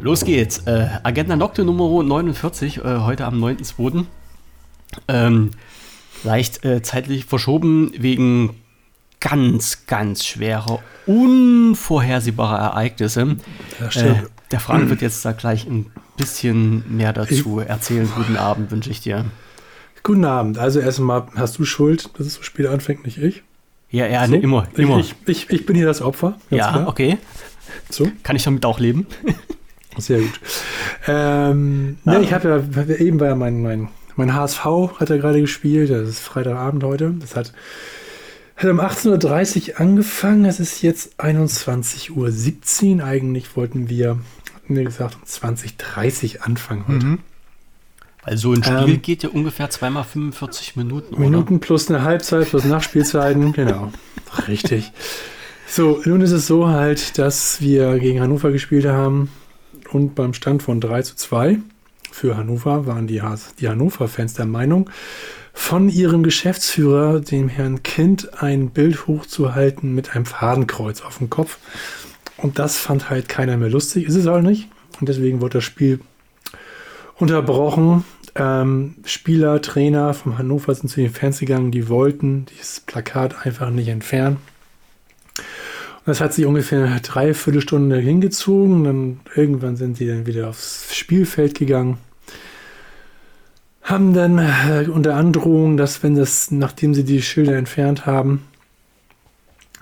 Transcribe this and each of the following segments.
Los geht's. Äh, Agenda Nocte Nummer 49, äh, heute am 9.2. Ähm, leicht äh, zeitlich verschoben wegen ganz, ganz schwerer, unvorhersehbarer Ereignisse. Äh, der Frank wird jetzt da gleich ein bisschen mehr dazu erzählen. Guten Abend wünsche ich dir. Guten Abend. Also erstmal hast du Schuld, dass das Spiel anfängt, nicht ich. Ja, ja, so. ne, immer, immer. Ich, ich, ich, bin hier das Opfer. Ja, klar. okay. So. Kann ich damit auch leben? Sehr gut. Ähm, ah. ja, ich habe ja, eben war ja mein, mein, mein HSV hat er gerade gespielt. Das ist Freitagabend heute. Das hat, hat um 18.30 Uhr angefangen. Es ist jetzt 21.17 Uhr. Eigentlich wollten wir, hatten wir gesagt, um 20.30 Uhr anfangen heute. Mhm. Weil so ein Spiel ähm, geht ja ungefähr zweimal 45 Minuten. Minuten oder? plus eine Halbzeit plus Nachspielzeiten, genau. Richtig. So, nun ist es so halt, dass wir gegen Hannover gespielt haben und beim Stand von 3 zu 2 für Hannover waren die, die Hannover-Fans der Meinung, von ihrem Geschäftsführer, dem Herrn Kind, ein Bild hochzuhalten mit einem Fadenkreuz auf dem Kopf. Und das fand halt keiner mehr lustig, ist es auch nicht. Und deswegen wurde das Spiel unterbrochen ähm, Spieler, Trainer vom Hannover sind zu den Fans gegangen, die wollten dieses Plakat einfach nicht entfernen. Das hat sich ungefähr eine Dreiviertelstunde hingezogen. Dann irgendwann sind sie dann wieder aufs Spielfeld gegangen. Haben dann äh, unter Androhung, dass wenn das, nachdem sie die Schilder entfernt haben,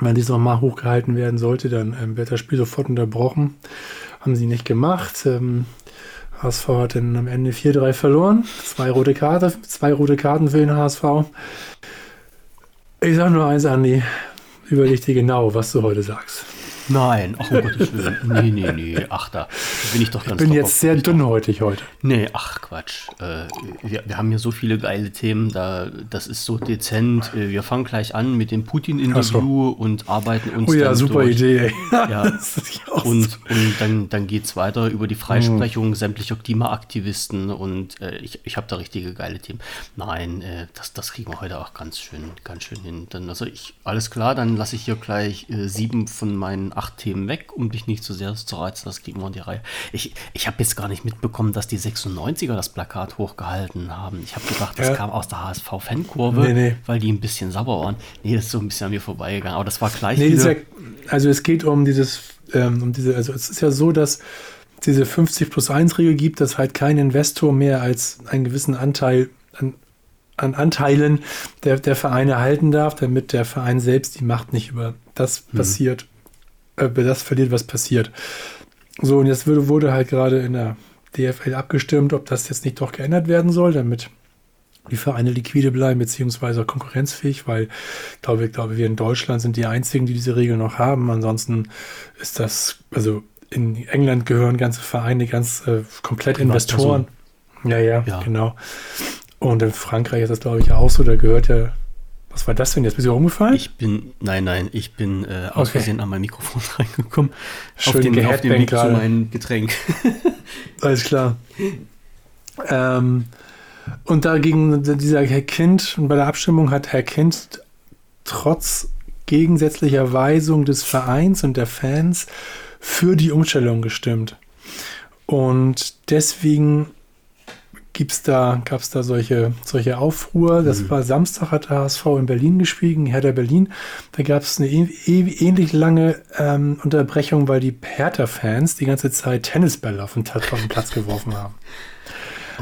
wenn dies nochmal hochgehalten werden sollte, dann ähm, wird das Spiel sofort unterbrochen. Haben sie nicht gemacht. Ähm, HSV hat dann am Ende 4-3 verloren. Zwei rote, Karte, zwei rote Karten für den HSV. Ich sage nur eins, Andi. Überleg dir genau, was du heute sagst. Nein, ach um Gottes Willen. Nee, nee, nee. Ach, da bin ich doch ganz Ich bin jetzt sehr dünnhäutig heute. Nee, ach Quatsch. Äh, wir, wir, haben hier so viele geile Themen, da, das ist so dezent. Äh, wir fangen gleich an mit dem Putin-Interview so. und arbeiten uns. Oh ja, super durch. Idee. Ja. und, und dann, dann geht es weiter über die Freisprechung mhm. sämtlicher Klimaaktivisten und äh, ich, ich habe da richtige geile Themen. Nein, äh, das, das kriegen wir heute auch ganz schön, ganz schön hin. Dann, also ich, alles klar, dann lasse ich hier gleich äh, sieben von meinen acht Themen weg, um dich nicht zu sehr zu reizen. Das kriegen wir in die Reihe. Ich, ich habe jetzt gar nicht mitbekommen, dass die 96er das Plakat hochgehalten haben. Ich habe gedacht, das ja. kam aus der HSV-Fankurve, nee, nee. weil die ein bisschen sauber waren. Nee, das ist so ein bisschen an mir vorbeigegangen. Aber das war gleich. Nee, dieser, also es geht um dieses, ähm, um diese, also es ist ja so, dass diese 50 plus 1 Regel gibt, dass halt kein Investor mehr als einen gewissen Anteil an, an Anteilen der, der Vereine halten darf, damit der Verein selbst die Macht nicht über das mhm. passiert, äh, das verliert, was passiert. So, und jetzt wurde, wurde halt gerade in der DFL abgestimmt, ob das jetzt nicht doch geändert werden soll, damit die Vereine liquide bleiben, beziehungsweise konkurrenzfähig, weil ich glaube, ich glaube, wir in Deutschland sind die einzigen, die diese Regel noch haben. Ansonsten ist das, also in England gehören ganze Vereine, ganz äh, komplett Investoren. Ja, ja, ja, genau. Und in Frankreich ist das, glaube ich, auch so. Da gehört ja was war das denn? Jetzt bist du umgefallen? Ich bin, nein, nein, ich bin äh, aus okay. Versehen an mein Mikrofon reingekommen. Schön auf den, auf den Weg gerade. zu meinem Getränk. Alles klar. Ähm, und dagegen dieser Herr Kind, und bei der Abstimmung hat Herr Kind trotz gegensätzlicher Weisung des Vereins und der Fans für die Umstellung gestimmt. Und deswegen gibt's da, gab es da solche, solche Aufruhr. Das mhm. war Samstag, hat der HSV in Berlin gespielt, Hertha Berlin. Da gab es eine e ähnlich lange ähm, Unterbrechung, weil die Hertha-Fans die ganze Zeit Tennisbälle auf den, auf den Platz geworfen haben.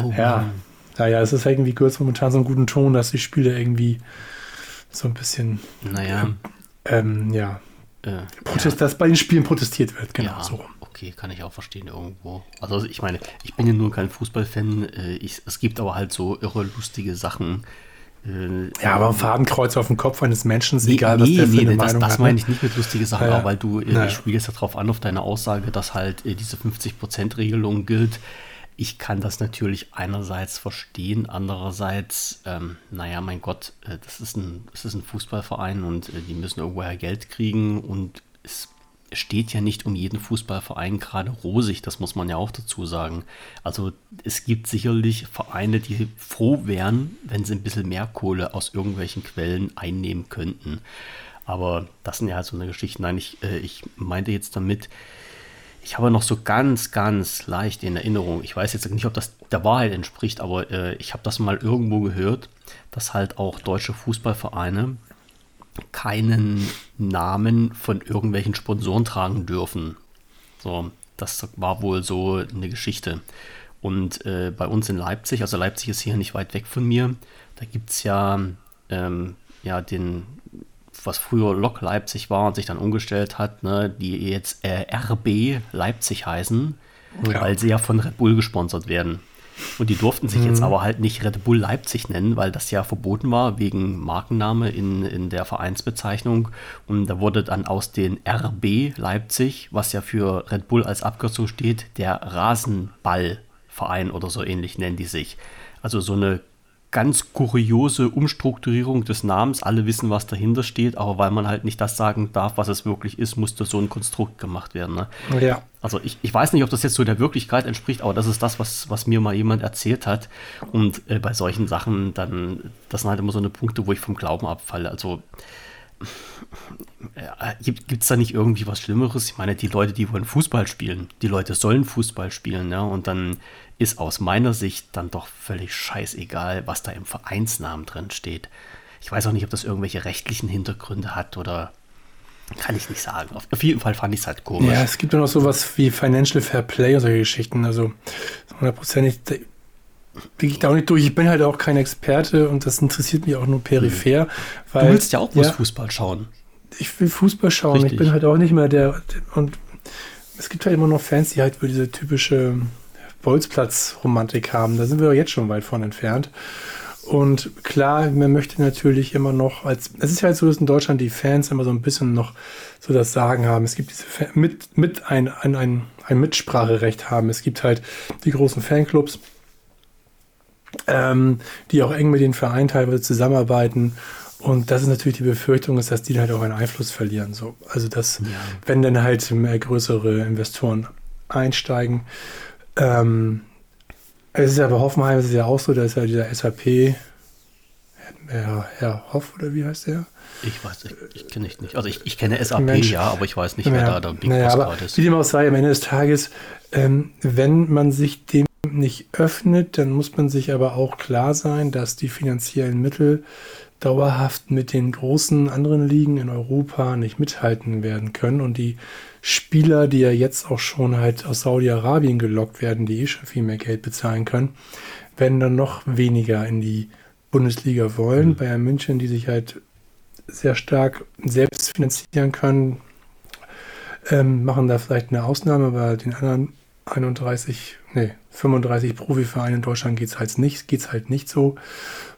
Oh, ja. Naja, es ist irgendwie kurz momentan so einen guten Ton, dass die Spieler irgendwie so ein bisschen. Naja. Ähm, ja. Äh, Protest, ja. dass bei den Spielen protestiert wird, genau ja. so okay, kann ich auch verstehen irgendwo. Also ich meine, ich bin ja nur kein Fußballfan. Äh, ich, es gibt aber halt so irre lustige Sachen. Äh, ja, aber ein Fadenkreuz auf dem Kopf eines Menschen, nee, egal was nee, der für nee, eine das, Meinung das hat. Das meine ich nicht mit lustige Sachen, ja, weil du äh, naja. spielst ja darauf an, auf deine Aussage, dass halt äh, diese 50%-Regelung gilt. Ich kann das natürlich einerseits verstehen, andererseits, ähm, naja, mein Gott, äh, das, ist ein, das ist ein Fußballverein und äh, die müssen irgendwoher Geld kriegen und es steht ja nicht um jeden Fußballverein gerade rosig, das muss man ja auch dazu sagen. Also es gibt sicherlich Vereine, die froh wären, wenn sie ein bisschen mehr Kohle aus irgendwelchen Quellen einnehmen könnten. Aber das sind ja halt so eine Geschichte. Nein, ich, äh, ich meinte jetzt damit, ich habe noch so ganz, ganz leicht in Erinnerung. Ich weiß jetzt nicht, ob das der Wahrheit entspricht, aber äh, ich habe das mal irgendwo gehört, dass halt auch deutsche Fußballvereine keinen Namen von irgendwelchen Sponsoren tragen dürfen. So, das war wohl so eine Geschichte. Und äh, bei uns in Leipzig, also Leipzig ist hier nicht weit weg von mir, da gibt es ja, ähm, ja den, was früher Lok Leipzig war und sich dann umgestellt hat, ne, die jetzt äh, RB Leipzig heißen, ja. weil sie ja von Red Bull gesponsert werden. Und die durften sich mhm. jetzt aber halt nicht Red Bull Leipzig nennen, weil das ja verboten war wegen Markenname in, in der Vereinsbezeichnung. Und da wurde dann aus den RB Leipzig, was ja für Red Bull als Abkürzung steht, der Rasenballverein oder so ähnlich nennen die sich. Also so eine ganz kuriose Umstrukturierung des Namens. Alle wissen, was dahinter steht, aber weil man halt nicht das sagen darf, was es wirklich ist, musste so ein Konstrukt gemacht werden. Ne? Ja. Also ich, ich weiß nicht, ob das jetzt so der Wirklichkeit entspricht, aber das ist das, was, was mir mal jemand erzählt hat. Und äh, bei solchen Sachen, dann, das sind halt immer so eine Punkte, wo ich vom Glauben abfalle. Also äh, gibt es da nicht irgendwie was Schlimmeres? Ich meine, die Leute, die wollen Fußball spielen, die Leute sollen Fußball spielen, ja, und dann ist aus meiner Sicht dann doch völlig scheißegal, was da im Vereinsnamen drin steht. Ich weiß auch nicht, ob das irgendwelche rechtlichen Hintergründe hat oder kann ich nicht sagen. Auf jeden Fall fand ich es halt komisch. Ja, es gibt ja noch sowas wie Financial Fair Play und solche Geschichten. Also hundertprozentig blicke ich da auch nicht durch. Ich bin halt auch kein Experte und das interessiert mich auch nur peripher. Mhm. Weil, du willst ja auch bloß ja, Fußball schauen. Ich will Fußball schauen. Richtig. Ich bin halt auch nicht mehr der. Und es gibt halt immer noch Fans, die halt für diese typische Bolzplatz-Romantik haben. Da sind wir jetzt schon weit von entfernt. Und klar, man möchte natürlich immer noch, als es ist ja halt so, dass in Deutschland die Fans immer so ein bisschen noch so das Sagen haben. Es gibt diese Fan, mit, mit ein, ein, ein, ein Mitspracherecht haben. Es gibt halt die großen Fanclubs, ähm, die auch eng mit den Vereinen teilweise zusammenarbeiten. Und das ist natürlich die Befürchtung, ist, dass die halt auch einen Einfluss verlieren. So. Also dass, ja. wenn dann halt mehr größere Investoren einsteigen, ähm, es ist ja bei Hoffenheim ist es ja auch so, da ist ja dieser SAP, Herr, Herr Hoff oder wie heißt der? Ich weiß, ich, ich kenne ich nicht. Also ich, ich kenne SAP Mensch. ja, aber ich weiß nicht, wer ja, da der Big naja, Boss ist. Wie dem auch sei, am Ende des Tages, ähm, wenn man sich dem nicht öffnet, dann muss man sich aber auch klar sein, dass die finanziellen Mittel dauerhaft mit den großen anderen Ligen in Europa nicht mithalten werden können und die Spieler, die ja jetzt auch schon halt aus Saudi-Arabien gelockt werden, die eh schon viel mehr Geld bezahlen können, werden dann noch weniger in die Bundesliga wollen. Mhm. Bayern München, die sich halt sehr stark selbst finanzieren können, ähm, machen da vielleicht eine Ausnahme, aber den anderen 31, nee, 35 Profivereinen in Deutschland geht es halt nicht, geht's halt nicht so.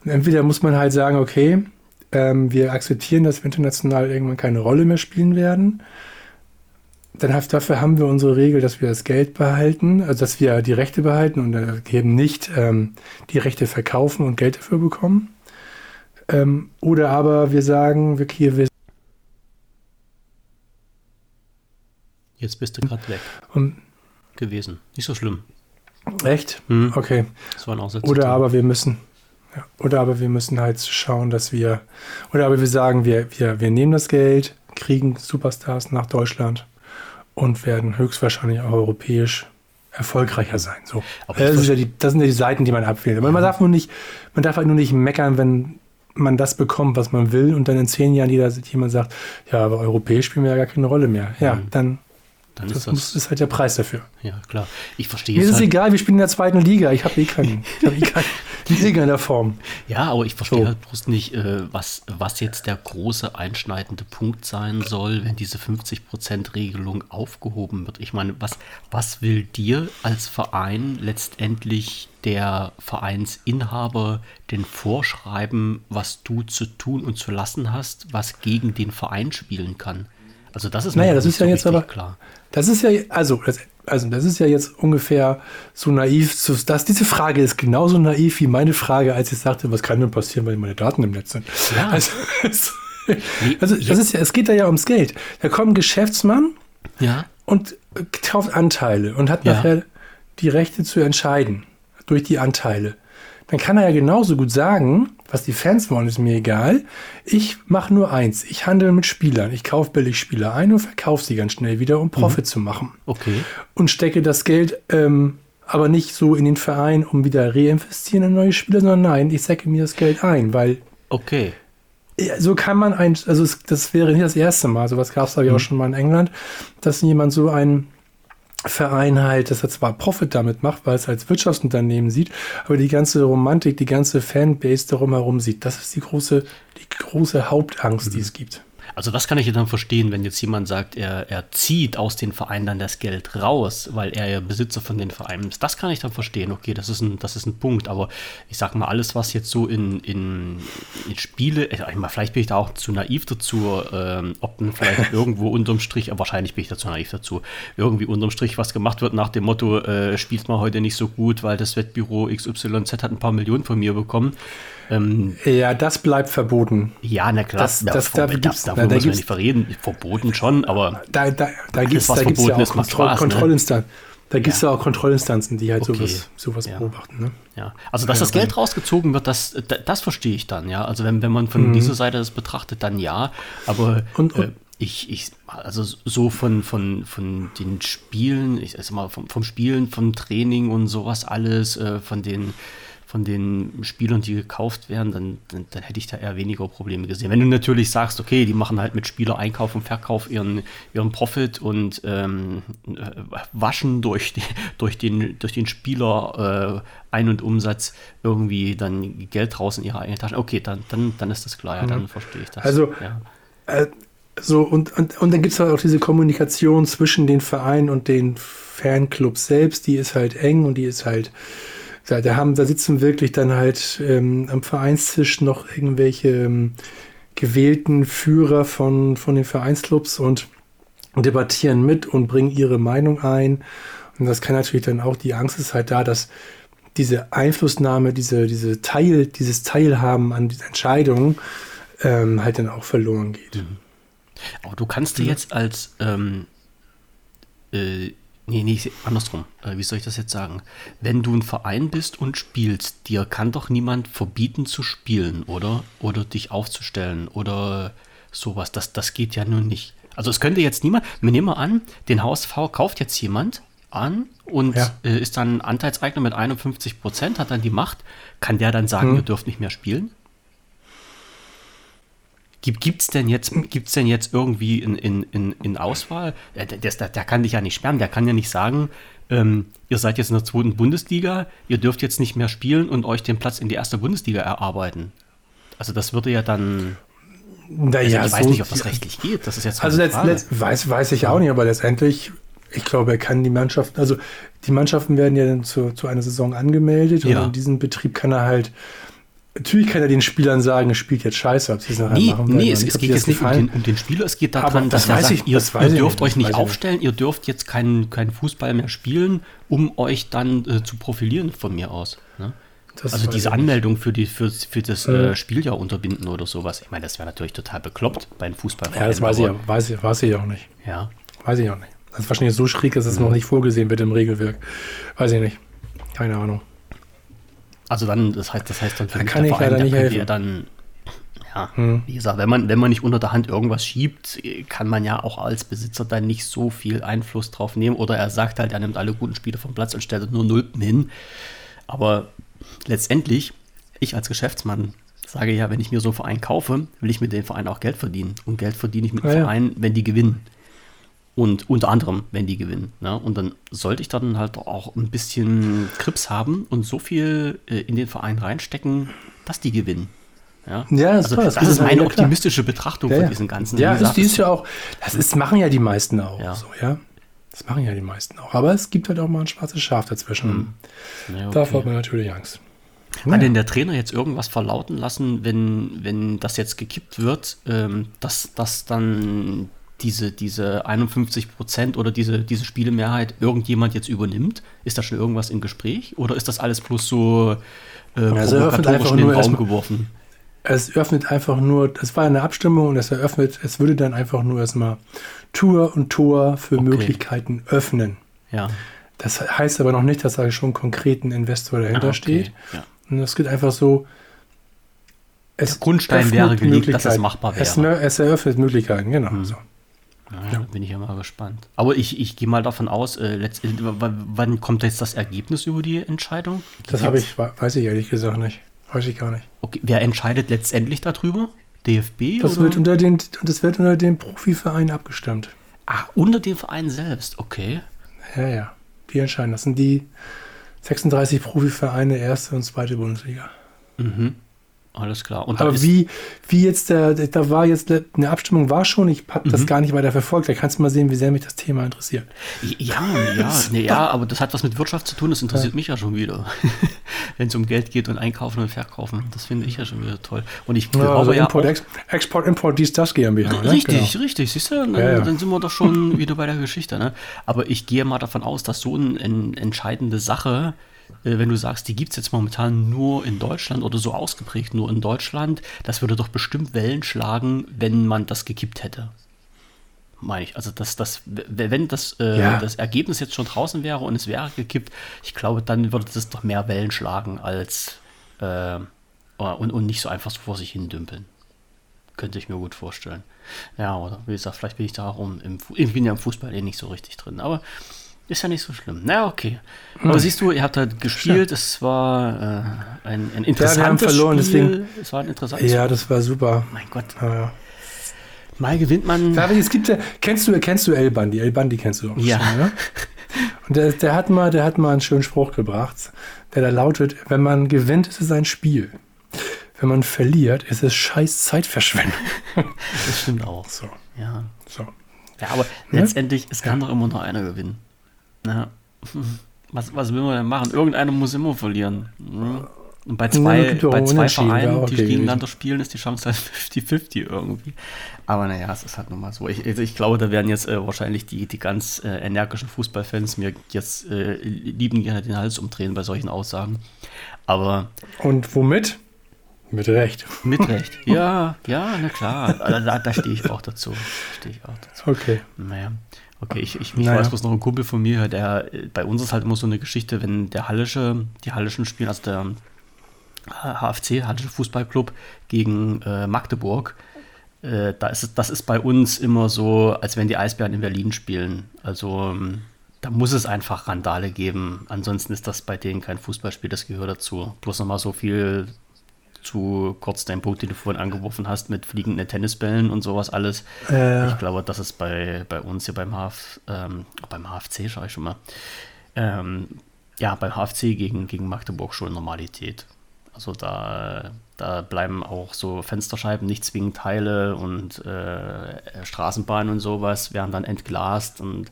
Und entweder muss man halt sagen, okay, ähm, wir akzeptieren, dass wir international irgendwann keine Rolle mehr spielen werden dann dafür haben wir unsere Regel, dass wir das Geld behalten, also dass wir die Rechte behalten und eben nicht ähm, die Rechte verkaufen und Geld dafür bekommen. Ähm, oder aber wir sagen, wir hier wir Jetzt bist du gerade weg. Und, gewesen. Nicht so schlimm. Echt? Hm. Okay. Das war ein Aussatz. Oder aber wir müssen. Ja, oder aber wir müssen halt schauen, dass wir. Oder aber wir sagen, wir, wir, wir nehmen das Geld, kriegen Superstars nach Deutschland und werden höchstwahrscheinlich auch europäisch erfolgreicher sein. So. Das, ja die, das, sind ja die Seiten, die man abwählt. Aber man darf nur nicht, man darf halt nur nicht meckern, wenn man das bekommt, was man will, und dann in zehn Jahren jeder, jemand sagt, ja, aber europäisch spielen wir ja gar keine Rolle mehr. Ja, mhm. dann dann das ist, das muss, ist halt der Preis dafür. Ja, klar. Ich verstehe Mir es. Mir ist halt. egal, wir spielen in der zweiten Liga. Ich habe eh keinen. Ich habe eh keinen Liga in der Form. Ja, aber ich verstehe so. halt bloß nicht, äh, was, was jetzt der große einschneidende Punkt sein soll, wenn diese 50%-Regelung aufgehoben wird. Ich meine, was, was will dir als Verein letztendlich der Vereinsinhaber denn vorschreiben, was du zu tun und zu lassen hast, was gegen den Verein spielen kann? Also das ist naja, das ist ja jetzt aber klar. Das ist ja also das, also das ist ja jetzt ungefähr so naiv, dass diese Frage ist genauso naiv wie meine Frage, als ich sagte, was kann denn passieren, wenn meine Daten im Netz sind? Ja. Also, also das ist ja, es geht da ja ums Geld. Da kommt ein Geschäftsmann ja. und kauft Anteile und hat ja. nachher die Rechte zu entscheiden durch die Anteile. Dann kann er ja genauso gut sagen, Was die Fans wollen, ist mir egal. Ich mache nur eins. Ich handle mit Spielern. Ich kaufe billig Spieler ein und verkaufe sie ganz schnell wieder, um Profit mhm. zu machen. Okay. Und stecke das Geld ähm, aber nicht so in den Verein, um wieder reinvestieren in neue Spieler, sondern nein, ich säcke mir das Geld ein, weil. Okay. So kann man ein, also das wäre nicht das erste Mal, sowas gab es glaube ich auch mhm. schon mal in England, dass jemand so einen Verein halt, dass er zwar Profit damit macht, weil es als Wirtschaftsunternehmen sieht, aber die ganze Romantik, die ganze Fanbase darum herum sieht. Das ist die große, die große Hauptangst, mhm. die es gibt. Also das kann ich dann verstehen, wenn jetzt jemand sagt, er, er zieht aus den Vereinen dann das Geld raus, weil er ja Besitzer von den Vereinen ist. Das kann ich dann verstehen. Okay, das ist ein, das ist ein Punkt. Aber ich sag mal, alles, was jetzt so in, in, in Spiele, ich mal, vielleicht bin ich da auch zu naiv dazu, ähm, ob dann vielleicht irgendwo unterm Strich, wahrscheinlich bin ich da zu naiv dazu, irgendwie unterm Strich was gemacht wird nach dem Motto, äh, spielt man heute nicht so gut, weil das Wettbüro XYZ hat ein paar Millionen von mir bekommen. Ähm, ja, das bleibt verboten. Ja, na klar. Das, das, da, da gibt's, davon da, da muss man nicht verreden. Verboten schon, aber da, da, da gibt es ja auch Kontroll, ne? Kontrollinstanzen. Da gibt es ja. ja. auch Kontrollinstanzen, die halt okay. sowas, sowas ja. beobachten. Ne? Ja, also dass das Geld rausgezogen wird, das, das verstehe ich dann, ja. Also wenn, wenn man von mhm. dieser Seite das betrachtet, dann ja. Aber und, und, äh, ich, ich, also so von, von, von den Spielen, ich sag mal, vom, vom Spielen, vom Training und sowas alles, äh, von den von den Spielern, die gekauft werden, dann, dann, dann, hätte ich da eher weniger Probleme gesehen. Wenn du natürlich sagst, okay, die machen halt mit Spieler-Einkauf und Verkauf ihren, ihren Profit und ähm, äh, waschen durch, die, durch, den, durch den Spieler äh, Ein- und Umsatz irgendwie dann Geld raus in ihre eigene Tasche. Okay, dann, dann, dann ist das klar, ja, dann verstehe ich das. Also, ja. äh, so und, und, und dann gibt es halt auch diese Kommunikation zwischen den Vereinen und den Fanclubs selbst, die ist halt eng und die ist halt da, da, haben, da sitzen wirklich dann halt ähm, am Vereinstisch noch irgendwelche ähm, gewählten Führer von, von den Vereinsclubs und debattieren mit und bringen ihre Meinung ein. Und das kann natürlich dann auch, die Angst ist halt da, dass diese Einflussnahme, diese, diese Teil, dieses Teilhaben an diesen Entscheidungen ähm, halt dann auch verloren geht. Mhm. Aber du kannst dir jetzt als ähm, äh, Nee, nee, andersrum. Äh, wie soll ich das jetzt sagen? Wenn du ein Verein bist und spielst, dir kann doch niemand verbieten zu spielen, oder? Oder dich aufzustellen oder sowas. Das, das geht ja nun nicht. Also es könnte jetzt niemand, wir nehmen mal an, den HSV kauft jetzt jemand an und ja. äh, ist dann Anteilseigner mit 51 Prozent, hat dann die Macht. Kann der dann sagen, hm. ihr dürft nicht mehr spielen? Gibt es denn, jetzt, gibt's denn jetzt irgendwie in, in, in, in Auswahl? Der, der, der, kann dich ja nicht sperren, der kann ja nicht sagen, ähm, ihr seid jetzt in der zweiten Bundesliga, ihr dürft jetzt nicht mehr spielen und euch den Platz in die erste Bundesliga erarbeiten. Also das würde ja dann. Naja, also ich weiß so nicht, ob das rechtlich geht. Das ist jetzt also letzt, letzt, weiß, weiß ich auch nicht, aber letztendlich, ich glaube, er kann die Mannschaften, also die Mannschaften werden ja dann zu, zu einer Saison angemeldet ja. und in diesem Betrieb kann er halt Natürlich kann er den Spielern sagen, er spielt jetzt scheiße, ob sie es nachher nee, machen Nee, es, es geht jetzt nicht um den, um den, Spieler, es geht darum, dass er sagt, ich, ihr, ihr dürft euch nicht aufstellen, ihr dürft jetzt keinen kein Fußball mehr spielen, um euch dann äh, zu profilieren von mir aus. Ne? Also diese Anmeldung für, die, für, für das mhm. äh, Spieljahr unterbinden oder sowas. Ich meine, das wäre natürlich total bekloppt bei einem Fußballverein. Ja, das weiß ich, weiß, weiß ich auch nicht. Ja. Weiß ich auch nicht. Das ist wahrscheinlich so schräg, dass es mhm. noch nicht vorgesehen wird im Regelwerk. Weiß ich nicht. Keine Ahnung. Also dann, das heißt, das heißt dann für da kann ich leider nicht helfen. dann, ja, hm. wie gesagt, wenn man, wenn man nicht unter der Hand irgendwas schiebt, kann man ja auch als Besitzer dann nicht so viel Einfluss drauf nehmen. Oder er sagt halt, er nimmt alle guten Spiele vom Platz und stellt nur Nulpen hin. Aber letztendlich, ich als Geschäftsmann sage ja, wenn ich mir so einen Verein kaufe, will ich mit dem Verein auch Geld verdienen. Und Geld verdiene ich mit dem ja, Verein, wenn die gewinnen. Und unter anderem, wenn die gewinnen. Ne? Und dann sollte ich dann halt auch ein bisschen Krips haben und so viel äh, in den Verein reinstecken, dass die gewinnen. Ja, ja das, also, das, das ist meine ja, optimistische Betrachtung ja, von diesem ganzen. Ja, das ist ja auch, das ist, machen ja die meisten auch. Ja. So, ja. Das machen ja die meisten auch. Aber es gibt halt auch mal ein schwarzes Schaf dazwischen. Hm. Ja, okay. Davor hat man natürlich Angst. Hat denn der Trainer jetzt irgendwas verlauten lassen, wenn, wenn das jetzt gekippt wird, ähm, dass, dass dann diese, diese 51 Prozent oder diese, diese Spielemehrheit irgendjemand jetzt übernimmt? Ist da schon irgendwas im Gespräch oder ist das alles bloß so äh, also provokatorisch in den Raum geworfen? Es öffnet einfach nur, es war eine Abstimmung und es eröffnet, es würde dann einfach nur erstmal Tour und Tor für okay. Möglichkeiten öffnen. Ja. Das heißt aber noch nicht, dass da schon konkret ein Investor dahinter ah, okay. steht. Ja. Und es geht einfach so, es Der Grundstein wäre gelegt, dass es machbar Es, wäre. ne, es eröffnet Möglichkeiten, genau. Hm. So. Ja, Bin ich ja mal gespannt. Aber ich, ich gehe mal davon aus, äh, w- wann kommt jetzt das Ergebnis über die Entscheidung? Das habe ich, we- weiß ich ehrlich gesagt nicht. Weiß ich gar nicht. Okay, wer entscheidet letztendlich darüber? DFB? Das oder? wird unter den, das wird unter den Profivereinen abgestimmt. ah, unter dem Verein selbst, okay. Ja, ja. Die entscheiden. Das sind die 36 Profivereine, erste und zweite Bundesliga. Mhm. Alles klar. Und Aber wie, wie jetzt der, da war jetzt eine Abstimmung war schon, ich habe Mhm. das gar nicht weiter verfolgt. Da kannst du mal sehen, wie sehr mich das Thema interessiert. Ja, ja, nee, ja, aber das hat was mit Wirtschaft zu tun, das interessiert mich ja schon wieder. Wenn es um Geld geht und Einkaufen und Verkaufen, das finde ich ja schon wieder toll. Und ich Ja, glaube also ja Import, auch, Ex, Export, Import, dies, das GmbH. Ne? Richtig, Genau. richtig, siehst du, dann, Ja, ja. dann sind wir doch schon wieder bei der Geschichte. Ne? Aber ich gehe mal davon aus, dass so eine ein, entscheidende Sache, wenn du sagst, die gibt es jetzt momentan nur in Deutschland oder so ausgeprägt nur in Deutschland, das würde doch bestimmt Wellen schlagen, wenn man das gekippt hätte. Meine ich. Also, dass das, wenn das, äh, Ja. das Ergebnis jetzt schon draußen wäre und es wäre gekippt, ich glaube, dann würde das doch mehr Wellen schlagen als äh, und, und nicht so einfach so vor sich hin dümpeln. Könnte ich mir gut vorstellen. Ja, oder wie gesagt, vielleicht bin ich da auch um, im, ich bin ja im Fußball eh nicht so richtig drin, aber ist ja nicht so schlimm. Na, okay. Hm. Aber siehst du, ihr habt halt gespielt, es war äh, ein, ein interessantes verloren, Spiel. deswegen- Es war ein interessantes Ja, das war super. Mein Gott, Ja, ja. mal gewinnt man. David, es gibt ja, kennst du, kennst du El Bandi? El Bandi kennst du auch Ja. schon, ne? Und der, der hat mal, der hat mal einen schönen Spruch gebracht, der da lautet, wenn man gewinnt, ist es ein Spiel. Wenn man verliert, ist es scheiß Zeitverschwendung. Das stimmt auch. So, Ja. so. Ja, aber Ne? letztendlich, es kann doch immer nur einer gewinnen. Na, was, was will man denn machen? Irgendeiner muss immer verlieren. ne? Und bei Ja, zwei, doch bei zwei Vereinen, auch die okay gegeneinander spielen, ist die Chance halt 50-50 irgendwie. Aber naja, es ist halt nun mal so. Ich, also ich glaube, da werden jetzt äh, wahrscheinlich die, die ganz äh, energischen Fußballfans mir jetzt äh, lieben gerne den Hals umdrehen bei solchen Aussagen. Aber Und womit? Mit Recht. mit Recht. Ja, ja, na klar. Also Da, da stehe ich auch dazu. Stehe ich auch dazu. Okay. Naja, okay, ich, ich, ich Naja. weiß bloß noch ein Kumpel von mir, der äh, bei uns ist halt immer so eine Geschichte, wenn der Hallische, die Hallischen spielen, also der HFC, Hallische Fußballclub, gegen äh, Magdeburg, äh, da ist es, das ist bei uns immer so, als wenn die Eisbären in Berlin spielen. Also ähm, da muss es einfach Randale geben. Ansonsten ist das bei denen kein Fußballspiel, das gehört dazu. Bloß nochmal so viel zu kurz dein Punkt, den du vorhin angeworfen hast, mit fliegenden Tennisbällen und sowas alles. Äh, Ich glaube, das ist bei, bei uns hier beim, HF, ähm, beim HFC, schaue ich schon mal. Ähm, ja, beim HFC gegen, gegen Magdeburg schon Normalität. Also da, da bleiben auch so Fensterscheiben nicht zwingend Teile und äh, Straßenbahnen und sowas werden dann entglast und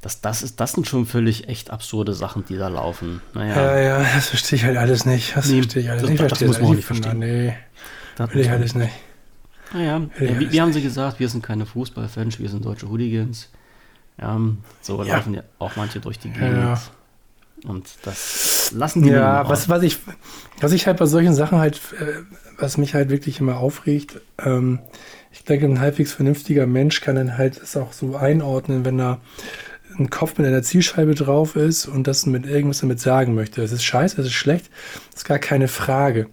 das, das, ist, das sind schon völlig echt absurde Sachen, die da laufen. Naja, ja, ja, das verstehe ich halt alles nicht. Das Nee, verstehe ich alles das- nicht. das verstehe muss man auch nicht verstehen. Nee, das will ich alles nicht. Naja, ich wie, wie haben sie gesagt, wir sind keine Fußballfans, wir sind deutsche Hooligans. Ja, so Ja. laufen ja auch manche durch die Gegend. Ja. Und das lassen die Ja, was, was, ich, was ich halt bei solchen Sachen halt, äh, was mich halt wirklich immer aufregt, ähm, ich denke, ein halbwegs vernünftiger Mensch kann dann halt es auch so einordnen, wenn da ein Kopf mit einer Zielscheibe drauf ist und das mit irgendwas damit sagen möchte. Es ist scheiße, es ist schlecht, das ist gar keine Frage.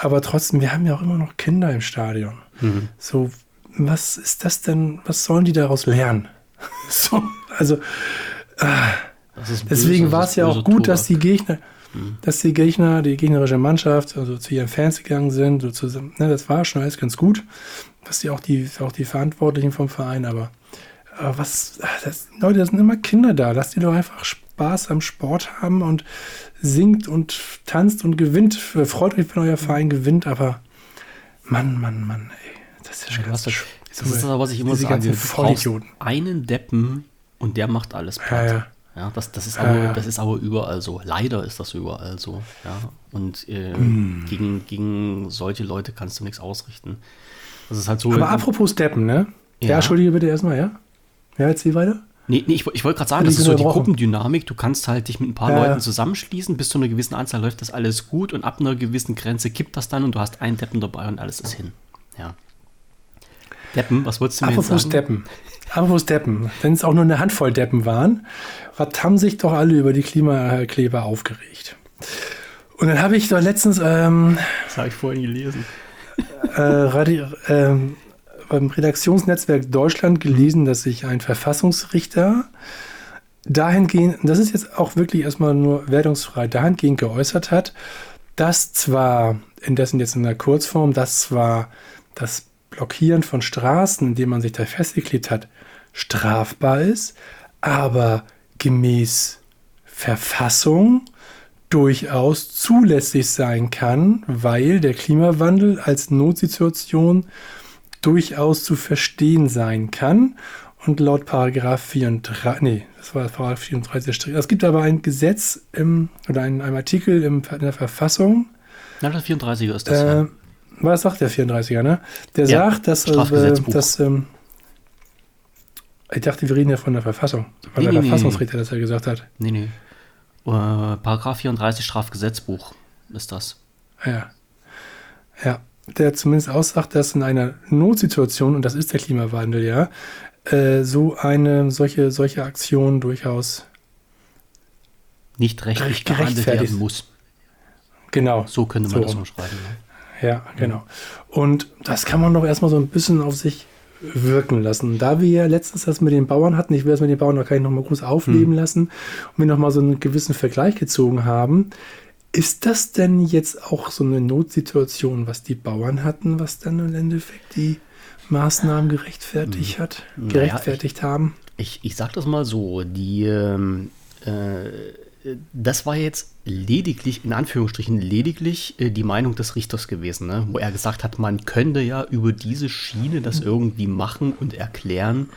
Aber trotzdem, wir haben ja auch immer noch Kinder im Stadion. Mhm. So, was ist das denn, was sollen die daraus lernen? so, also, ist Deswegen war es ja auch gut, dass Tobak. die Gegner, dass die Gegner, die gegnerische Mannschaft, also zu ihren Fans gegangen sind, so zusammen, ne, das war schon alles ganz gut, dass die auch die, auch die Verantwortlichen vom Verein, aber äh, was, ach, das, Leute, da sind immer Kinder da, lasst die doch einfach Spaß am Sport haben und singt und tanzt und gewinnt, freut euch, wenn euer Verein gewinnt, aber Mann, Mann, Mann, ey, das ist ja Ja, ganz das, das ist aber, was ich immer sage. Du brauchst einen Deppen und der macht alles Ja, platt. ja. Ja, das, das, ist Ja, aber, ja. das ist aber überall so. Leider ist das überall so. Ja. Und äh, Hm. gegen, gegen solche Leute kannst du nichts ausrichten. Das ist halt so. Aber apropos Deppen, ne? Ja, Ja. entschuldige bitte erstmal, ja? Ja, jetzt sie weiter? Nee, nee ich, ich wollte gerade sagen, das ist so die? Gruppendynamik. Du kannst halt dich mit ein paar Ja, Leuten zusammenschließen. Bis zu einer gewissen Anzahl läuft das alles gut und ab einer gewissen Grenze kippt das dann und du hast einen Deppen dabei und alles ist hin. Ja. Deppen, was wolltest du mir Apropos sagen? Deppen. Apropos Deppen. Wenn es auch nur eine Handvoll Deppen waren, was haben sich doch alle über die Klimakleber aufgeregt. Und dann habe ich doch letztens, ähm, Das habe ich vorhin gelesen. äh, Radi äh, beim Redaktionsnetzwerk Deutschland gelesen, dass sich ein Verfassungsrichter dahingehend, das ist jetzt auch wirklich erstmal nur wertungsfrei, dahingehend geäußert hat, dass zwar, indessen jetzt in der Kurzform, dass zwar das Blockieren von Straßen, indem man sich da festgeklebt hat, strafbar ist, aber gemäß Verfassung durchaus zulässig sein kann, weil der Klimawandel als Notsituation durchaus zu verstehen sein kann. Und laut Paragraph 34, nee, das war Paragraph 34 Es gibt aber ein Gesetz im, oder einen, einen Artikel im, in der Verfassung. Ja, das 34er ist das. Äh, ja. Was sagt der 34er, ne? Der ja, sagt, dass, äh, dass ähm, ich dachte, wir reden ja von der Verfassung. Weil nee, der nee, Verfassungsrichter nee. das ja gesagt hat. Nee, nee. Uh, Paragraph 34 Strafgesetzbuch ist das. Ja. Ja. Der zumindest aussagt, dass in einer Notsituation, und das ist der Klimawandel, ja, äh, so eine solche, solche Aktion durchaus nicht rechtlich behandelt werden muss. Genau. So könnte man so. das mal schreiben. Ne? Ja, genau. Und das kann man doch erstmal so ein bisschen auf sich wirken lassen. Da wir ja letztens das mit den Bauern hatten, ich will das mit den Bauern nicht nochmal groß aufleben hm. lassen und wir nochmal so einen gewissen Vergleich gezogen haben, ist das denn jetzt auch so eine Notsituation, was die Bauern hatten, was dann im Endeffekt die Maßnahmen gerechtfertigt hm. hat, gerechtfertigt naja, ich, haben? Ich, ich sag das mal so, die ähm, äh, das war jetzt lediglich, in Anführungsstrichen, lediglich äh, die Meinung des Richters gewesen, ne? wo er gesagt hat, man könnte ja über diese Schiene das irgendwie machen und erklären,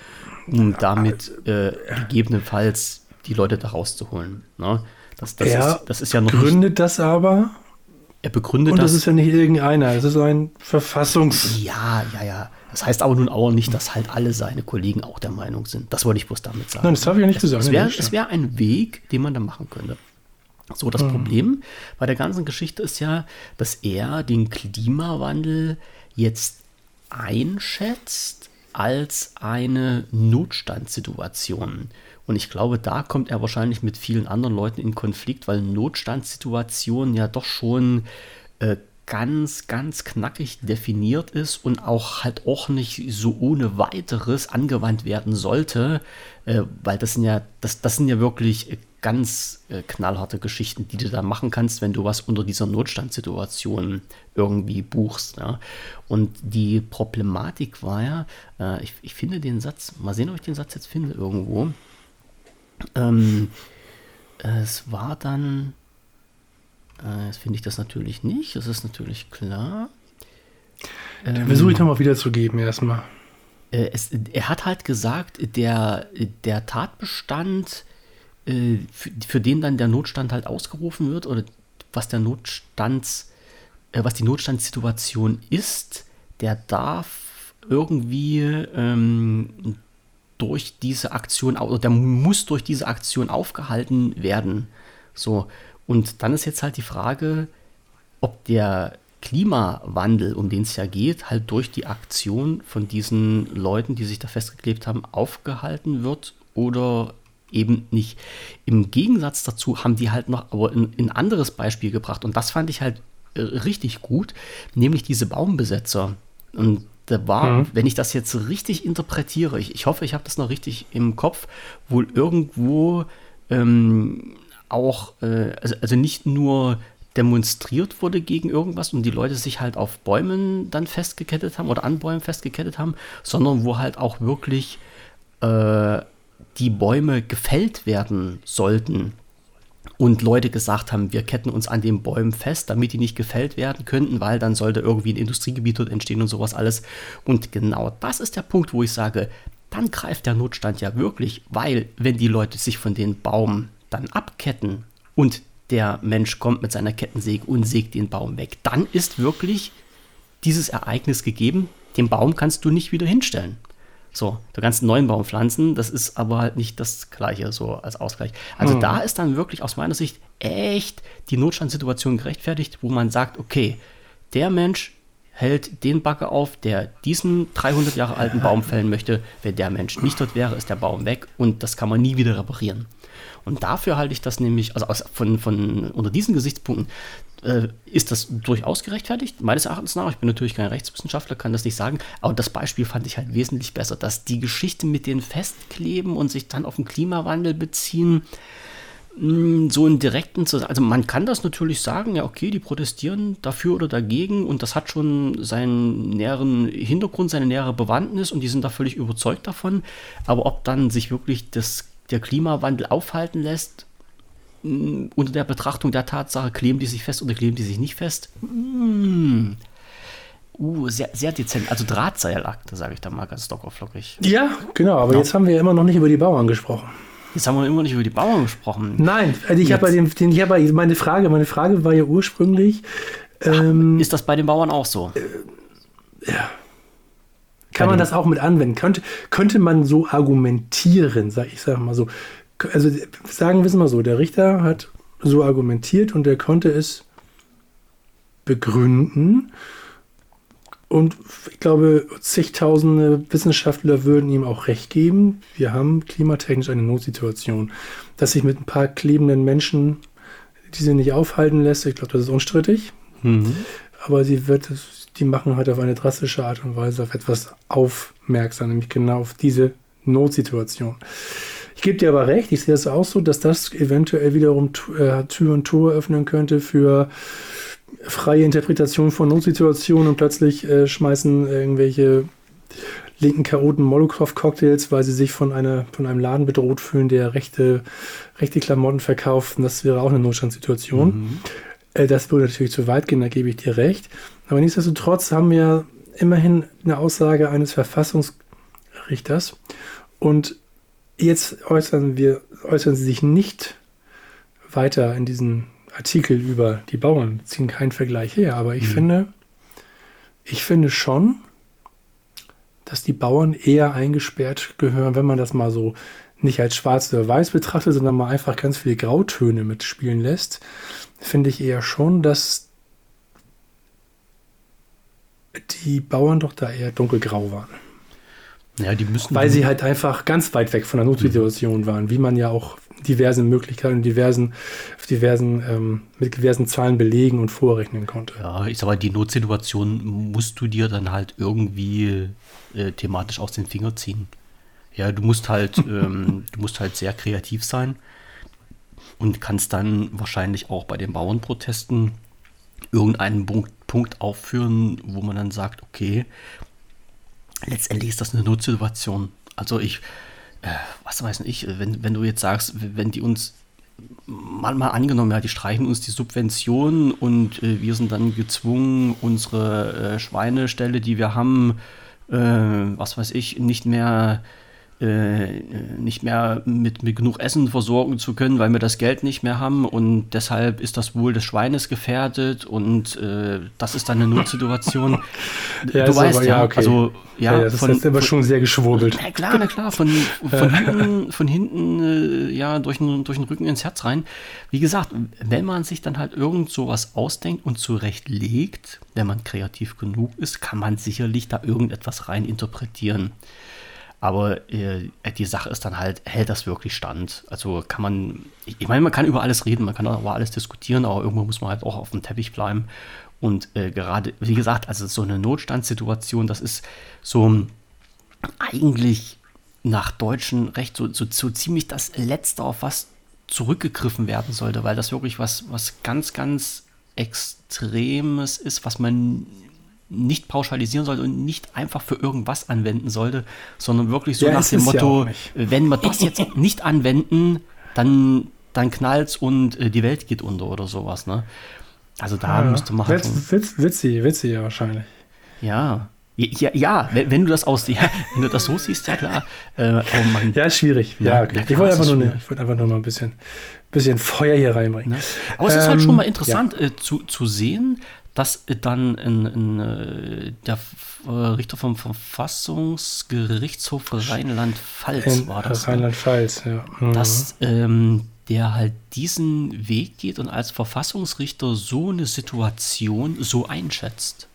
um damit äh, gegebenenfalls die Leute da rauszuholen. Ne? Das, das, er ist, das ist ja noch gründet nicht, das aber. Er begründet und das. Und das ist ja nicht irgendeiner, es ist ein Verfassungs. Ja, ja, ja. Das heißt aber nun auch nicht, dass halt alle seine Kollegen auch der Meinung sind. Das wollte ich bloß damit sagen. Nein, das habe ich ja nicht gesagt. Es wäre wär ein Weg, den man da machen könnte. So, das mhm. Problem bei der ganzen Geschichte ist ja, dass er den Klimawandel jetzt einschätzt als eine Notstandssituation. Und ich glaube, da kommt er wahrscheinlich mit vielen anderen Leuten in Konflikt, weil Notstandssituationen ja doch schon äh, ganz, ganz knackig definiert ist und auch halt auch nicht so ohne weiteres angewandt werden sollte, äh, weil das sind ja, das, das sind ja wirklich ganz äh, knallharte Geschichten, die du da machen kannst, wenn du was unter dieser Notstandssituation irgendwie buchst. Ja. Und die Problematik war ja, äh, ich, ich finde den Satz, mal sehen, ob ich den Satz jetzt finde irgendwo. Ähm, es war dann, äh, jetzt finde ich das natürlich nicht, das ist natürlich klar. Dann ähm, versuche ich nochmal wiederzugeben erstmal. Äh, es, er hat halt gesagt, der, der Tatbestand, äh, für, für, den dann der Notstand halt ausgerufen wird, oder was der Notstands, äh, was die Notstandssituation ist, der darf irgendwie ähm, durch diese Aktion, oder der muss durch diese Aktion aufgehalten werden. So, und dann ist jetzt halt die Frage, ob der Klimawandel, um den es ja geht, halt durch die Aktion von diesen Leuten, die sich da festgeklebt haben, aufgehalten wird oder eben nicht. Im Gegensatz dazu haben die halt noch aber ein, ein anderes Beispiel gebracht und das fand ich halt äh, richtig gut, nämlich diese Baumbesetzer. Und da war, mhm. wenn ich das jetzt richtig interpretiere, ich, ich hoffe, ich habe das noch richtig im Kopf, wohl irgendwo ähm, auch, äh, also, also nicht nur demonstriert wurde gegen irgendwas und die Leute sich halt auf Bäumen dann festgekettet haben oder an Bäumen festgekettet haben, sondern wo halt auch wirklich äh, die Bäume gefällt werden sollten und Leute gesagt haben, wir ketten uns an den Bäumen fest, damit die nicht gefällt werden könnten, weil dann sollte irgendwie ein Industriegebiet dort entstehen und sowas alles. Und genau das ist der Punkt, wo ich sage, dann greift der Notstand ja wirklich, weil wenn die Leute sich von den Baum dann abketten und der Mensch kommt mit seiner Kettensäge und sägt den Baum weg, dann ist wirklich dieses Ereignis gegeben. Den Baum kannst du nicht wieder hinstellen. So, du kannst einen neuen Baum pflanzen, das ist aber halt nicht das Gleiche, so als Ausgleich. Also hm. da ist dann wirklich aus meiner Sicht echt die Notstandssituation gerechtfertigt, wo man sagt, okay, der Mensch hält den Bagger auf, der diesen 300 Jahre alten Baum fällen möchte. Wenn der Mensch nicht dort wäre, ist der Baum weg und das kann man nie wieder reparieren. Und dafür halte ich das nämlich, also aus, von, von unter diesen Gesichtspunkten, äh, ist das durchaus gerechtfertigt, meines Erachtens nach. Ich bin natürlich kein Rechtswissenschaftler, kann das nicht sagen, aber das Beispiel fand ich halt wesentlich besser, dass die Geschichte mit den Festkleben und sich dann auf den Klimawandel beziehen, so einen direkten, also man kann das natürlich sagen, ja okay, die protestieren dafür oder dagegen und das hat schon seinen näheren Hintergrund, seine nähere Bewandtnis und die sind da völlig überzeugt davon, aber ob dann sich wirklich das, der Klimawandel aufhalten lässt, unter der Betrachtung der Tatsache, kleben die sich fest oder kleben die sich nicht fest, uh, sehr, sehr dezent, also Drahtseilakte, sage ich da mal ganz dockerflockig. Ja, genau, aber ja. jetzt haben wir immer noch nicht über die Bauern gesprochen. Jetzt haben wir immer nicht über die Bauern gesprochen. Nein, also ich habe bei dem, den, ich habe meine Frage, meine Frage war ja ursprünglich. Ähm, ist das bei den Bauern auch so? Äh, ja. Kann man das auch mit anwenden? Könnte, könnte man so argumentieren, sag ich sage mal so. Also sagen wir es mal so, der Richter hat so argumentiert und er konnte es begründen und ich glaube, zigtausende Wissenschaftler würden ihm auch recht geben. Wir haben klimatechnisch eine Notsituation. Dass sich mit ein paar klebenden Menschen diese nicht aufhalten lässt, ich glaube, das ist unstrittig. Mhm. Aber sie wird, die machen halt auf eine drastische Art und Weise auf etwas aufmerksam, nämlich genau auf diese Notsituation. Ich gebe dir aber recht, ich sehe es auch so, dass das eventuell wiederum äh, Tür und Tor öffnen könnte für freie Interpretation von Notsituationen und plötzlich äh, schmeißen irgendwelche linken Chaoten Molotow-Cocktails, weil sie sich von, einer, von einem Laden bedroht fühlen, der rechte, rechte Klamotten verkauft. Und das wäre auch eine Notstandssituation. Mhm. Äh, das würde natürlich zu weit gehen, da gebe ich dir recht. Aber nichtsdestotrotz haben wir immerhin eine Aussage eines Verfassungsrichters. Und jetzt äußern, wir, äußern sie sich nicht weiter in diesen Artikel über die Bauern ziehen keinen Vergleich her, aber ich mhm. finde, ich finde schon, dass die Bauern eher eingesperrt gehören, wenn man das mal so nicht als schwarz oder weiß betrachtet, sondern mal einfach ganz viele Grautöne mitspielen lässt, finde ich eher schon, dass die Bauern doch da eher dunkelgrau waren. Ja, die müssen. Weil sie halt einfach ganz weit weg von der Notsituation mhm. waren, wie man ja auch diversen Möglichkeiten, diversen, diversen, ähm, mit diversen Zahlen belegen und vorrechnen konnte. Ja, ich sag mal, die Notsituation musst du dir dann halt irgendwie äh, thematisch aus den Fingern ziehen. Ja, du musst halt, ähm, du musst halt sehr kreativ sein und kannst dann wahrscheinlich auch bei den Bauernprotesten irgendeinen Punkt, Punkt aufführen, wo man dann sagt, okay, letztendlich ist das eine Notsituation. Also ich, äh, was weiß ich, wenn, wenn du jetzt sagst, wenn die uns mal, mal angenommen, ja, die streichen uns die Subventionen und äh, wir sind dann gezwungen, unsere äh, Schweineställe, die wir haben, äh, was weiß ich, nicht mehr äh, nicht mehr mit, mit genug Essen versorgen zu können, weil wir das Geld nicht mehr haben und deshalb ist das Wohl des Schweines gefährdet und äh, das ist dann eine Notsituation. ja, du weißt aber, ja, okay. also ja, ja, das von, ist aber schon sehr geschwurbelt. Na klar, na klar, von, von hinten, von hinten äh, ja durch den, durch den Rücken ins Herz rein. Wie gesagt, wenn man sich dann halt irgend sowas ausdenkt und zurechtlegt, wenn man kreativ genug ist, kann man sicherlich da irgendetwas rein interpretieren. Aber äh, die Sache ist dann halt, hält das wirklich stand? Also kann man, ich meine, man kann über alles reden, man kann auch über alles diskutieren, aber irgendwo muss man halt auch auf dem Teppich bleiben. Und äh, gerade, wie gesagt, also so eine Notstandssituation, das ist so eigentlich nach deutschem Recht so, so, so ziemlich das Letzte, auf was zurückgegriffen werden sollte, weil das wirklich was, was ganz, ganz Extremes ist, was man nicht pauschalisieren sollte und nicht einfach für irgendwas anwenden sollte, sondern wirklich so ja, nach dem Motto, ja wenn wir das jetzt nicht anwenden, dann, dann knallt's und äh, die Welt geht unter oder sowas. Ne? Also da ja, müsste man halt witz, witz, witzig, witzig ja wahrscheinlich. Ja. Ja, ja wenn, wenn, du das aus, ja, wenn du das so siehst, ja klar. Äh, oh Mann. Ja, schwierig. Ja, okay. ich wollte einfach, nur, ne, wollt einfach nur mal ein bisschen, bisschen Feuer hier reinbringen. Ne? Aber es ähm, ist halt schon mal ähm, interessant ja. äh, zu, zu sehen, dass dann in, in, äh, der äh, Richter vom Verfassungsgerichtshof Rheinland-Pfalz war das. Ne? Rheinland-Pfalz, ja. Mhm. Dass ähm, der halt diesen Weg geht und als Verfassungsrichter so eine Situation so einschätzt.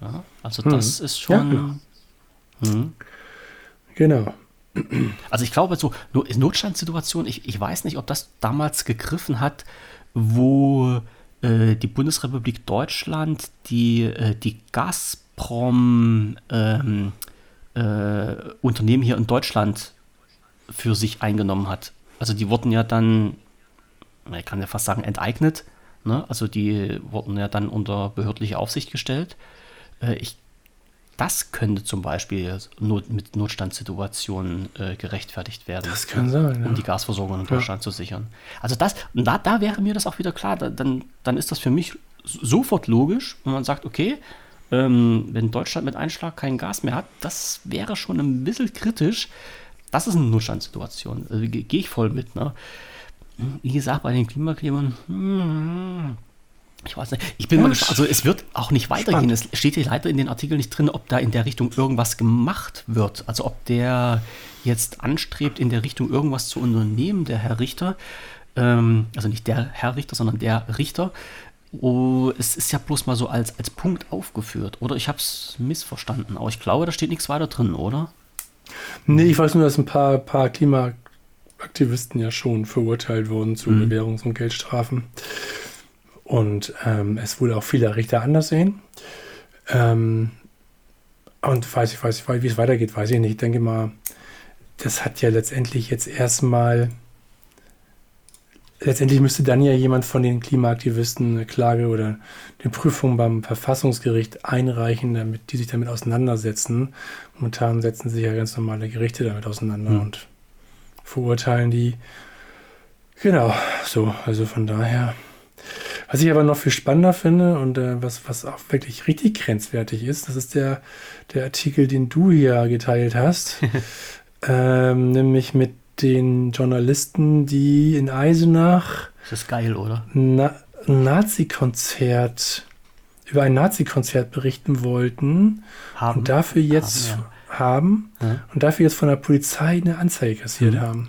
Ja, also das hm. ist schon. Ja, genau. Hm. genau. Also ich glaube, so Notstandssituation, ich, ich weiß nicht, ob das damals gegriffen hat, wo äh, die Bundesrepublik Deutschland die, äh, die Gazprom ähm, äh, Unternehmen hier in Deutschland für sich eingenommen hat. Also die wurden ja dann, ich kann ja fast sagen, enteignet. Ne? Also die wurden ja dann unter behördliche Aufsicht gestellt. Äh, ich das könnte zum Beispiel not, mit Notstandssituationen äh, gerechtfertigt werden. Das kann sein, ja. Um die Gasversorgung in Deutschland ja. zu sichern. Also das, da, da wäre mir das auch wieder klar. Da, dann, dann ist das für mich sofort logisch, wenn man sagt, okay, ähm, wenn Deutschland mit Einschlag kein Gas mehr hat, das wäre schon ein bisschen kritisch. Das ist eine Notstandssituation. Also, Gehe ich voll mit. Ne? Wie gesagt, bei den Klimaklimern, hm, ich weiß nicht. Ich bin ja, mal gespannt. Also es wird auch nicht weitergehen. Spannend. Es steht hier leider in den Artikeln nicht drin, ob da in der Richtung irgendwas gemacht wird. Also ob der jetzt anstrebt, in der Richtung irgendwas zu unternehmen, der Herr Richter. Ähm, also nicht der Herr Richter, sondern der Richter. Oh, es ist ja bloß mal so als, als Punkt aufgeführt. Oder ich habe es missverstanden. Aber ich glaube, da steht nichts weiter drin, oder? Nee, ich weiß nur, dass ein paar, paar Klimaaktivisten ja schon verurteilt wurden zu mhm. Bewährungs- und Geldstrafen und ähm, es wohl auch viele Richter anders sehen. Ähm, und weiß ich, weiß ich, wie es weitergeht, weiß ich nicht. Ich denke mal, das hat ja letztendlich jetzt erstmal. Letztendlich müsste dann ja jemand von den Klimaaktivisten eine Klage oder eine Prüfung beim Verfassungsgericht einreichen, damit die sich damit auseinandersetzen. Momentan setzen sich ja ganz normale Gerichte damit auseinander mhm. und verurteilen die. Genau, so, also von daher. Was ich aber noch viel spannender finde und äh, was, was auch wirklich richtig grenzwertig ist, das ist der, der Artikel, den du hier geteilt hast, ähm, nämlich mit den Journalisten, die in Eisenach. Das ist geil, oder? Na, Nazi-Konzert, über ein Nazi-Konzert berichten wollten haben. und dafür jetzt haben, ja. haben ja. und dafür jetzt von der Polizei eine Anzeige kassiert mhm. haben.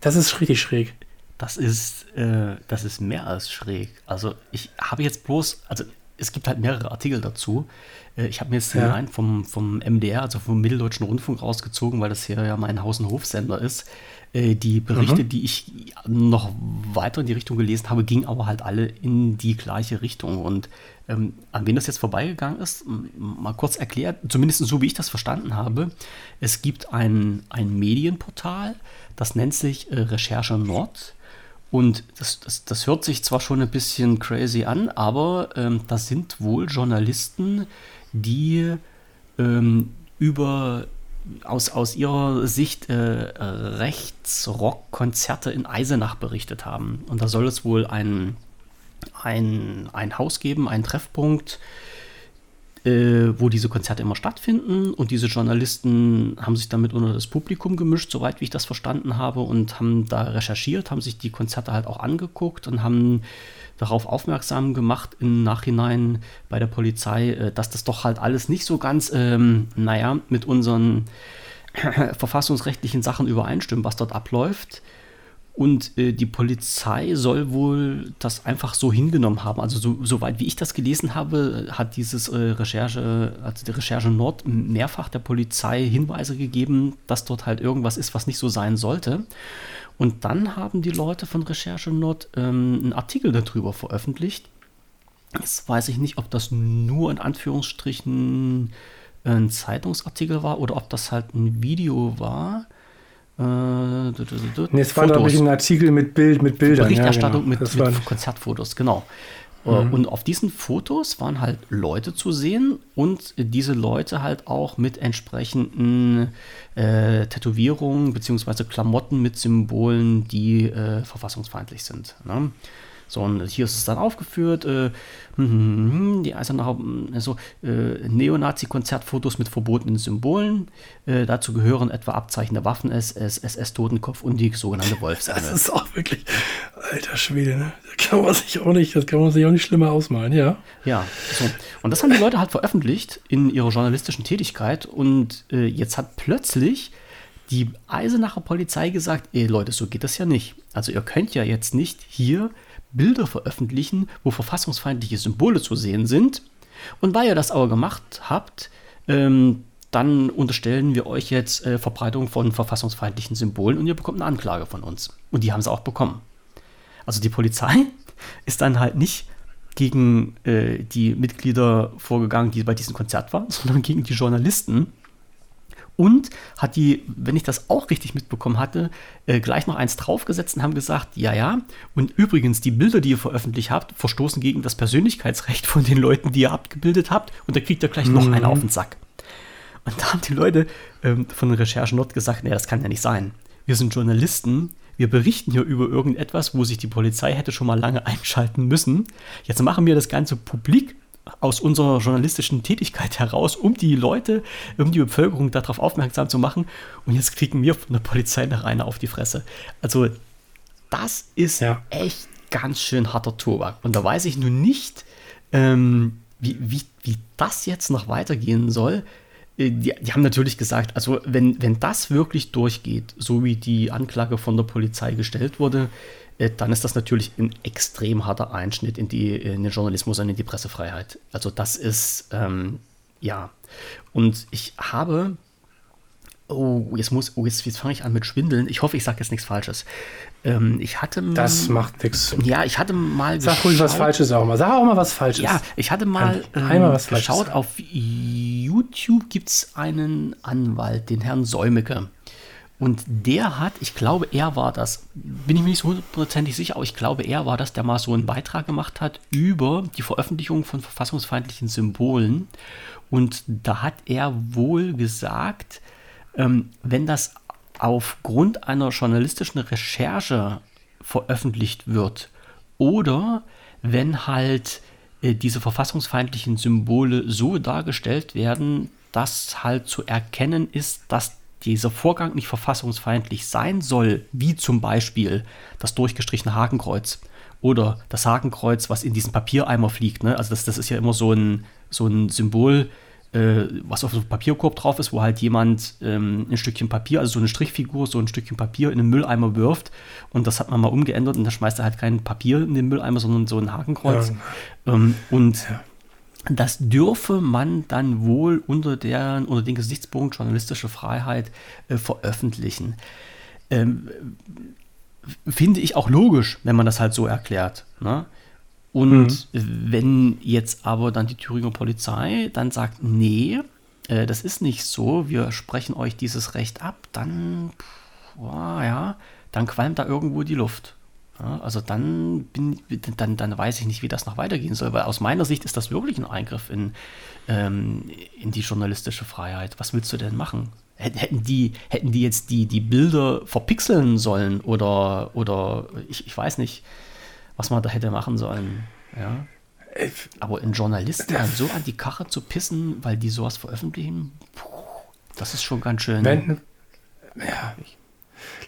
Das ist richtig schräg. Das ist, äh, das ist mehr als schräg. Also ich habe jetzt bloß, also es gibt halt mehrere Artikel dazu. Äh, ich habe mir jetzt ja. einen vom, vom MDR, also vom Mitteldeutschen Rundfunk rausgezogen, weil das hier ja mein Haus- und Hofsender ist. Äh, die Berichte, mhm. die ich noch weiter in die Richtung gelesen habe, gingen aber halt alle in die gleiche Richtung. Und ähm, an wen das jetzt vorbeigegangen ist, mal kurz erklärt, zumindest so wie ich das verstanden habe. Es gibt ein, ein Medienportal, das nennt sich äh, Recherche Nord. Und das, das, das hört sich zwar schon ein bisschen crazy an, aber ähm, das sind wohl Journalisten, die ähm, über aus, aus ihrer Sicht äh, Rechtsrock-Konzerte in Eisenach berichtet haben. Und da soll es wohl ein, ein, ein Haus geben, einen Treffpunkt, äh, wo diese Konzerte immer stattfinden. Und diese Journalisten haben sich damit unter das Publikum gemischt, soweit wie ich das verstanden habe, und haben da recherchiert, haben sich die Konzerte halt auch angeguckt und haben darauf aufmerksam gemacht im Nachhinein bei der Polizei, äh, dass das doch halt alles nicht so ganz, ähm, naja, mit unseren verfassungsrechtlichen Sachen übereinstimmt, was dort abläuft. Und äh, die Polizei soll wohl das einfach so hingenommen haben. Also so, soweit wie ich das gelesen habe, hat dieses äh, Recherche, also die Recherche Nord mehrfach der Polizei Hinweise gegeben, dass dort halt irgendwas ist, was nicht so sein sollte. Und dann haben die Leute von Recherche Nord ähm, einen Artikel darüber veröffentlicht. Jetzt weiß ich nicht, ob das nur in Anführungsstrichen ein Zeitungsartikel war oder ob das halt ein Video war. Äh, nee, es war, glaube ich, ein Artikel mit Bild, mit Bildern. Berichterstattung ja, genau. mit, mit Konzertfotos, genau. Äh, mhm. Und auf diesen Fotos waren halt Leute zu sehen und diese Leute halt auch mit entsprechenden äh, Tätowierungen bzw. Klamotten mit Symbolen, die äh, verfassungsfeindlich sind. Ne? So, und hier ist es dann aufgeführt, äh, hm, hm, hm, die Eisenach, also äh, Neonazi-Konzertfotos mit verbotenen Symbolen. Äh, dazu gehören etwa Abzeichen der Waffen, SS, SS-Totenkopf und die sogenannte Wolfsangel. Das ist auch wirklich, alter Schwede, ne? Das kann man sich auch nicht, das kann man sich auch nicht schlimmer ausmalen, ja. Ja, so. Und das haben die Leute halt veröffentlicht in ihrer journalistischen Tätigkeit und äh, jetzt hat plötzlich die Eisenacher Polizei gesagt, ey Leute, so geht das ja nicht. Also ihr könnt ja jetzt nicht hier Bilder veröffentlichen, wo verfassungsfeindliche Symbole zu sehen sind. Und weil ihr das aber gemacht habt, ähm, dann unterstellen wir euch jetzt äh, Verbreitung von verfassungsfeindlichen Symbolen und ihr bekommt eine Anklage von uns. Und die haben sie auch bekommen. Also die Polizei ist dann halt nicht gegen äh, die Mitglieder vorgegangen, die bei diesem Konzert waren, sondern gegen die Journalisten. Und hat die, wenn ich das auch richtig mitbekommen hatte, äh, gleich noch eins draufgesetzt und haben gesagt, ja, ja. Und übrigens, die Bilder, die ihr veröffentlicht habt, verstoßen gegen das Persönlichkeitsrecht von den Leuten, die ihr abgebildet habt. Und da kriegt ihr gleich mhm. noch einen auf den Sack. Und da haben die Leute ähm, von der Recherche Not gesagt, nee, das kann ja nicht sein. Wir sind Journalisten, wir berichten hier über irgendetwas, wo sich die Polizei hätte schon mal lange einschalten müssen. Jetzt machen wir das Ganze publik aus unserer journalistischen Tätigkeit heraus, um die Leute, um die Bevölkerung darauf aufmerksam zu machen. Und jetzt kriegen wir von der Polizei nach einer auf die Fresse. Also, das ist ja. echt ganz schön harter Tobak. Und da weiß ich nun nicht, ähm, wie, wie, wie das jetzt noch weitergehen soll. Äh, die, die, haben natürlich gesagt, also wenn, wenn das wirklich durchgeht, so wie die Anklage von der Polizei gestellt wurde, dann ist das natürlich ein extrem harter Einschnitt in, die, in den Journalismus und in die Pressefreiheit. Also das ist, ähm, ja. Und ich habe Oh, jetzt muss, oh, jetzt, jetzt fange ich an mit Schwindeln. Ich hoffe, ich sage jetzt nichts Falsches. Ähm, ich hatte Das macht nichts. Ja, ich hatte mal Sag ruhig was Falsches auch mal. Sag auch mal was Falsches. Ja, ich hatte mal ähm, geschaut, auf YouTube gibt es einen Anwalt, den Herrn Säumecke. Und der hat, ich glaube, er war das, bin ich mir nicht so hundertprozentig sicher, aber ich glaube, er war das, der mal so einen Beitrag gemacht hat über die Veröffentlichung von verfassungsfeindlichen Symbolen. Und da hat er wohl gesagt, ähm, wenn das aufgrund einer journalistischen Recherche veröffentlicht wird oder wenn halt äh, diese verfassungsfeindlichen Symbole so dargestellt werden, dass halt zu erkennen ist, dass dieser Vorgang nicht verfassungsfeindlich sein soll, wie zum Beispiel das durchgestrichene Hakenkreuz oder das Hakenkreuz, was in diesen Papiereimer fliegt. Ne? Also das, das ist ja immer so ein, so ein Symbol, äh, was auf einem Papierkorb drauf ist, wo halt jemand ähm, ein Stückchen Papier, also so eine Strichfigur, so ein Stückchen Papier in den Mülleimer wirft. Und das hat man mal umgeändert und da schmeißt er halt kein Papier in den Mülleimer, sondern so ein Hakenkreuz. Ja. Ähm, und ja. Das dürfe man dann wohl unter, der, unter den Gesichtspunkt journalistische Freiheit äh, veröffentlichen. Ähm, finde ich auch logisch, wenn man das halt so erklärt. Ne? Und mhm. wenn jetzt aber dann die Thüringer Polizei dann sagt, nee, äh, das ist nicht so, wir sprechen euch dieses Recht ab, dann, oh, ja, dann qualmt da irgendwo die Luft. Ja, also dann, bin, dann, dann weiß ich nicht, wie das noch weitergehen soll, weil aus meiner Sicht ist das wirklich ein Eingriff in, ähm, in die journalistische Freiheit. Was willst du denn machen? Hätten die, hätten die jetzt die, die Bilder verpixeln sollen oder, oder ich, ich weiß nicht was man da hätte machen sollen. Ja. Aber in Journalisten so an die Kache zu pissen, weil die sowas veröffentlichen, das ist schon ganz schön. Wenn, ja.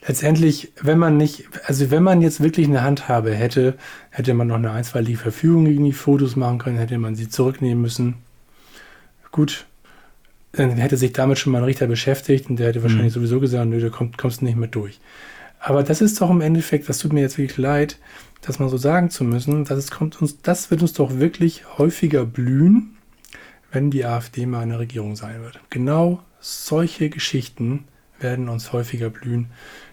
Letztendlich, wenn man nicht, also wenn man jetzt wirklich eine Handhabe hätte, hätte man noch eine einstweilige Verfügung gegen die Fotos machen können, hätte man sie zurücknehmen müssen. Gut, dann hätte sich damit schon mal ein Richter beschäftigt und der hätte wahrscheinlich mhm. sowieso gesagt, nö, da komm, kommst du nicht mehr durch. Aber das ist doch im Endeffekt, das tut mir jetzt wirklich leid, das mal so sagen zu müssen, dass es kommt uns, das wird uns doch wirklich häufiger blühen, wenn die AfD mal eine Regierung sein wird. Genau solche Geschichten werden uns häufiger blühen,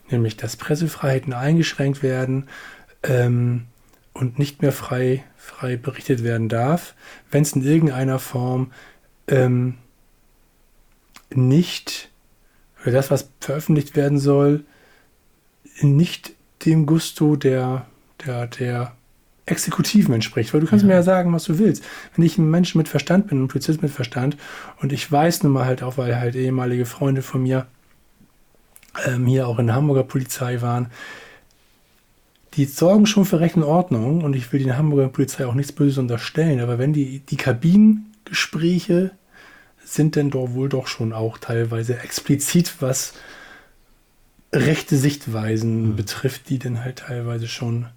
nämlich dass Pressefreiheiten eingeschränkt werden ähm, und nicht mehr frei, frei berichtet werden darf, wenn es in irgendeiner Form ähm, nicht für das, was veröffentlicht werden soll, nicht dem Gusto der der, der Exekutiven entspricht. Weil du kannst ja. mir ja sagen, was du willst. Wenn ich ein Mensch mit Verstand bin, ein Polizist mit Verstand, und ich weiß nun mal halt auch, weil halt ehemalige Freunde von mir ähm, hier auch in der Hamburger Polizei waren, die sorgen schon für Recht und Ordnung und ich will den Hamburger Polizei auch nichts Böses unterstellen, aber wenn die, die Kabinengespräche sind denn doch wohl doch schon auch teilweise explizit, was rechte Sichtweisen mhm. betrifft, die dann halt teilweise schon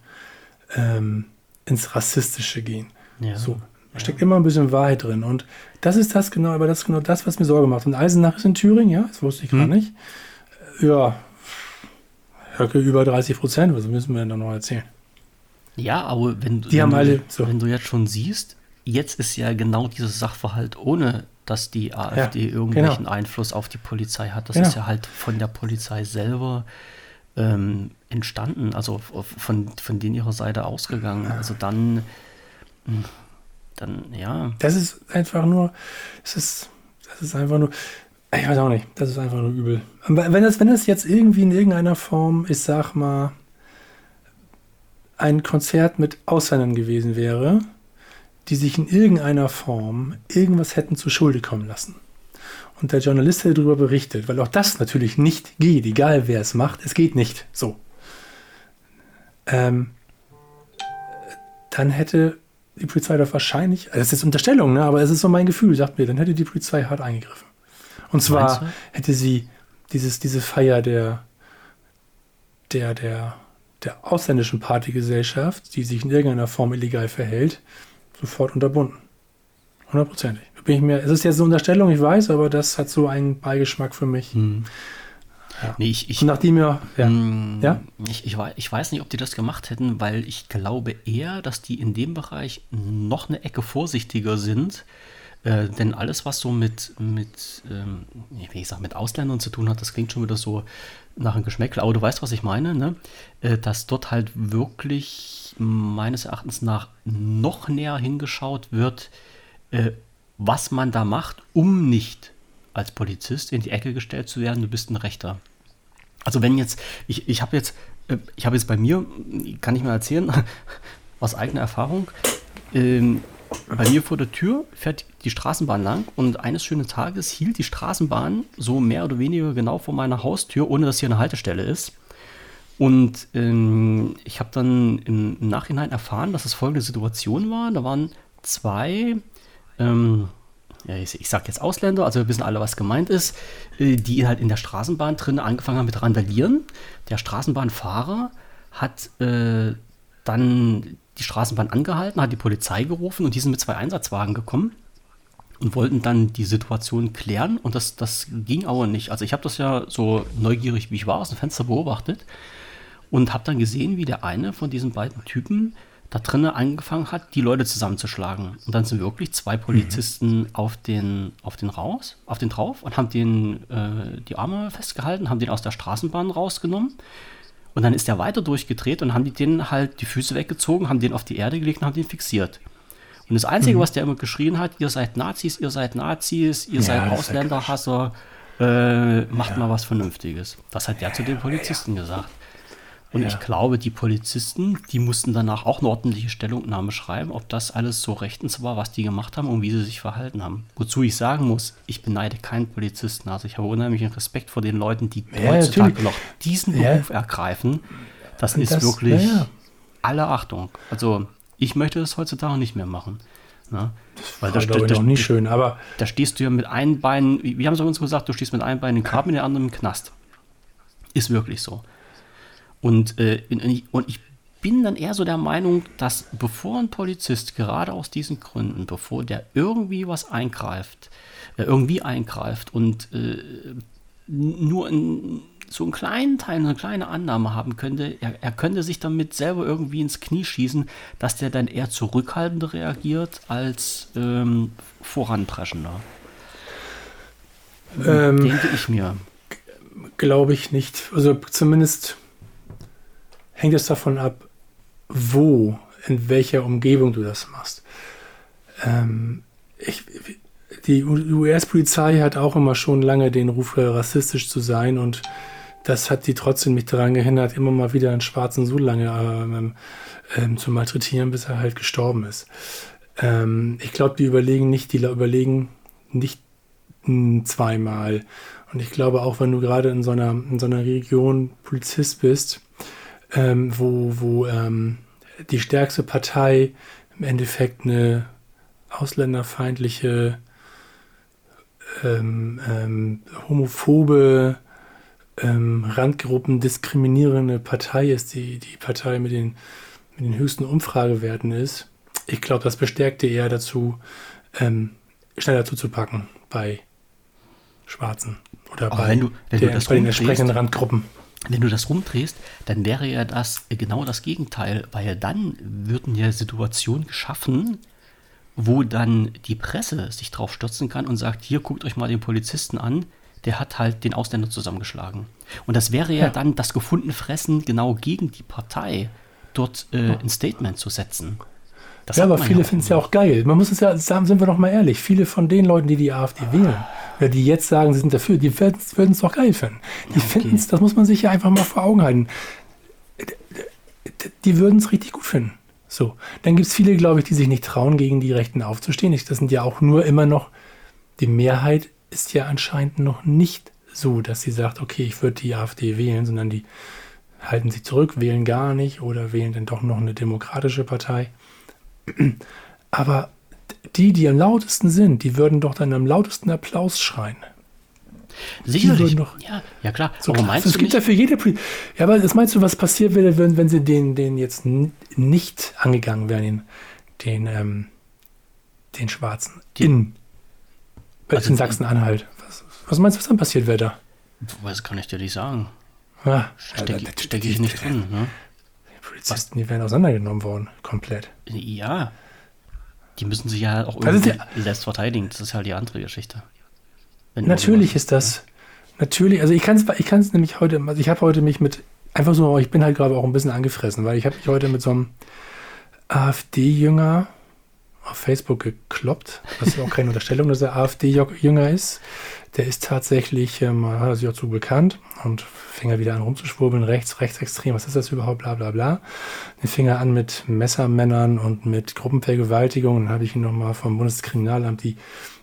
ähm, ins Rassistische gehen. Ja. So. Da steckt ja. immer ein bisschen Wahrheit drin. Und das ist das genau, aber das ist genau das, was mir Sorge macht. Und Eisenach ist in Thüringen, ja, das wusste ich hm. gar nicht. Ja, Höcke über 30 Prozent, was müssen wir denn da noch erzählen? Ja, aber wenn, Die wenn, haben du, alle, so. wenn du jetzt schon siehst, jetzt ist ja genau dieses Sachverhalt, ohne dass die AfD ja, irgendwelchen genau. Einfluss auf die Polizei hat. Das genau. ist ja halt von der Polizei selber ähm, entstanden, also von, von denen ihrer Seite ausgegangen. Also dann, hm, dann, ja. Das ist einfach nur, das ist, das ist einfach nur, ich weiß auch nicht, das ist einfach nur übel. Wenn das, wenn jetzt irgendwie in irgendeiner Form, ich sag mal, ein Konzert mit Ausländern gewesen wäre, die sich in irgendeiner Form irgendwas hätten zu Schulde kommen lassen. Und der Journalist hätte darüber berichtet, weil auch das natürlich nicht geht, egal wer es macht, es geht nicht so. Ähm, dann hätte die Polizei doch wahrscheinlich, also das ist Unterstellung, ne, aber es ist so mein Gefühl, sagt mir, dann hätte die Polizei hart eingegriffen. Und zwar hätte sie dieses, diese Feier der, der, der, der ausländischen Partygesellschaft, die sich in irgendeiner Form illegal verhält, sofort unterbunden. Hundertprozentig. Bin ich mir, es ist jetzt eine Unterstellung, ich weiß, aber das hat so einen Beigeschmack für mich. Hm. Ja. Nee, ich, ich, nachdem wir, ja. Hm, ja? Ich, ich, ich weiß nicht, ob die das gemacht hätten, weil ich glaube eher, dass die in dem Bereich noch eine Ecke vorsichtiger sind. Äh, denn alles, was so mit, mit ähm, wie ich sag, mit Ausländern zu tun hat, das klingt schon wieder so nach einem Geschmäckle. Aber du weißt, was ich meine, ne? Äh, dass dort halt wirklich meines Erachtens nach noch näher hingeschaut wird, äh, was man da macht, um nicht als Polizist in die Ecke gestellt zu werden, du bist ein Rechter. Also wenn jetzt, ich, ich habe jetzt, äh, ich habe jetzt bei mir, kann ich mal erzählen, aus eigener Erfahrung, ähm, bei mir vor der Tür fährt die Straßenbahn lang und eines schönen Tages hielt die Straßenbahn so mehr oder weniger genau vor meiner Haustür, ohne dass hier eine Haltestelle ist. Und ähm, ich habe dann im, Nachhinein erfahren, dass es folgende Situation war. Da waren zwei ähm, ja, ich, ich sage jetzt Ausländer, also wir wissen alle, was gemeint ist, äh, die halt in der Straßenbahn drin angefangen haben mit Randalieren. Der Straßenbahnfahrer hat äh, dann die Straßenbahn angehalten, hat die Polizei gerufen und die sind mit zwei Einsatzwagen gekommen und wollten dann die Situation klären und das, das ging aber nicht. Also ich habe das ja so neugierig, wie ich war, aus dem Fenster beobachtet und habe dann gesehen, wie der eine von diesen beiden Typen da drinnen angefangen hat, die Leute zusammenzuschlagen. Und dann sind wirklich zwei Polizisten mhm. auf, den, auf den raus, auf den drauf und haben den äh, die Arme festgehalten, haben den aus der Straßenbahn rausgenommen. Und dann ist er weiter durchgedreht und haben die denen halt die Füße weggezogen, haben den auf die Erde gelegt und haben den fixiert. Und das Einzige, mhm. was der immer geschrien hat, ihr seid Nazis, ihr seid Nazis, ihr ja, seid Ausländerhasser, äh, macht ja. mal was Vernünftiges. Das hat der zu den Polizisten gesagt. Und ja. ich glaube, die Polizisten, die mussten danach auch eine ordentliche Stellungnahme schreiben, ob das alles so rechtens war, was die gemacht haben und wie sie sich verhalten haben. Wozu ich sagen muss, ich beneide keinen Polizisten. Also ich habe unheimlichen Respekt vor den Leuten, die ja, heutzutage natürlich. noch diesen Beruf ja. ergreifen. Das und ist das, wirklich alle Achtung. Also ich möchte das heutzutage nicht mehr machen. Ne? Das Weil da, da, da, nie schön, aber da stehst du ja mit einem Bein, wie, wie haben sie uns gesagt, du stehst mit einem Bein im Grab, mit dem anderen im Knast. Ist wirklich so. Und, äh, und ich bin dann eher so der Meinung, dass bevor ein Polizist gerade aus diesen Gründen, bevor der irgendwie was eingreift, äh, irgendwie eingreift und äh, nur in, so einen kleinen Teil, eine kleine Annahme haben könnte, er, er, könnte sich damit selber irgendwie ins Knie schießen, dass der dann eher zurückhaltender reagiert als ähm, voranpreschender. Ähm, Denke ich mir. Glaube ich nicht. Also zumindest hängt es davon ab, wo, in welcher Umgebung du das machst. Ähm, ich, die US-Polizei hat auch immer schon lange den Ruf, rassistisch zu sein und das hat die trotzdem nicht daran gehindert, immer mal wieder einen Schwarzen so lange ähm, ähm, zu malträtieren, bis er halt gestorben ist. Ähm, ich glaube, die überlegen nicht, die überlegen nicht zweimal. Und ich glaube auch, wenn du gerade in so in so einer Region Polizist bist, ähm, wo, wo ähm, die stärkste Partei im Endeffekt eine ausländerfeindliche, ähm, ähm homophobe, ähm, Randgruppen diskriminierende Partei ist, die die Partei mit den, mit den höchsten Umfragewerten ist. Ich glaube, das bestärkte eher dazu, ähm, schneller zuzupacken bei Schwarzen oder bei, du, der, bei den entsprechenden Randgruppen. Wenn du das rumdrehst, dann wäre ja das genau das Gegenteil, weil dann würden ja Situationen geschaffen, wo dann die Presse sich drauf stürzen kann und sagt, hier guckt euch mal den Polizisten an, der hat halt den Ausländer zusammengeschlagen. Und das wäre ja, ja. dann das gefundene Fressen genau gegen die Partei, dort äh, ein Statement zu setzen. Das ja, aber viele ja finden es ja auch geil. Man muss es ja sagen, sind wir doch mal ehrlich, viele von den Leuten, die die AfD wählen, oder die jetzt sagen, sie sind dafür, die würden es doch geil finden. Die ja, okay. finden es, das muss man sich ja einfach mal vor Augen halten. Die würden es richtig gut finden. So, dann gibt es viele, glaube ich, die sich nicht trauen, gegen die Rechten aufzustehen. Das sind ja auch nur immer noch, die Mehrheit ist ja anscheinend noch nicht so, dass sie sagt, okay, ich würde die AfD wählen, sondern die halten sich zurück, wählen gar nicht oder wählen dann doch noch eine demokratische Partei. Aber die, die am lautesten sind, die würden doch dann am lautesten Applaus schreien. Sicherlich. Doch, ja, ja, klar. So aber meinst es gibt ja für jede. Ja, aber das meinst du, was passiert wäre, wenn, wenn sie den, den jetzt nicht angegangen wären, den, den, ähm, den Schwarzen die, in, also in Sachsen-Anhalt? Was, was meinst du, was dann passiert wäre da? Was kann ich dir nicht sagen? Ja, Stecke steck ich nicht drin. Ne? Polizisten, die wären auseinandergenommen worden, komplett. Ja. Die müssen sich ja auch irgendwie ja, selbst verteidigen. Das ist halt die andere Geschichte. Wenn natürlich ist das, natürlich, also ich kann es ich kann's nämlich heute, also ich habe heute mich mit, einfach so, ich bin halt gerade auch ein bisschen angefressen, weil ich habe mich heute mit so einem AfD-Jünger auf Facebook gekloppt. Das ist auch keine Unterstellung, dass er AfD-Jünger ist. Der ist tatsächlich, ähm, hat er sich zu bekannt und fing er wieder an rumzuschwurbeln, rechts, rechtsextrem, was ist das überhaupt, bla bla bla. Dann fing er an mit Messermännern und mit Gruppenvergewaltigung. Dann habe ich ihm nochmal vom Bundeskriminalamt die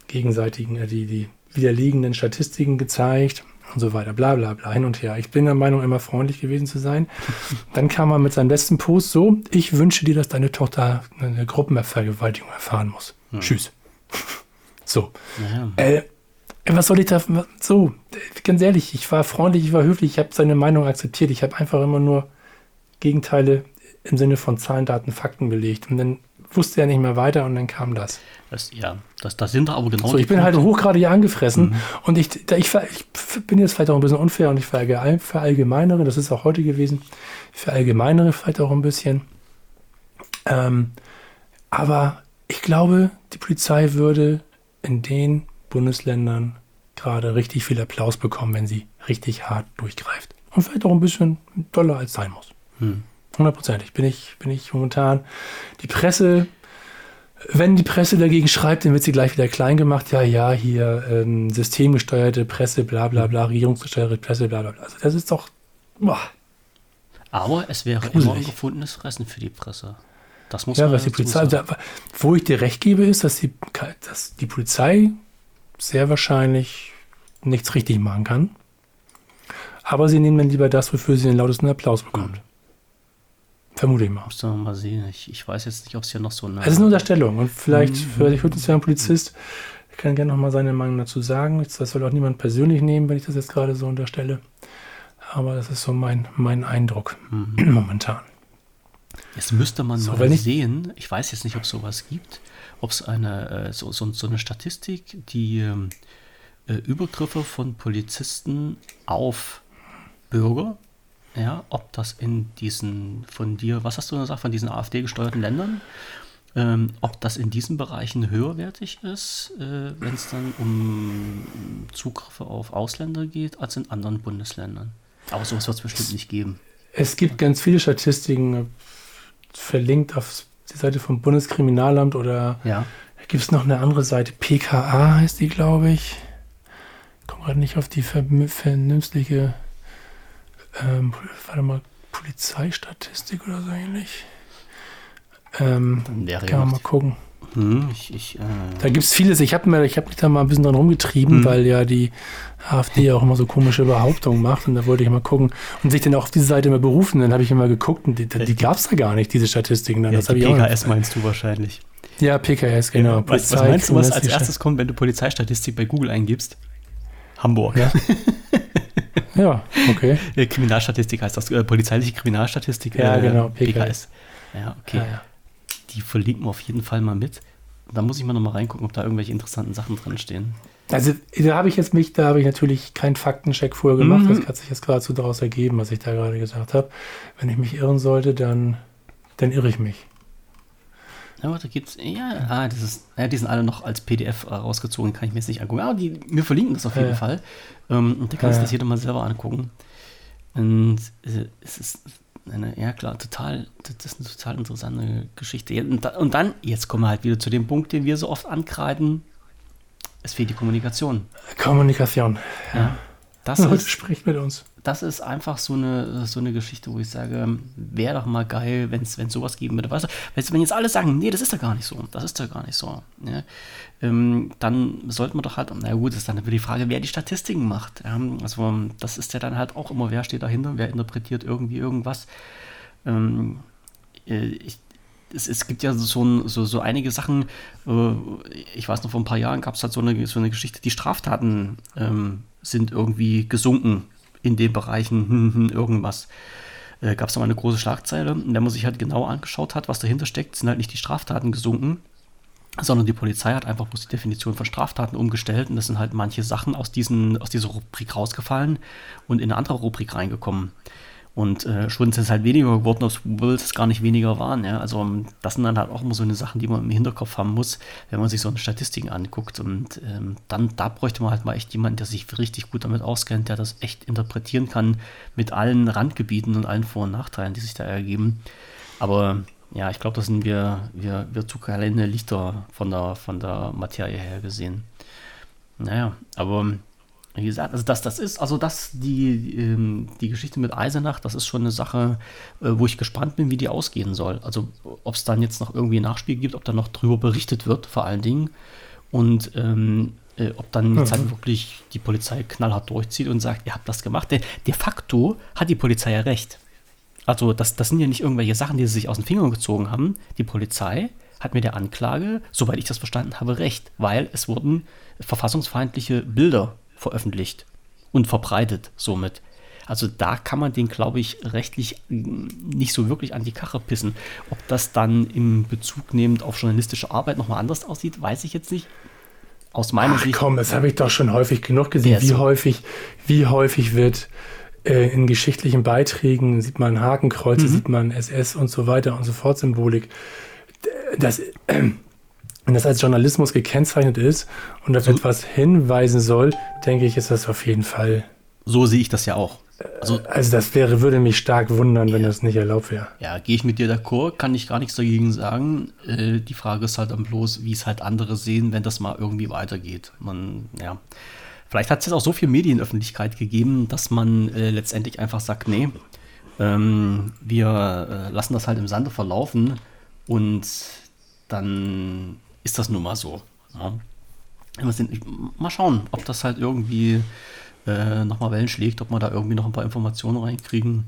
gegenseitigen, äh, die, die widerliegenden Statistiken gezeigt und so weiter, bla bla bla, hin und her. Ich bin der Meinung, immer freundlich gewesen zu sein. Dann kam er mit seinem letzten Post so, ich wünsche dir, dass deine Tochter eine Gruppenvergewaltigung erfahren muss. Hm. Tschüss. so. Ja. Äh, was soll ich da, so, ganz ehrlich, ich war freundlich, ich war höflich, ich habe seine Meinung akzeptiert, ich habe einfach immer nur Gegenteile im Sinne von Zahlen, Daten, Fakten belegt. Und dann wusste er nicht mehr weiter und dann kam das. das ja, das, das sind aber genau. So, ich bin halt Punkte. halt hochgradig angefressen mhm. und ich, da, ich, ich, bin jetzt vielleicht auch ein bisschen unfair und ich verallgemeinere, das ist auch heute gewesen, ich verallgemeinere vielleicht auch ein bisschen. Ähm, aber ich glaube, die Polizei würde in den Bundesländern gerade richtig viel Applaus bekommen, wenn sie richtig hart durchgreift. Und vielleicht auch ein bisschen doller als sein muss. Hm. Hundertprozentig bin ich, bin ich momentan. Die Presse, wenn die Presse dagegen schreibt, dann wird sie gleich wieder klein gemacht. Ja, ja, hier ähm, systemgesteuerte Presse, bla bla bla, regierungsgesteuerte Presse, bla bla bla. Also das ist doch. Boah. Aber es wäre Gruselig. immer ein gefundenes Fressen für die Presse. Das muss ja, man was die Polizei, da, wo ich dir recht gebe, ist, dass die, dass die Polizei sehr wahrscheinlich nichts richtig machen kann. Aber sie nehmen dann lieber das, wofür sie den lautesten Applaus bekommt. Mhm. Vermute ich mal. Muss man mal sehen. Ich, ich weiß jetzt nicht, ob es hier noch so eine. Es ist eine Unterstellung. Und vielleicht, mhm. vielleicht hört uns ja ein Polizist, kann gerne noch mal seine Meinung dazu sagen. Das soll auch niemand persönlich nehmen, wenn ich das jetzt gerade so unterstelle. Aber das ist so mein, mein Eindruck mhm. momentan. Jetzt müsste man so, mal sehen, ich weiß jetzt nicht, ob es sowas gibt, ob es eine, äh, so, so, so, eine Statistik, die ähm, äh, Übergriffe von Polizisten auf Bürger ja, ob das in diesen von dir, was hast du gesagt, von diesen AfD-gesteuerten Ländern, ähm, ob das in diesen Bereichen höherwertig ist, äh, wenn es dann um Zugriffe auf Ausländer geht, als in anderen Bundesländern. Aber sowas wird es bestimmt nicht geben. Es gibt ganz viele Statistiken verlinkt auf die Seite vom Bundeskriminalamt oder ja. gibt es noch eine andere Seite, PKA heißt die, glaube ich. Ich komme gerade nicht auf die vernünftige ähm, warte mal, Polizeistatistik oder so ähnlich. Ähm, kann man mal gucken. Hm, ich, ich, äh, da gibt es vieles. Ich habe hab mich da mal ein bisschen dran rumgetrieben, hm. weil ja die AfD auch immer so komische Behauptungen macht. Und da wollte ich mal gucken und sich dann auch auf diese Seite immer berufen. Dann habe ich immer geguckt und die, die gab es da gar nicht, diese Statistiken. Dann. Ja, das die PKS meinst du wahrscheinlich. Ja, PKS, genau. Ja, was, was, meinst du, was als erstes kommt, wenn du Polizeistatistik bei Google eingibst? Hamburg. Ja. Ja, okay. Kriminalstatistik heißt das, äh, polizeiliche Kriminalstatistik. Ja, äh, genau, PKS. PKS. Ja, okay. Ja, ja. Die verlinken wir auf jeden Fall mal mit. Da muss ich mal nochmal reingucken, ob da irgendwelche interessanten Sachen drin stehen. Also da habe ich jetzt mich, da habe ich natürlich keinen Faktencheck vorher gemacht. Mhm. Das hat sich jetzt gerade so daraus ergeben, was ich da gerade gesagt habe. Wenn ich mich irren sollte, dann, dann irre ich mich. Ja, da gibt's, ja, ah, das ist, ja, die sind alle noch als PDF rausgezogen, kann ich mir jetzt nicht angucken. Aber die, wir verlinken das auf jeden ja. Fall. Ähm, und da kannst du ja. das jeder mal selber angucken. Und äh, es ist eine, ja klar, total, das ist eine total interessante Geschichte. Und dann, jetzt kommen wir halt wieder zu dem Punkt, den wir so oft ankreiden. Es fehlt die Kommunikation. Kommunikation. Ja. Das ist, spricht mit uns. Das ist einfach so eine, so eine Geschichte, wo ich sage, wäre doch mal geil, wenn es sowas geben würde. Weißt du, wenn jetzt alle sagen, nee, das ist ja gar nicht so, das ist ja gar nicht so, ja, ähm, dann sollten wir doch halt, na gut, das ist dann wieder die Frage, wer die Statistiken macht. Ja, also das ist ja dann halt auch immer, wer steht dahinter, wer interpretiert irgendwie irgendwas. Ähm, äh, ich, es, es, gibt ja so, so, so einige Sachen, äh, ich weiß noch, vor ein paar Jahren gab es halt so eine, so eine Geschichte, die Straftaten ähm, sind irgendwie gesunken in den Bereichen hm, hm, irgendwas. Äh, Gab es da mal eine große Schlagzeile, in der man sich halt genau angeschaut hat, was dahinter steckt, sind halt nicht die Straftaten gesunken, sondern die Polizei hat einfach bloß die Definition von Straftaten umgestellt und das sind halt manche Sachen aus, diesen, aus dieser Rubrik rausgefallen und in eine andere Rubrik reingekommen. Und äh, schon sind es halt weniger geworden, obwohl es gar nicht weniger waren. Ja? Also ähm, das sind dann halt auch immer so eine Sachen, die man im Hinterkopf haben muss, wenn man sich so eine Statistiken anguckt. Und ähm, dann, da bräuchte man halt mal echt jemanden, der sich richtig gut damit auskennt, der das echt interpretieren kann mit allen Randgebieten und allen Vor- und Nachteilen, die sich da ergeben. Aber ja, ich glaube, da sind wir, wir, wir zu kleine Lichter von der, von der Materie her gesehen. Naja, aber wie gesagt, also das, das ist, also das, die, ähm, die Geschichte mit Eisenach, das ist schon eine Sache, äh, wo ich gespannt bin, wie die ausgehen soll. Also ob es dann jetzt noch irgendwie ein Nachspiel gibt, ob da noch drüber berichtet wird, vor allen Dingen. Und ähm, äh, ob dann jetzt halt wirklich die Polizei knallhart durchzieht und sagt, ihr habt das gemacht. De, de facto hat die Polizei ja recht. Also das, das sind ja nicht irgendwelche Sachen, die sie sich aus den Fingern gezogen haben. Die Polizei hat mit der Anklage, soweit ich das verstanden habe, recht, weil es wurden verfassungsfeindliche Bilder veröffentlicht und verbreitet somit. Also da kann man den, glaube ich, rechtlich nicht so wirklich an die Kache pissen. Ob das dann im Bezug nehmend auf journalistische Arbeit nochmal anders aussieht, weiß ich jetzt nicht. Aus meiner Ach, Sicht. Komm, das habe ich doch schon häufig genug gesehen. Wie so häufig, wie häufig wird äh, in geschichtlichen Beiträgen sieht man Hakenkreuze, mhm. sieht man SS und so weiter und so fort Symbolik. Das, äh, wenn das als Journalismus gekennzeichnet ist und auf so, etwas hinweisen soll, denke ich, ist das auf jeden Fall. So sehe ich das ja auch. Also, also das wäre, würde mich stark wundern, wenn das nicht erlaubt wäre. Ja, gehe ich mit dir d'accord, kann ich gar nichts dagegen sagen. Äh, die Frage ist halt dann bloß, wie es halt andere sehen, wenn das mal irgendwie weitergeht. Man, ja. Vielleicht hat es jetzt auch so viel Medienöffentlichkeit gegeben, dass man äh, letztendlich einfach sagt, nee, ähm, wir äh, lassen das halt im Sande verlaufen und dann ist das nun mal so. Ja. Mal schauen, ob das halt irgendwie äh, nochmal Wellen schlägt, ob wir da irgendwie noch ein paar Informationen reinkriegen.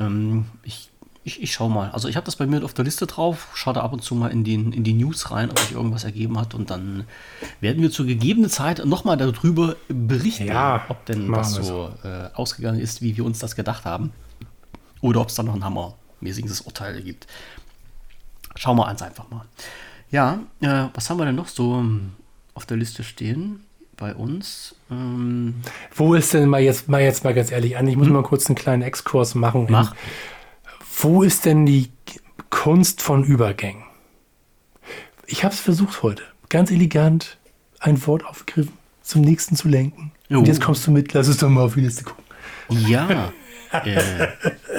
Ähm, ich, ich, ich schau mal. Also ich habe das bei mir auf der Liste drauf, schaue da ab und zu mal in, den, in die News rein, ob sich irgendwas ergeben hat und dann werden wir zu gegebener Zeit nochmal darüber berichten, ja, ob denn das so äh, ausgegangen ist, wie wir uns das gedacht haben. Oder ob es da noch ein hammermäßiges Urteil gibt. Schauen wir uns einfach mal. Ja, äh, was haben wir denn noch so ähm, auf der Liste stehen bei uns? Ähm Wo ist denn mal jetzt mal jetzt mal ganz ehrlich an? Ich muss hm? mal kurz einen kleinen Exkurs machen. Mach. Wo ist denn die Kunst von Übergängen? Ich habe es versucht heute, ganz elegant ein Wort aufgegriffen, zum nächsten zu lenken. Oh. Und jetzt kommst du mit, lass es doch mal auf die Liste gucken. Ja, äh,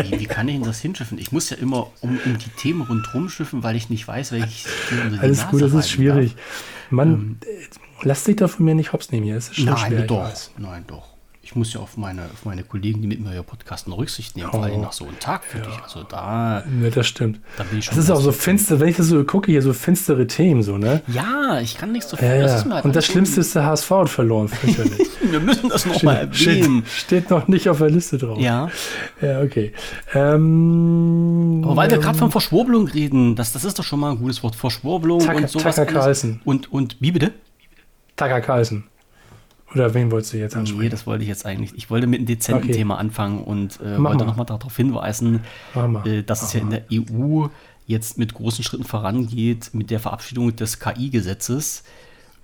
wie, wie, kann ich denn das hinschiffen? Ich muss ja immer um, um die Themen rundherum schiffen, weil ich nicht weiß, welches Alles gut, das ist schwierig. Darf. Mann, ähm, lass dich doch von mir nicht hops nehmen hier. Es ist schon nein, schwer, doch. Nein, doch ich muss ja auf meine, auf meine Kollegen, die mit mir ja podcasten, Rücksicht nehmen, oh. vor allem nach so einem Tag für ja. dich. Also da. Ja, das stimmt. Da bin ich schon das ist auch so finster, wenn ich das so gucke, hier so finstere Themen, so, ne? Ja, ich kann nichts so. Ja, das halt Und das Schlimmste ist, der HSV hat verloren. Wir müssen das nochmal erwähnen. Steht, steht, noch nicht auf der Liste drauf. Ja. Ja, okay. Ähm, Aber weil wir gerade von Verschwurbelung reden, das, das ist doch schon mal ein gutes Wort. Verschwurbelung Tucker, und sowas. Tucker Carlson. Und, und wie bitte? Tucker Carlson. Oder wen wolltest du jetzt ansprechen? Nee, das wollte ich jetzt eigentlich. Ich wollte mit einem dezenten okay. Thema anfangen und äh, wollte nochmal darauf hinweisen, äh, dass Mach es ja in der EU jetzt mit großen Schritten vorangeht mit der Verabschiedung des KI-Gesetzes.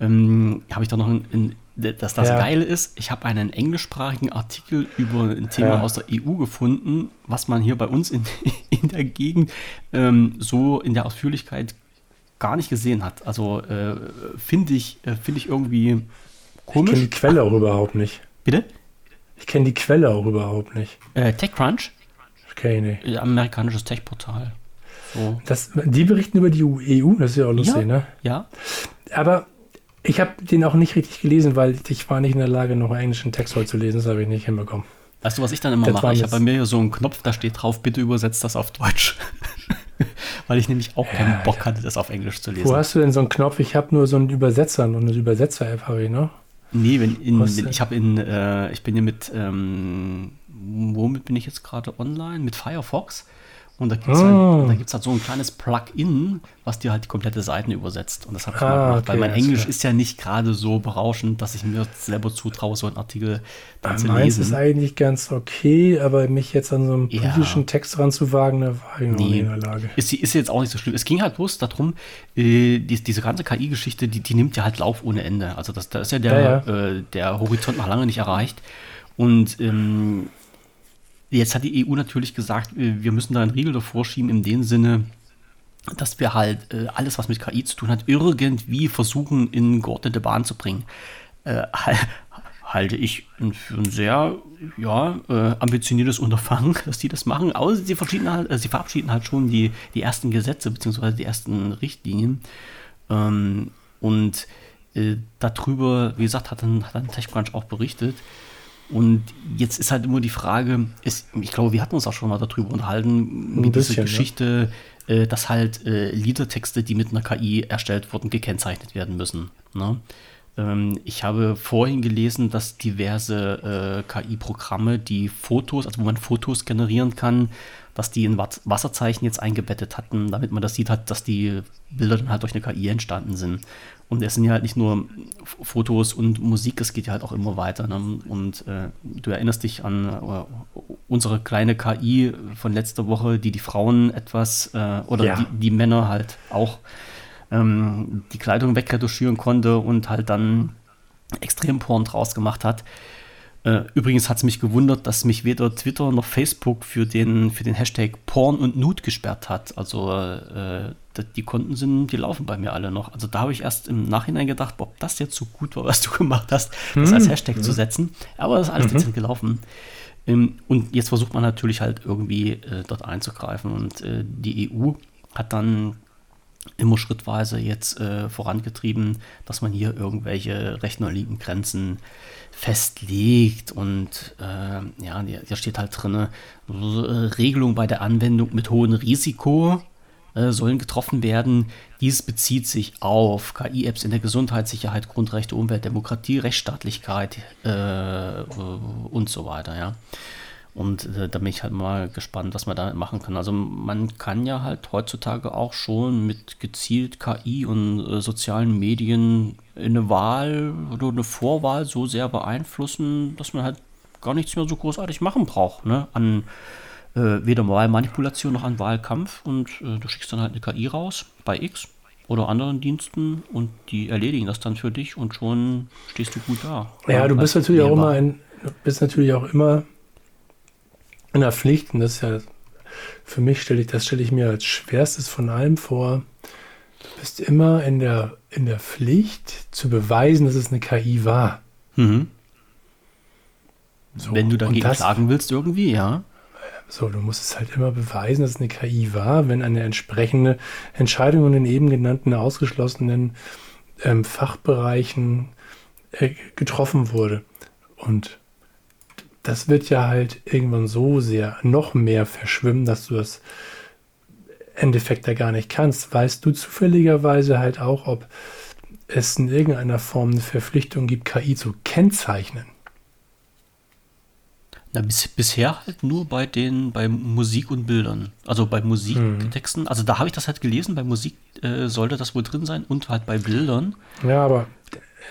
Ähm, habe ich da noch ein, ein dass das ja. Geile ist, ich habe einen englischsprachigen Artikel über ein Thema ja. aus der EU gefunden, was man hier bei uns in, in der Gegend ähm, so in der Ausführlichkeit gar nicht gesehen hat. Also äh, finde ich, äh, find ich irgendwie komisch. Ich kenne die Quelle auch überhaupt nicht. Bitte? Ich kenne die Quelle auch überhaupt nicht. Äh, TechCrunch? Okay, nee. Amerikanisches Tech-Portal. So. die berichten über die EU, das ist ja auch lustig, ja, ne? Ja. Aber ich habe den auch nicht richtig gelesen, weil ich war nicht in der Lage, noch englischen Text heute zu lesen. Das habe ich nicht hinbekommen. Weißt du, was ich dann immer das mache? Ich habe bei mir so einen Knopf, da steht drauf, bitte übersetzt das auf Deutsch. Weil ich nämlich auch keinen ja, Bock ja. hatte, das auf Englisch zu lesen. Wo hast du denn so einen Knopf? Ich habe nur so einen Übersetzer und eine Übersetzer-App habe ich, ne? Nee, wenn, in, wenn ich habe in, äh, ich bin hier mit, ähm, womit bin ich jetzt gerade online? Mit Firefox. Und da gibt es oh. halt, halt so ein kleines Plugin, was dir halt die komplette Seiten übersetzt. Und das habe ich ah, mal gemacht, okay, weil mein Englisch klar. ist ja nicht gerade so berauschend, dass ich mir selber zutraue, so einen Artikel dann ja, zu meins lesen. ist eigentlich ganz okay, aber mich jetzt an so einen ja. politischen Text ranzuwagen, da war ich noch nee. nicht in der Lage. Ist, ist jetzt auch nicht so schlimm. Es ging halt bloß darum, äh, die, diese ganze KI-Geschichte, die, die nimmt ja halt Lauf ohne Ende. Also das, da ist ja der, ja, äh, der Horizont noch lange nicht erreicht. Und ähm, Jetzt hat die EU natürlich gesagt, äh, wir müssen da einen Riegel davor schieben, in dem Sinne, dass wir halt äh, alles, was mit KI zu tun hat, irgendwie versuchen, in geordnete Bahn zu bringen. Äh, halte ich für ein sehr ja, äh, ambitioniertes Unterfangen, dass die das machen. Aber sie, halt, äh, sie verabschieden halt schon die, die ersten Gesetze beziehungsweise die ersten Richtlinien. Ähm, und äh, darüber, wie gesagt, hat dann, hat dann TechCrunch auch berichtet, und jetzt ist halt immer die Frage, ist, ich glaube, wir hatten uns auch schon mal darüber unterhalten, mit dieser Geschichte, ja. äh, dass halt äh, Liedertexte, die mit einer KI erstellt wurden, gekennzeichnet werden müssen. Ne? Ähm, ich habe vorhin gelesen, dass diverse äh, KI-Programme, die Fotos, also wo man Fotos generieren kann, dass die in Wasserzeichen jetzt eingebettet hatten, damit man das sieht hat, dass die Bilder dann halt durch eine KI entstanden sind. Und es sind ja halt nicht nur Fotos und Musik, es geht ja halt auch immer weiter. Ne? Und äh, du erinnerst dich an äh, unsere kleine KI von letzter Woche, die die Frauen etwas äh, oder ja. die, die, Männer halt auch ähm, die Kleidung wegretuschieren konnte und halt dann Extremporn draus gemacht hat. Äh, übrigens hat es mich gewundert, dass mich weder Twitter noch Facebook für den, für den Hashtag Porn und Nude gesperrt hat. Also äh, die Konten sind, die laufen bei mir alle noch. Also da habe ich erst im Nachhinein gedacht, ob das jetzt so gut war, was du gemacht hast, das als mhm. Hashtag mhm. zu setzen. Aber das ist alles mhm. dezent gelaufen. Ähm, und jetzt versucht man natürlich halt irgendwie äh, dort einzugreifen. Und äh, die EU hat dann immer schrittweise jetzt äh, vorangetrieben, dass man hier irgendwelche Rechnerliegengrenzen festlegt und äh, ja, da steht halt drin, äh, Regelung bei der Anwendung mit hohem Risiko äh, sollen getroffen werden. Dies bezieht sich auf KI-Apps in der Gesundheitssicherheit, Grundrechte, Umwelt, Demokratie, Rechtsstaatlichkeit äh, und so weiter, ja. Und äh, da bin ich halt mal gespannt, was man da machen kann. Also man kann ja halt heutzutage auch schon mit gezielt KI und äh, sozialen Medien eine Wahl oder eine Vorwahl so sehr beeinflussen, dass man halt gar nichts mehr so großartig machen braucht. Ne? An äh, weder Wahlmanipulation noch an Wahlkampf. Und äh, du schickst dann halt eine KI raus bei X oder anderen Diensten und die erledigen das dann für dich und schon stehst du gut da. Ja, du bist natürlich auch immer ein, bist natürlich auch immer in der Pflicht, und das ist ja für mich stelle ich, das stelle ich mir als schwerstes von allem vor. Du bist immer in der, in der Pflicht zu beweisen, dass es eine KI war. Mhm. So, Wenn du dagegen das, klagen willst, irgendwie, ja. So, du musst es halt immer beweisen, dass es eine KI war, wenn eine entsprechende Entscheidung in den eben genannten ausgeschlossenen ähm, Fachbereichen äh, getroffen wurde. Und das wird ja halt irgendwann so sehr noch mehr verschwimmen, dass du das Endeffekt da gar nicht kannst. Weißt du zufälligerweise halt auch, ob es in irgendeiner Form eine Verpflichtung gibt, KI zu kennzeichnen? Na, bis, bisher halt nur bei den, bei Musik und Bildern. Also bei Musiktexten. Hm. Also da habe ich das halt gelesen, bei Musik äh, sollte das wohl drin sein und halt bei Bildern. Ja, aber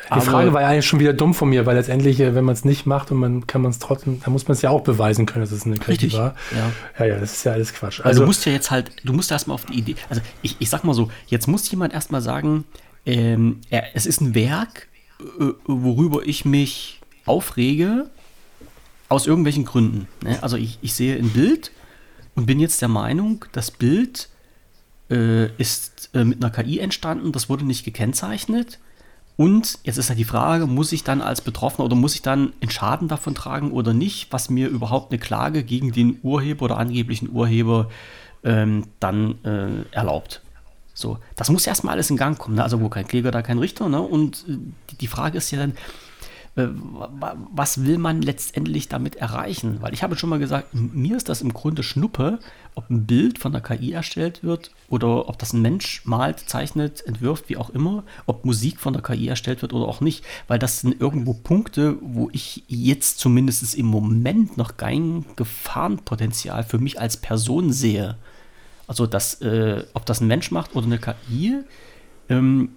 die aber Frage war ja eigentlich schon wieder dumm von mir, weil letztendlich, äh, wenn man es nicht macht und man kann man es trotzdem, dann muss man es ja auch beweisen können, dass es eine KI war. Ja. ja, ja, das ist ja alles Quatsch. Also, also du musst ja jetzt halt, du musst erstmal auf die Idee, also ich, ich sag mal so, jetzt muss jemand erstmal sagen, ähm, es ist ein Werk, äh, worüber ich mich aufrege, aus irgendwelchen Gründen. Ne? Also ich, ich sehe ein Bild und bin jetzt der Meinung, das Bild äh, ist äh, mit einer KI entstanden, das wurde nicht gekennzeichnet. Und jetzt ist halt die Frage, muss ich dann als Betroffener oder muss ich dann einen Schaden davon tragen oder nicht, was mir überhaupt eine Klage gegen den Urheber oder angeblichen Urheber ähm, dann äh, erlaubt. So, das muss erstmal alles in Gang kommen. Ne? Also wo kein Kläger, da kein Richter. Ne? Und äh, die Frage ist ja dann, was will man letztendlich damit erreichen? Weil ich habe schon mal gesagt, mir ist das im Grunde Schnuppe, ob ein Bild von der KI erstellt wird oder ob das ein Mensch malt, zeichnet, entwirft, wie auch immer, ob Musik von der KI erstellt wird oder auch nicht, weil das sind irgendwo Punkte, wo ich jetzt zumindest im Moment noch kein Gefahrenpotenzial für mich als Person sehe. Also, das, äh, ob das ein Mensch macht oder eine KI, ähm,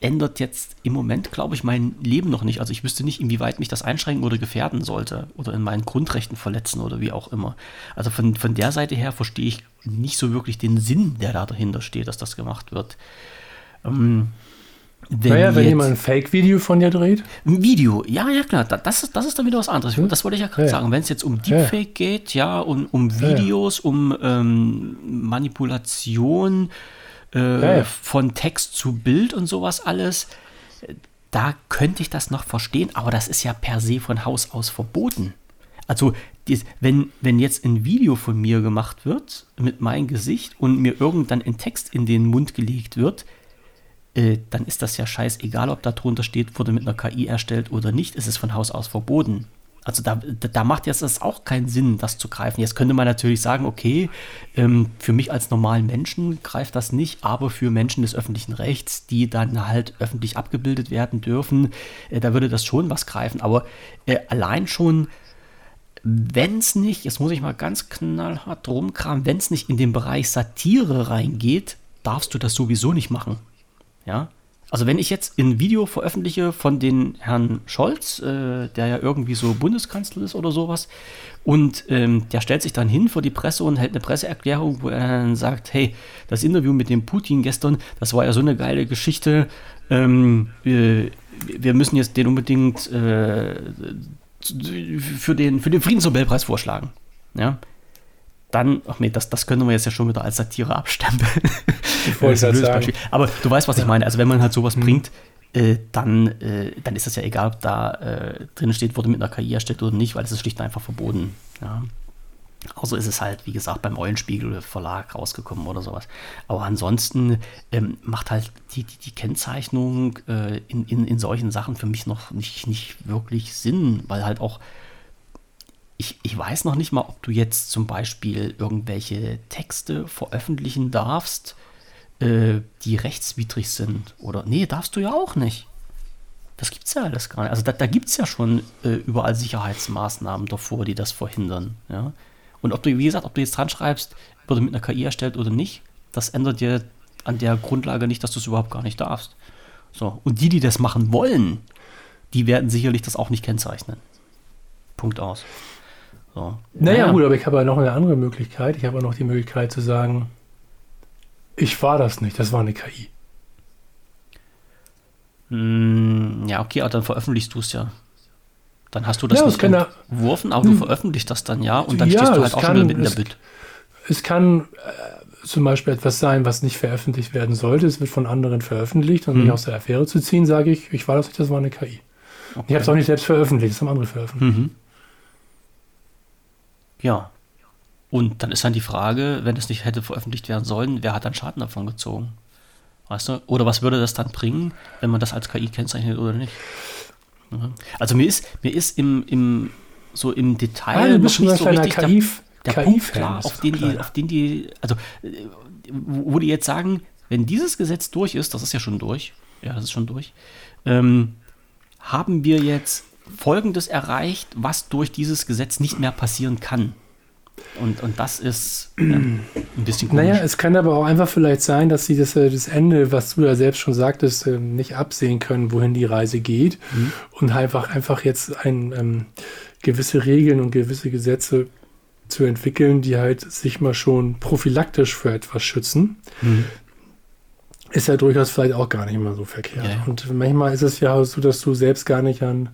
ändert jetzt im Moment, glaube ich, mein Leben noch nicht. Also ich wüsste nicht, inwieweit mich das einschränken oder gefährden sollte oder in meinen Grundrechten verletzen oder wie auch immer. Also von, von der Seite her verstehe ich nicht so wirklich den Sinn, der da dahinter steht, dass das gemacht wird. Ähm, wenn naja, wenn jemand ein Fake-Video von dir dreht? Ein Video, ja, ja, klar. Das ist, das ist dann wieder was anderes. Das wollte ich ja gerade ja. sagen. Wenn es jetzt um Deepfake ja. geht, ja, und um Videos, ja. um ähm, Manipulation, äh, von Text zu Bild und sowas alles, da könnte ich das noch verstehen, aber das ist ja per se von Haus aus verboten. Also, wenn, wenn jetzt ein Video von mir gemacht wird mit meinem Gesicht und mir irgendwann ein Text in den Mund gelegt wird, äh, dann ist das ja scheißegal, ob da drunter steht, wurde mit einer KI erstellt oder nicht, es ist von Haus aus verboten. Also da, da macht jetzt das auch keinen Sinn, das zu greifen. Jetzt könnte man natürlich sagen, okay, ähm, für mich als normalen Menschen greift das nicht, aber für Menschen des öffentlichen Rechts, die dann halt öffentlich abgebildet werden dürfen, äh, da würde das schon was greifen. Aber äh, allein schon, wenn es nicht, jetzt muss ich mal ganz knallhart rumkramen, wenn es nicht in den Bereich Satire reingeht, darfst du das sowieso nicht machen. Ja, also wenn ich jetzt ein Video veröffentliche von den Herrn Scholz, äh, der ja irgendwie so Bundeskanzler ist oder sowas, und ähm, der stellt sich dann hin vor die Presse und hält eine Presseerklärung, wo er dann sagt, hey, das Interview mit dem Putin gestern, das war ja so eine geile Geschichte, ähm, wir, wir, müssen jetzt den unbedingt äh, für, den, für den Friedensnobelpreis vorschlagen. Ja, dann, ach nee, das, das können wir jetzt ja schon wieder als Satire abstempeln. Ich wollte halt sagen. Aber du weißt, was ich meine. Also wenn man halt sowas mhm. bringt, äh, dann, äh, dann ist das ja egal, ob da äh, drin steht, wurde mit einer KI erstellt oder nicht, weil es ist schlicht und einfach verboten. Ja. Außer ist es halt, wie gesagt, beim Eulenspiegel Verlag rausgekommen oder sowas. Aber ansonsten ähm, macht halt die, die, die Kennzeichnung äh, in, in, in solchen Sachen für mich noch nicht, nicht wirklich Sinn, weil halt auch ich, ich weiß noch nicht mal, ob du jetzt zum Beispiel irgendwelche Texte veröffentlichen darfst, äh, die rechtswidrig sind. Oder nee, darfst du ja auch nicht. Das gibt es ja alles gar nicht. Also da, da gibt es ja schon äh, überall Sicherheitsmaßnahmen davor, die das verhindern. Ja? Und ob du, wie gesagt, ob du jetzt dran schreibst, wurde mit einer KI erstellt oder nicht, das ändert dir an der Grundlage nicht, dass du es überhaupt gar nicht darfst. So. Und die, die das machen wollen, die werden sicherlich das auch nicht kennzeichnen. Punkt aus. So. Naja, naja, gut, aber ich habe ja noch eine andere Möglichkeit. Ich habe auch noch die Möglichkeit zu sagen, ich war das nicht, das war eine KI. Hm, ja, okay, aber dann veröffentlichst du es ja. Dann hast du das ja, nicht entworfen, aber du hm. veröffentlichst das dann ja und dann ja, stehst du halt auch kann, schon mit in der Bild. Es kann äh, zum Beispiel etwas sein, was nicht veröffentlicht werden sollte. Es wird von anderen veröffentlicht und um hm. mich aus der Affäre zu ziehen, sage ich, ich war das nicht, das war eine KI. Okay. Ich habe es auch nicht selbst veröffentlicht, das haben andere veröffentlicht. Mhm. Ja. Und dann ist dann die Frage, wenn es nicht hätte veröffentlicht werden sollen, wer hat dann Schaden davon gezogen? Weißt du? Oder was würde das dann bringen, wenn man das als KI kennzeichnet oder nicht? Also mir ist, mir ist im, im, so im Detail ah, noch nicht so richtig KI, der, der Punkt klar, auf den, die, auf den die, also wo die jetzt sagen, wenn dieses Gesetz durch ist, das ist ja schon durch, ja, das ist schon durch, ähm, haben wir jetzt Folgendes erreicht, was durch dieses Gesetz nicht mehr passieren kann. Und, und das ist ähm, ein bisschen komisch. Naja, es kann aber auch einfach vielleicht sein, dass sie das, äh, das Ende, was du ja selbst schon sagtest, ähm, nicht absehen können, wohin die Reise geht. Mhm. Und einfach, einfach jetzt ein, ähm, gewisse Regeln und gewisse Gesetze zu entwickeln, die halt sich mal schon prophylaktisch für etwas schützen. Mhm. Ist ja durchaus vielleicht auch gar nicht mal so verkehrt. Ja. Und manchmal ist es ja so, dass du selbst gar nicht an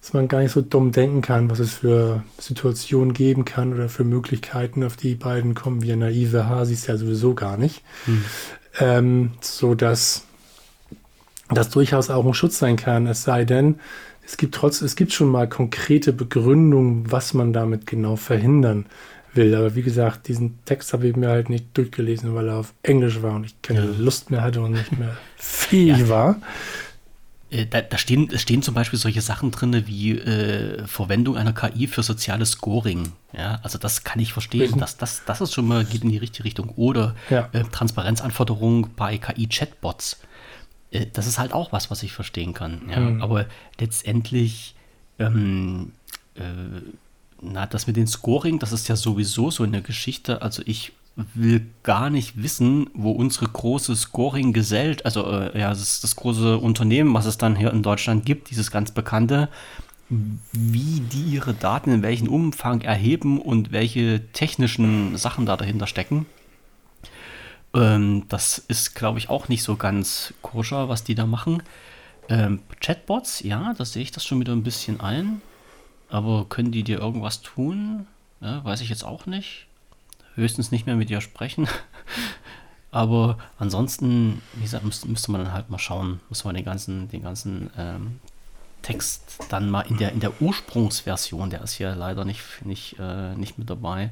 dass man gar nicht so dumm denken kann, was es für Situationen geben kann oder für Möglichkeiten, auf die beiden kommen. Wir naive Hasis ja sowieso gar nicht. Hm. Ähm, so dass das durchaus auch ein Schutz sein kann, es sei denn, es gibt trotz, es gibt schon mal konkrete Begründungen, was man damit genau verhindern will. Aber wie gesagt, diesen Text habe ich mir halt nicht durchgelesen, weil er auf Englisch war und ich keine ja. Lust mehr hatte und nicht mehr fähig ja. war. Äh, da, da, stehen, stehen zum Beispiel solche Sachen drin wie äh, Verwendung einer KI für soziales Scoring. Ja, also das kann ich verstehen. Das, das, das ist schon mal geht in die richtige Richtung. Oder ja. äh, Transparenzanforderungen bei KI-Chatbots. Äh, das ist halt auch was, was ich verstehen kann. Ja? Mhm. Aber letztendlich, ähm, äh, na, das mit dem Scoring, das ist ja sowieso so eine Geschichte. Also ich will gar nicht wissen, wo unsere große Scoring-Gesellschaft, also äh, ja, das, das große Unternehmen, was es dann hier in Deutschland gibt, dieses ganz bekannte, wie die ihre Daten in welchem Umfang erheben und welche technischen Sachen da dahinter stecken. Ähm, das ist, glaube ich, auch nicht so ganz koscher, was die da machen. Ähm, Chatbots, ja, da sehe ich das schon wieder ein bisschen ein. Aber können die dir irgendwas tun? Ja, weiß ich jetzt auch nicht höchstens nicht mehr mit ihr sprechen. Aber ansonsten, wie gesagt, müsste, müsste man dann halt mal schauen, muss man den ganzen, den ganzen ähm, Text dann mal in der, in der Ursprungsversion, der ist ja leider nicht, nicht, äh, nicht mit dabei,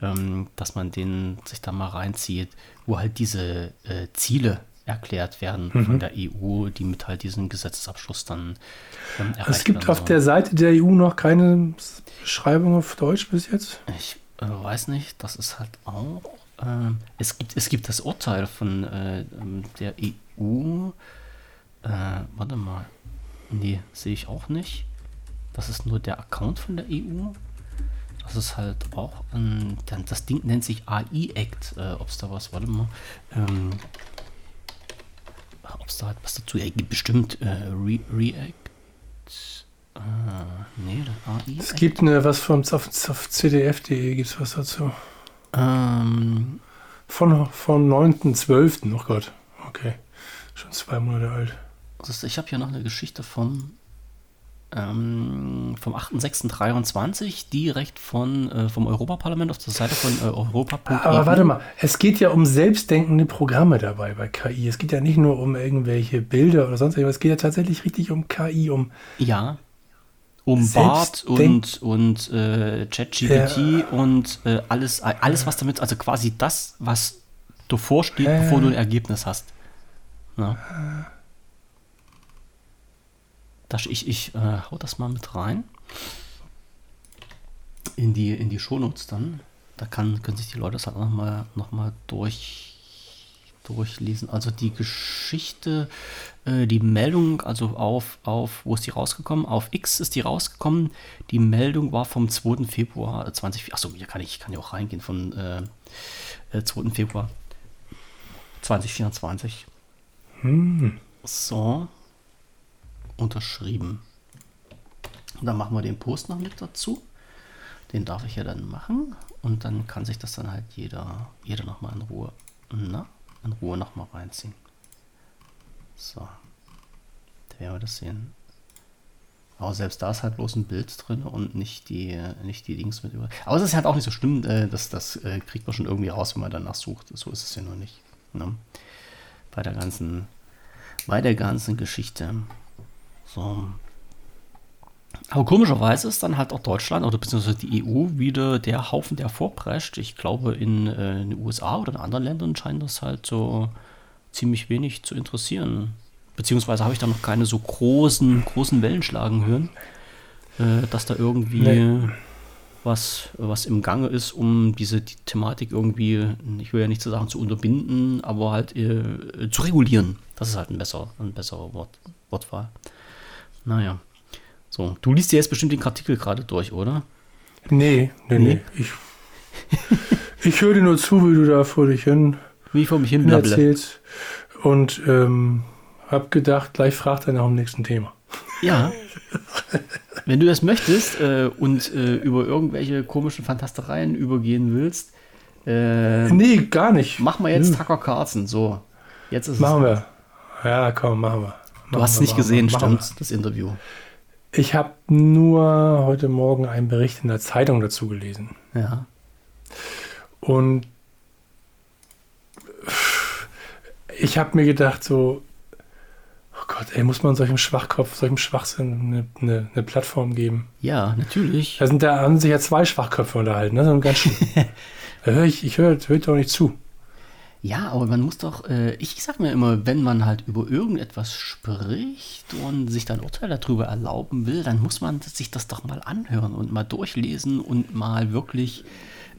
ähm, dass man den sich da mal reinzieht, wo halt diese äh, Ziele erklärt werden mhm. von der EU, die mit halt diesem Gesetzesabschluss dann ähm, Es gibt auf der Seite der EU noch keine Beschreibung auf Deutsch bis jetzt? Ich äh, weiß nicht, das ist halt auch. Äh, es, gibt, es gibt das Urteil von äh, der EU. Äh, warte mal. Nee, sehe ich auch nicht. Das ist nur der Account von der EU. Das ist halt auch ein. Das Ding nennt sich AI-Act. Äh, Ob es da was, warte mal. Ähm, Ob es da halt was dazu gibt. Bestimmt äh, Re React. Ah, nee, AI. Es gibt eine, was vom auf, auf cdf.de gibt es was dazu. Ähm, von, von 9.12. Oh Gott. Okay. Schon zwei Monate alt. Ich habe hier noch eine Geschichte vom, ähm, vom 8.6.23, direkt von, äh, vom Europaparlament auf der Seite von äh, Europa. Aber warte mal, es geht ja um selbstdenkende Programme dabei bei KI. Es geht ja nicht nur um irgendwelche Bilder oder sonst irgendwas, es geht ja tatsächlich richtig um KI, um ja um Bart und, und äh, ChatGPT ja. und äh, alles, alles, was damit, also quasi das, was davor steht, äh. bevor du ein Ergebnis hast. Ja. Das, ich ich äh, hau das mal mit rein. In die, in die Shownotes dann. Da kann, können sich die Leute das halt nochmal noch mal durch durchlesen. Also die Geschichte, äh, die Meldung, also auf, auf, wo ist die rausgekommen? Auf X ist die rausgekommen. Die Meldung war vom 2. Februar 20. Achso, hier kann ich, kann ja auch reingehen von äh, 2. Äh, Februar 2024. Hm. So. Unterschrieben. Und dann machen wir den Post noch mit dazu. Den darf ich ja dann machen. Und dann kann sich das dann halt jeder, jeder nochmal in Ruhe na, in Ruhe nochmal reinziehen. So. Da werden wir das sehen. Aber selbst da ist halt bloß ein Bild drin und nicht die, nicht die Links mit über. Aber es ist halt auch nicht so schlimm, äh, das, das äh, kriegt man schon irgendwie raus, wenn man danach sucht. So ist es ja nur nicht. Ne? Bei der ganzen, bei der ganzen Geschichte. So. Aber komischerweise ist dann halt auch Deutschland oder beziehungsweise die EU wieder der Haufen, der vorprescht. Ich glaube, in, äh, in den USA oder in anderen Ländern scheint das halt so ziemlich wenig zu interessieren. Beziehungsweise habe ich da noch keine so großen, großen Wellen schlagen hören, äh, dass da irgendwie nee. was, was im Gange ist, um diese die Thematik irgendwie, ich will ja nicht zu sagen zu unterbinden, aber halt äh, zu regulieren. Das ist halt ein besser, ein besserer Wort, Wortwahl. Naja. So, du liest dir jetzt bestimmt den Artikel gerade durch, oder? Nee, nee, nee. nee. Ich, ich höre dir nur zu, wie du da vor dich hin, wie vor mich hin erzählst. Und ähm, hab gedacht, gleich fragt er nach dem nächsten Thema. Ja. Wenn du das möchtest äh, und äh, über irgendwelche komischen Fantastereien übergehen willst. Äh, nee, gar nicht. Mach mal jetzt hm. Tucker Carlson. So, jetzt ist machen es. Machen wir. Ja, komm, machen wir. Du hast es nicht gesehen, stimmt, das Interview. Ich habe nur heute Morgen einen Bericht in der Zeitung dazu gelesen. Ja. Und ich habe mir gedacht, so, oh Gott, ey, muss man solchem Schwachkopf, solchem Schwachsinn eine, eine, eine Plattform geben? Ja, natürlich. Da, sind, da haben sich ja zwei Schwachköpfe unterhalten, ne? So ein ganz schön. da höre ich, ich höre hör doch nicht zu. Ja, aber man muss doch, äh, ich sag mir immer, wenn man halt über irgendetwas spricht und sich dann Urteile darüber erlauben will, dann muss man sich das doch mal anhören und mal durchlesen und mal wirklich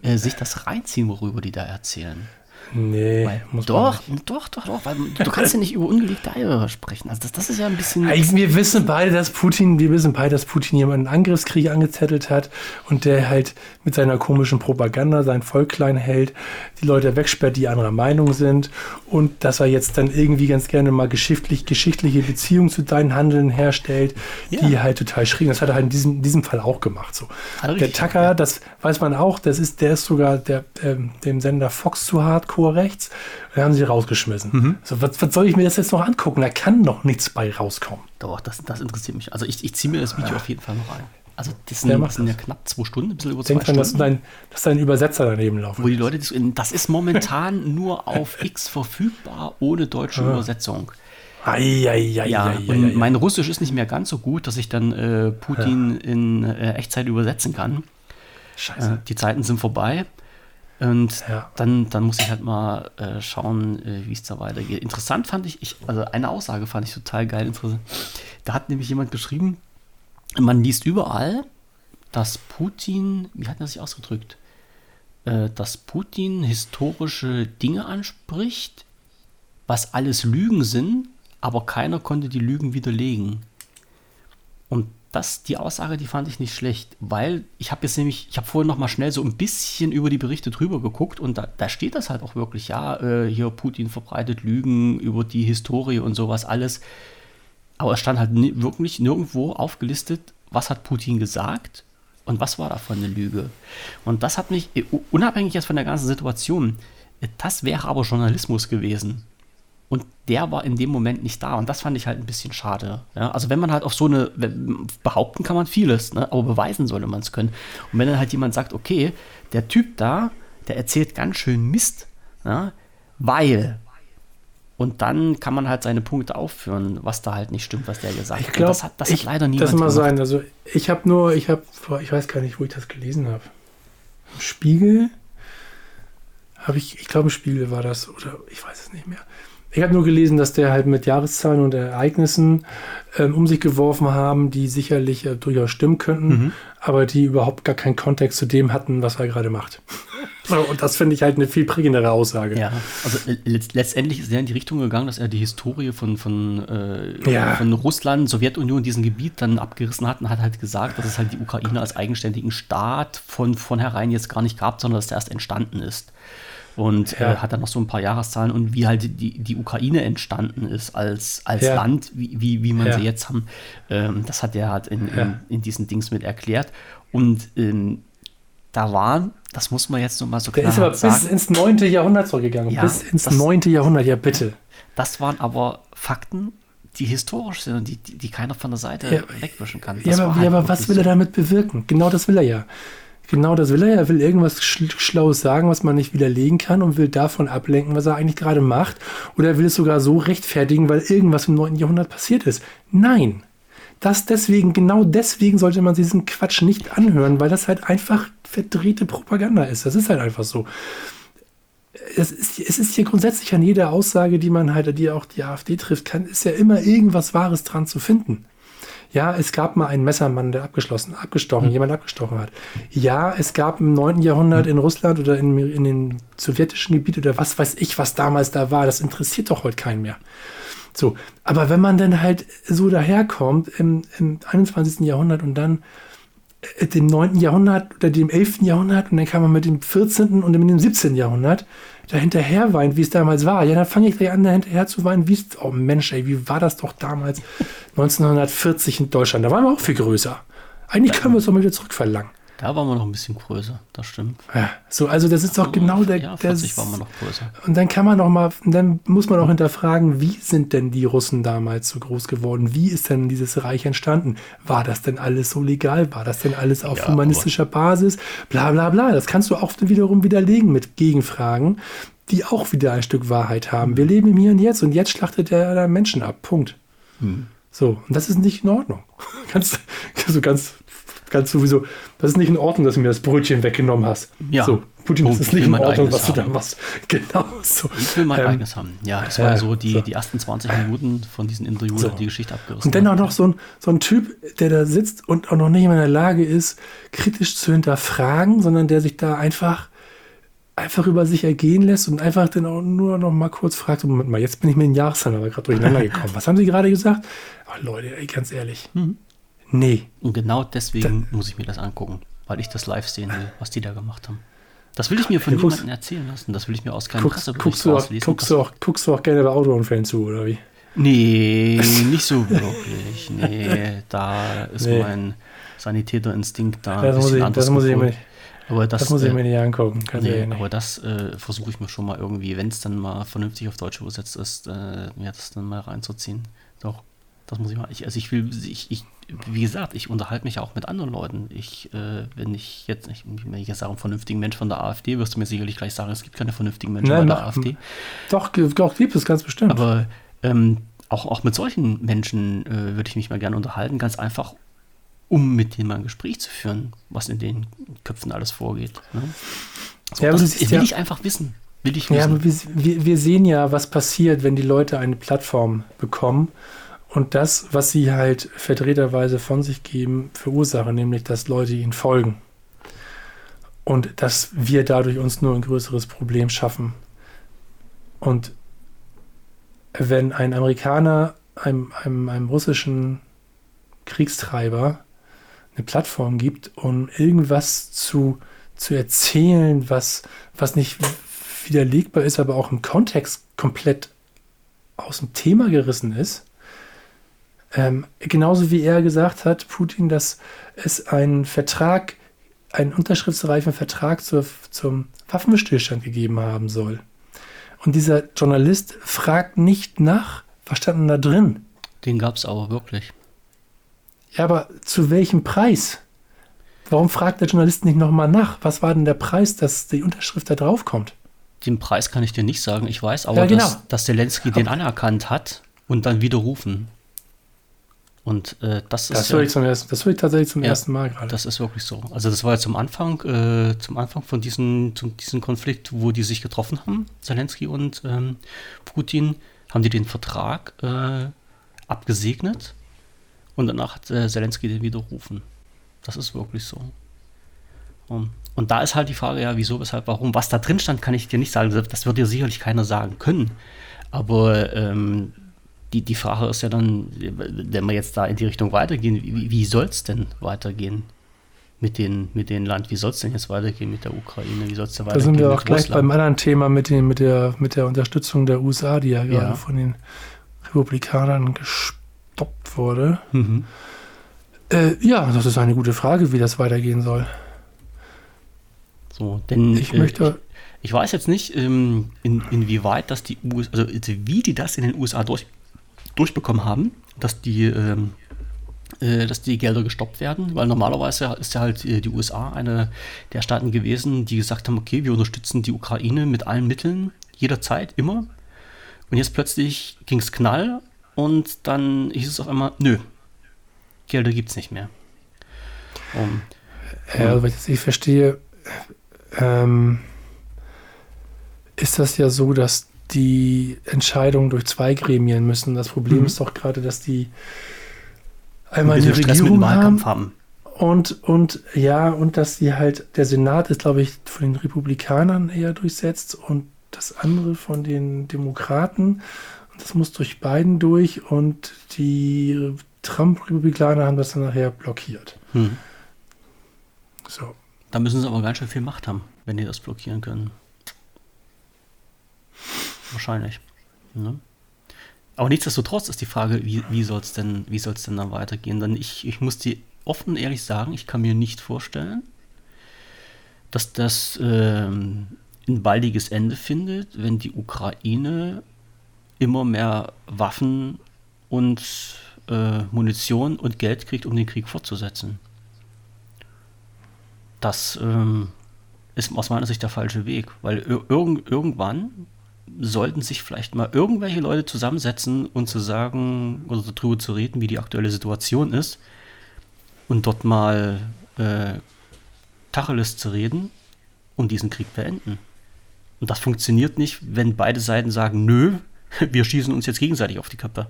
äh, sich das reinziehen, worüber die da erzählen. Nee, Weil, muss doch, man nicht. doch, doch, doch, weil du kannst ja nicht über ungelegte Eier sprechen. Also das, das ist ja ein bisschen. Ey, Wir wissen beide, dass Putin, wir wissen beide, dass Putin jemanden einen Angriffskrieg angezettelt hat und der halt mit seiner komischen Propaganda sein Volk klein hält, die Leute wegsperrt, die anderer Meinung sind und dass er jetzt dann irgendwie ganz gerne mal geschichtlich, geschichtliche Beziehungen zu deinen Handeln herstellt, die Ja. halt total schräg sind. Das hat er halt in diesem, in diesem Fall auch gemacht. So. Er Der richtig Tucker, ja. das weiß man auch, das ist, der ist sogar der, ähm, dem Sender Fox zu Hardcore rechts. Da haben sie rausgeschmissen. Mhm. So, was, was soll ich mir das jetzt noch angucken? Da kann noch nichts bei rauskommen. Doch, das, das interessiert mich. Also ich, ich ziehe mir das Video auf jeden Fall noch rein. Also das sind, das sind ja knapp zwei Stunden, ein bisschen über zwei Denk dran, dass Stunden. dein, dass dein Übersetzer daneben laufen. Wo die Leute, das, das ist momentan nur auf X verfügbar, ohne deutsche Übersetzung. Eieieiei. Ja, und mein Russisch ist nicht mehr ganz so gut, dass ich dann äh, Putin in äh, Echtzeit übersetzen kann. Äh, Scheiße. die Zeiten sind vorbei. Und Ja. dann, dann muss ich halt mal äh, schauen, äh, wie es da weitergeht. Interessant fand ich, ich, also eine Aussage fand ich total geil interessant. Da hat nämlich jemand geschrieben, man liest überall, dass Putin, wie hat er sich ausgedrückt, äh, dass Putin historische Dinge anspricht, was alles Lügen sind, aber keiner konnte die Lügen widerlegen. Das, die Aussage, die fand ich nicht schlecht, weil ich habe jetzt nämlich, ich habe vorhin noch mal schnell so ein bisschen über die Berichte drüber geguckt und da, da steht das halt auch wirklich, ja, äh, hier Putin verbreitet Lügen über die Historie und sowas alles. Aber es stand halt wirklich nirgendwo aufgelistet, was hat Putin gesagt und was war davon eine Lüge. Und das hat mich, äh, unabhängig jetzt von der ganzen Situation, äh, das wäre aber Journalismus gewesen. Und der war in dem Moment nicht da. Und das fand ich halt ein bisschen schade. Ja, also wenn man halt auf so eine, behaupten kann man vieles, ne? aber beweisen sollte man es können. Und wenn dann halt jemand sagt, okay, der Typ da, der erzählt ganz schön Mist, ja? weil. Und dann kann man halt seine Punkte aufführen, was da halt nicht stimmt, was der gesagt Ich hat. Und glaube, das hat, das hat leider niemand Das mal gemacht. sein. Also ich habe nur, ich habe, ich weiß gar nicht, wo ich das gelesen habe. Im Spiegel habe ich, ich glaube, im Spiegel war das oder ich weiß es nicht mehr. Ich habe nur gelesen, dass der halt mit Jahreszahlen und Ereignissen ähm, um sich geworfen haben, die sicherlich äh, durchaus stimmen könnten, Mhm. aber die überhaupt gar keinen Kontext zu dem hatten, was er gerade macht. so, und das finde ich halt eine viel prägendere Aussage. Ja, also äh, letzt- letztendlich ist er in die Richtung gegangen, dass er die Historie von, von, äh, Ja. von Russland, Sowjetunion, diesem Gebiet dann abgerissen hat und hat halt gesagt, dass es halt die Ukraine als eigenständigen Staat von vornherein jetzt gar nicht gab, sondern dass der erst entstanden ist. Und Ja. äh, hat dann noch so ein paar Jahreszahlen und wie halt die, die Ukraine entstanden ist als, als Ja. Land, wie, wie, wie man Ja. sie jetzt haben, ähm, das hat er halt in, in, in diesen Dings mit erklärt. Und ähm, da waren, das muss man jetzt noch mal so Der klar ist aber bis sagen, ins 9. Jahrhundert zurückgegangen. Ja, bis ins das- 9. Jahrhundert, ja bitte. Das waren aber Fakten, die historisch sind und die, die, die keiner von der Seite wegwischen kann. Ja, Das aber, ja, halt aber was will er damit bewirken? Genau das will er ja. Genau das will er. Er will irgendwas Sch Schlaues sagen, was man nicht widerlegen kann und will davon ablenken, was er eigentlich gerade macht. Oder er will es sogar so rechtfertigen, weil irgendwas im 9. Jahrhundert passiert ist. Nein. Das deswegen, genau deswegen sollte man diesen Quatsch nicht anhören, weil das halt einfach verdrehte Propaganda ist. Das ist halt einfach so. Es ist, es ist hier grundsätzlich an jeder Aussage, die man halt, die auch die AfD trifft, kann, ist ja immer irgendwas Wahres dran zu finden. Ja, es gab mal einen Messermann, der abgeschlossen, Hm. abgestochen, jemand abgestochen hat. Ja, es gab im 9. Hm. Jahrhundert in Russland oder in, in den sowjetischen Gebieten oder was weiß ich, was damals da war. Das interessiert doch heute keinen mehr. So, aber wenn man dann halt so daherkommt im, im 21. Jahrhundert und dann dem 9. Jahrhundert oder dem 11. Jahrhundert und dann kann man mit dem 14. und mit dem 17. Jahrhundert da hinterher weint, wie es damals war. Ja, dann fange ich gleich an, da hinterher zu weinen, wie es, oh Mensch, ey, wie war das doch damals 1940 in Deutschland? Da waren wir auch viel größer. Eigentlich können wir es doch mal wieder zurückverlangen. Da waren wir noch ein bisschen größer, das stimmt. Ja, so, also das ist doch genau der. Ja, 40 waren wir noch größer. Und dann kann man noch mal, dann muss man auch hinterfragen, wie sind denn die Russen damals so groß geworden? Wie ist denn dieses Reich entstanden? War das denn alles so legal? War das denn alles auf Ja, humanistischer Basis? Bla bla bla. Das kannst du auch wiederum widerlegen mit Gegenfragen, die auch wieder ein Stück Wahrheit haben. Wir leben im Hier und Jetzt und jetzt schlachtet er da Menschen ab. Punkt. Hm. So, und das ist nicht in Ordnung. Ganz, also ganz, ganz sowieso, das ist nicht in Ordnung, dass du mir das Brötchen weggenommen hast. Ja. So, Putin, das ist Ich nicht in Ordnung, was du da haben. machst. Genau so. Ich will mein Ähm, eigenes haben. Ja, das war ja so die, so. die ersten 20 Minuten von diesem Interview, So. die Geschichte abgerissen. Und dann auch noch so ein, so ein Typ, der da sitzt und auch noch nicht mal in der Lage ist, kritisch zu hinterfragen, sondern der sich da einfach, einfach über sich ergehen lässt und einfach dann auch nur noch mal kurz fragt, Moment mal, jetzt bin ich mit den Jahreszahlen aber gerade durcheinander gekommen. Was haben Sie gerade gesagt? Ach Leute, ey, ganz ehrlich. Mhm. Nee. Und genau deswegen muss ich mir das angucken, weil ich das live sehen will, was die da gemacht haben. Das will ich mir von guckst- niemandem erzählen lassen. Das will ich mir aus keinem Guckst, guckst, du auch, guckst, du auch, guckst du auch gerne bei Autounfällen zu, oder wie? Nee, nicht so wirklich. Nee, da ist Nee. mein Sanitäterinstinkt da. ein Das muss ich, das muss ich, mir, aber das, das muss ich äh, mir nicht angucken. Nee, ehrlich. aber das äh, versuche ich mir schon mal irgendwie, wenn es dann mal vernünftig auf Deutsch übersetzt ist, äh, mir das dann mal reinzuziehen. Doch, das muss ich mal. Ich, also ich will, ich, ich, wie gesagt, ich unterhalte mich ja auch mit anderen Leuten. Ich, äh, wenn ich jetzt, ich, wenn ich jetzt sage, einen vernünftigen Mensch von der AfD, wirst du mir sicherlich gleich sagen, es gibt keine vernünftigen Menschen Nein, bei der AfD. Doch, doch, gibt es ganz bestimmt. Aber ähm, auch, auch mit solchen Menschen äh, würde ich mich mal gerne unterhalten, ganz einfach, um mit denen mal ein Gespräch zu führen, was in den Köpfen alles vorgeht. Ne? So, Ja, aber das siehst will ja- ich einfach wissen. Will ich Ja, wissen. aber wir, wir, wir sehen ja, was passiert, wenn die Leute eine Plattform bekommen und das, was sie halt vertreterweise von sich geben, verursachen, nämlich, dass Leute ihnen folgen. Und dass wir dadurch uns nur ein größeres Problem schaffen. Und wenn ein Amerikaner einem, einem, einem russischen Kriegstreiber eine Plattform gibt, um irgendwas zu, zu erzählen, was, was nicht widerlegbar ist, aber auch im Kontext komplett aus dem Thema gerissen ist. Ähm, genauso wie er gesagt hat, Putin, dass es einen Vertrag, einen unterschriftsreifen Vertrag zur, zum Waffenstillstand gegeben haben soll. Und dieser Journalist fragt nicht nach, was stand denn da drin? Den gab es aber wirklich. Ja, aber zu welchem Preis? Warum fragt der Journalist nicht nochmal nach? Was war denn der Preis, dass die Unterschrift da drauf kommt? Den Preis kann ich dir nicht sagen. Ich weiß aber, Ja, genau. dass, dass Zelensky den anerkannt hat und dann widerrufen. Und äh, das ist Das ja, höre ich, zum ersten, das höre ich tatsächlich zum Ja, ersten Mal gerade. das ist wirklich so. Also das war ja zum Anfang, äh, zum Anfang von diesem, zum, diesem Konflikt, wo die sich getroffen haben, Zelensky und ähm, Putin, haben die den Vertrag äh, abgesegnet und danach hat äh, Zelensky den widerrufen. Das ist wirklich so. Um, und da ist halt die Frage, ja, wieso, weshalb, warum. Was da drin stand, kann ich dir nicht sagen. Das- Das wird dir sicherlich keiner sagen können. Aber ähm, die, die Frage ist ja dann, wenn wir jetzt da in die Richtung weitergehen, wie, wie soll es denn weitergehen mit den, mit den Land? Wie soll es denn jetzt weitergehen mit der Ukraine? Wie soll es Da weitergehen sind wir auch gleich Russland? beim anderen Thema mit, den, mit, der, mit der Unterstützung der USA, die ja gerade Ja. von den Republikanern gestoppt wurde. Mhm. Äh, ja, das ist eine gute Frage, wie das weitergehen soll. So, denn Ich äh, möchte, Ich weiß jetzt nicht, ähm, in, inwieweit das die US also wie die das in den USA durch, durchbekommen haben, dass die, ähm, äh, dass die Gelder gestoppt werden, weil normalerweise ist ja halt äh, die USA eine der Staaten gewesen, die gesagt haben, okay, wir unterstützen die Ukraine mit allen Mitteln, jederzeit, immer. Und jetzt plötzlich ging es knall und dann hieß es auf einmal, nö, Gelder gibt es nicht mehr. Um, ja, also, das ich verstehe, ähm, ist das ja so, dass die Entscheidungen durch zwei Gremien müssen. Das Problem Mhm. ist doch gerade, dass die ein einmal die Regierung Wahlkampf haben haben. und, und ja, und dass die halt, der Senat ist, glaube ich, von den Republikanern eher durchsetzt und das andere von den Demokraten. Und das muss durch beiden durch und die Trump-Republikaner haben das dann nachher blockiert. Hm. So. Da müssen sie aber ganz schön viel Macht haben, wenn die das blockieren können. Wahrscheinlich. Ne? Aber nichtsdestotrotz ist die Frage, wie, wie soll es denn, denn dann weitergehen? Denn ich, ich muss dir offen und ehrlich sagen, ich kann mir nicht vorstellen, dass das ähm, ein baldiges Ende findet, wenn die Ukraine immer mehr Waffen und äh, Munition und Geld kriegt, um den Krieg fortzusetzen. Das ähm, ist aus meiner Sicht der falsche Weg, weil ir irgendwann sollten sich vielleicht mal irgendwelche Leute zusammensetzen und zu sagen oder darüber zu reden, wie die aktuelle Situation ist und dort mal äh, Tacheles zu reden und diesen Krieg beenden. Und das funktioniert nicht, wenn beide Seiten sagen, nö, wir schießen uns jetzt gegenseitig auf die Köpfe.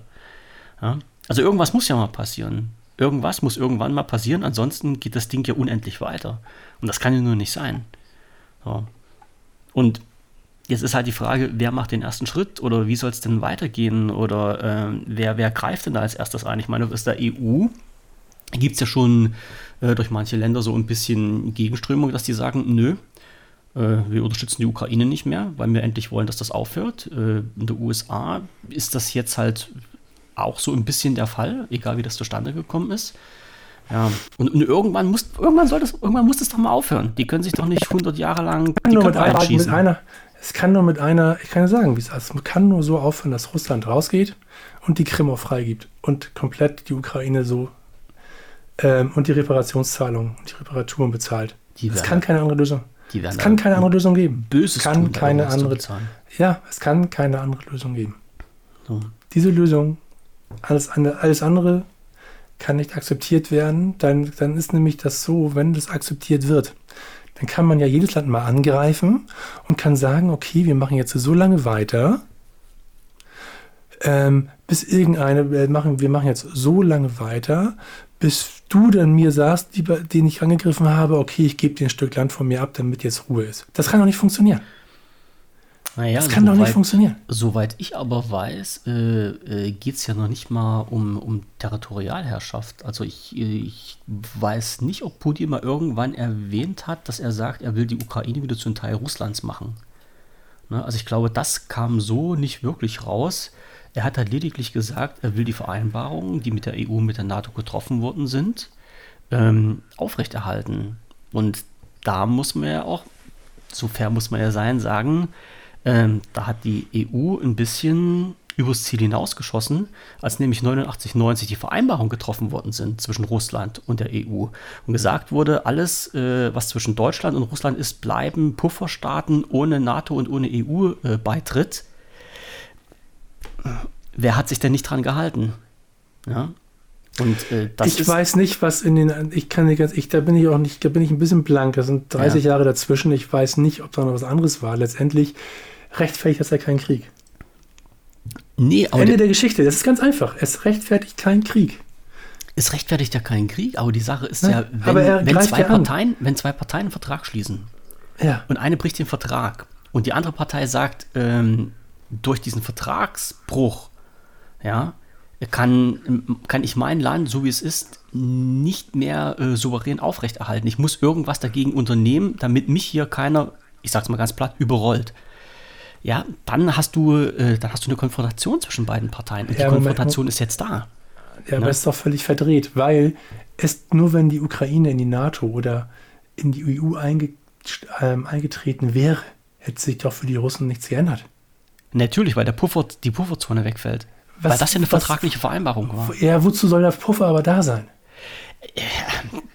Ja? Also irgendwas muss ja mal passieren. Irgendwas muss irgendwann mal passieren, ansonsten geht das Ding ja unendlich weiter. Und das kann ja nur nicht sein. So. Und jetzt ist halt die Frage, wer macht den ersten Schritt oder wie soll es denn weitergehen oder äh, wer, wer greift denn da als erstes ein? Ich meine, aus der EU gibt es ja schon äh, durch manche Länder so ein bisschen Gegenströmung, dass die sagen, nö, äh, wir unterstützen die Ukraine nicht mehr, weil wir endlich wollen, dass das aufhört. Äh, in den USA ist das jetzt halt auch so ein bisschen der Fall, egal wie das zustande gekommen ist. Ja, und, und, irgendwann muss irgendwann soll das irgendwann muss das doch mal aufhören. Die können sich doch nicht 100 Jahre lang die nur mit, mit einer, es kann nur mit einer, ich kann ja sagen, wie es ist. Es kann nur so aufhören, dass Russland rausgeht und die Krim auch freigibt und komplett die Ukraine so ähm, und die Reparationszahlungen, die Reparaturen bezahlt. Es kann keine andere Lösung. es kann keine andere Lösung geben. Böses es kann tun, keine andere. Ja, es kann keine andere Lösung geben. So. Diese Lösung, alles, alles andere kann nicht akzeptiert werden, dann, dann ist nämlich das so, wenn das akzeptiert wird, dann kann man ja jedes Land mal angreifen und kann sagen, okay, wir machen jetzt so lange weiter, ähm, bis irgendeine, äh, machen, wir machen jetzt so lange weiter, bis du dann mir sagst, lieber, den ich angegriffen habe, okay, ich gebe dir ein Stück Land von mir ab, damit jetzt Ruhe ist. Das kann doch nicht funktionieren. Naja, das kann so doch nicht weit, funktionieren. Soweit ich aber weiß, äh, äh, geht es ja noch nicht mal um, um Territorialherrschaft. Also ich, ich weiß nicht, ob Putin mal irgendwann erwähnt hat, dass er sagt, er will die Ukraine wieder zu einem Teil Russlands machen. Ne? Also ich glaube, das kam so nicht wirklich raus. Er hat halt lediglich gesagt, er will die Vereinbarungen, die mit der EU, mit der NATO getroffen worden sind, ähm, aufrechterhalten. Und da muss man ja auch, so fair muss man ja sein, sagen, ähm, da hat die EU ein bisschen übers Ziel hinausgeschossen, als nämlich 89, 90 die Vereinbarungen getroffen worden sind zwischen Russland und der EU. Und gesagt wurde, alles, äh, was zwischen Deutschland und Russland ist, bleiben Pufferstaaten ohne NATO und ohne EU-Beitritt. Äh, Wer hat sich denn nicht dran gehalten? Ja. Und äh, ich weiß nicht, was in den, ich kann nicht ganz, ich, da bin ich auch nicht, da bin ich ein bisschen blank. Das sind 30 ja. Jahre dazwischen. Ich weiß nicht, ob da noch was anderes war. Letztendlich rechtfertigt das ja keinen Krieg. Nee, aber Ende der Geschichte. Das ist ganz einfach. Es rechtfertigt keinen Krieg. Es rechtfertigt ja keinen Krieg, aber die Sache ist ja, ja wenn, wenn zwei Parteien, wenn zwei Parteien einen Vertrag schließen ja. und eine bricht den Vertrag und die andere Partei sagt, ähm, durch diesen Vertragsbruch, ja, kann, kann ich mein Land, so wie es ist, nicht mehr äh, souverän aufrechterhalten. Ich muss irgendwas dagegen unternehmen, damit mich hier keiner, ich sag's mal ganz platt, überrollt ja, dann hast du, äh, dann hast du eine Konfrontation zwischen beiden Parteien. Und ja, die Konfrontation Moment, ist jetzt da. Ja, aber ne? ist doch völlig verdreht, weil es nur wenn die Ukraine in die NATO oder in die EU einge, ähm, eingetreten wäre, hätte sich doch für die Russen nichts geändert. Natürlich, weil der Puffer, die Pufferzone wegfällt. Was, weil das ja eine vertragliche Vereinbarung war. Ja, wozu soll der Puffer aber da sein?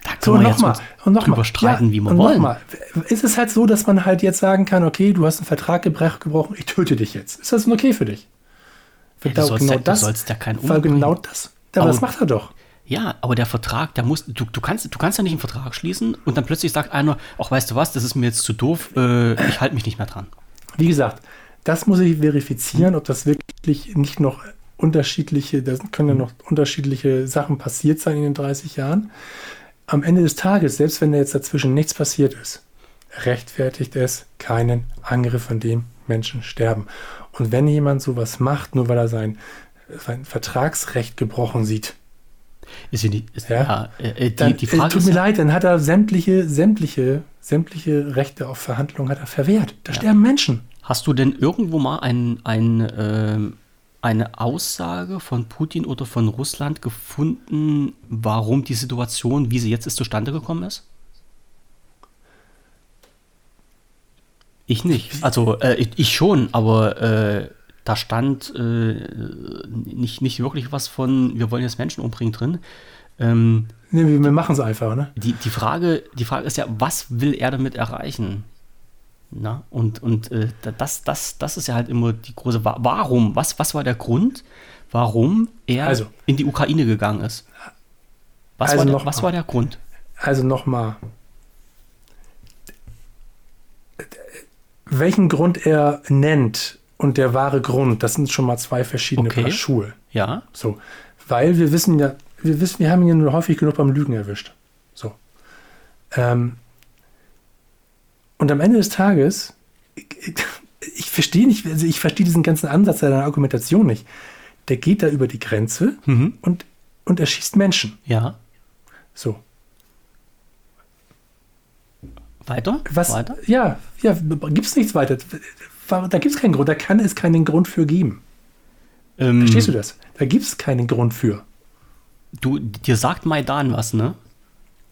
Da können so, wir jetzt mal, und noch drüber mal. streiten, ja, wie wir wollen. Mal. Ist es halt so, dass man halt jetzt sagen kann, okay, du hast einen Vertrag gebrochen, ich töte dich jetzt. Ist das okay für dich? Ja, du, sollst genau ja, das, du sollst ja kein Weil genau das. Aber, aber das macht er doch. Ja, aber der Vertrag, der muss, du, du, kannst, du kannst ja nicht einen Vertrag schließen und dann plötzlich sagt einer, ach weißt du was, das ist mir jetzt zu doof, äh, ich halte mich nicht mehr dran. Wie gesagt, das muss ich verifizieren, ob das wirklich nicht noch unterschiedliche, da können ja noch unterschiedliche Sachen passiert sein in den 30 Jahren. Am Ende des Tages, selbst wenn da jetzt dazwischen nichts passiert ist, rechtfertigt es keinen Angriff, an dem Menschen sterben. Und wenn jemand sowas macht, nur weil er sein, sein Vertragsrecht gebrochen sieht, ist die, ist, ja, ja äh, die, dann, die Frage tut mir leid, dann hat er sämtliche, sämtliche, sämtliche Rechte auf Verhandlungen hat er verwehrt. Da ja. sterben Menschen. Hast du denn irgendwo mal ein, ein, ähm, eine Aussage von Putin oder von Russland gefunden, warum die Situation, wie sie jetzt ist, zustande gekommen ist? Ich nicht. Also äh, ich, ich, schon, aber äh, da stand äh, nicht, nicht wirklich was von, wir wollen jetzt Menschen umbringen drin. Ähm, nee, wir machen es einfach, ne? Die, die, Frage, die Frage ist ja, was will er damit erreichen? Na? Und, und äh, das, das, das ist ja halt immer die große, warum, was, was war der Grund, warum er also, in die Ukraine gegangen ist? Was, also war, der, was war der Grund? Also nochmal. Welchen Grund er nennt und der wahre Grund, das sind schon mal zwei verschiedene okay. Paar Schuhe. Ja. So. Weil wir wissen ja, wir wissen, wir haben ihn ja nur häufig genug beim Lügen erwischt. So. Ähm, und am Ende des Tages, ich, ich, verstehe nicht, also ich verstehe diesen ganzen Ansatz seiner Argumentation nicht. Der geht da über die Grenze mhm. und, und erschießt Menschen. Ja. So. Weiter? Was, weiter? Ja, ja, gibt es nichts weiter. Da gibt es keinen Grund, da kann es keinen Grund für geben. Ähm, Verstehst du das? Da gibt es keinen Grund für. Du, dir sagt Maidan was, ne?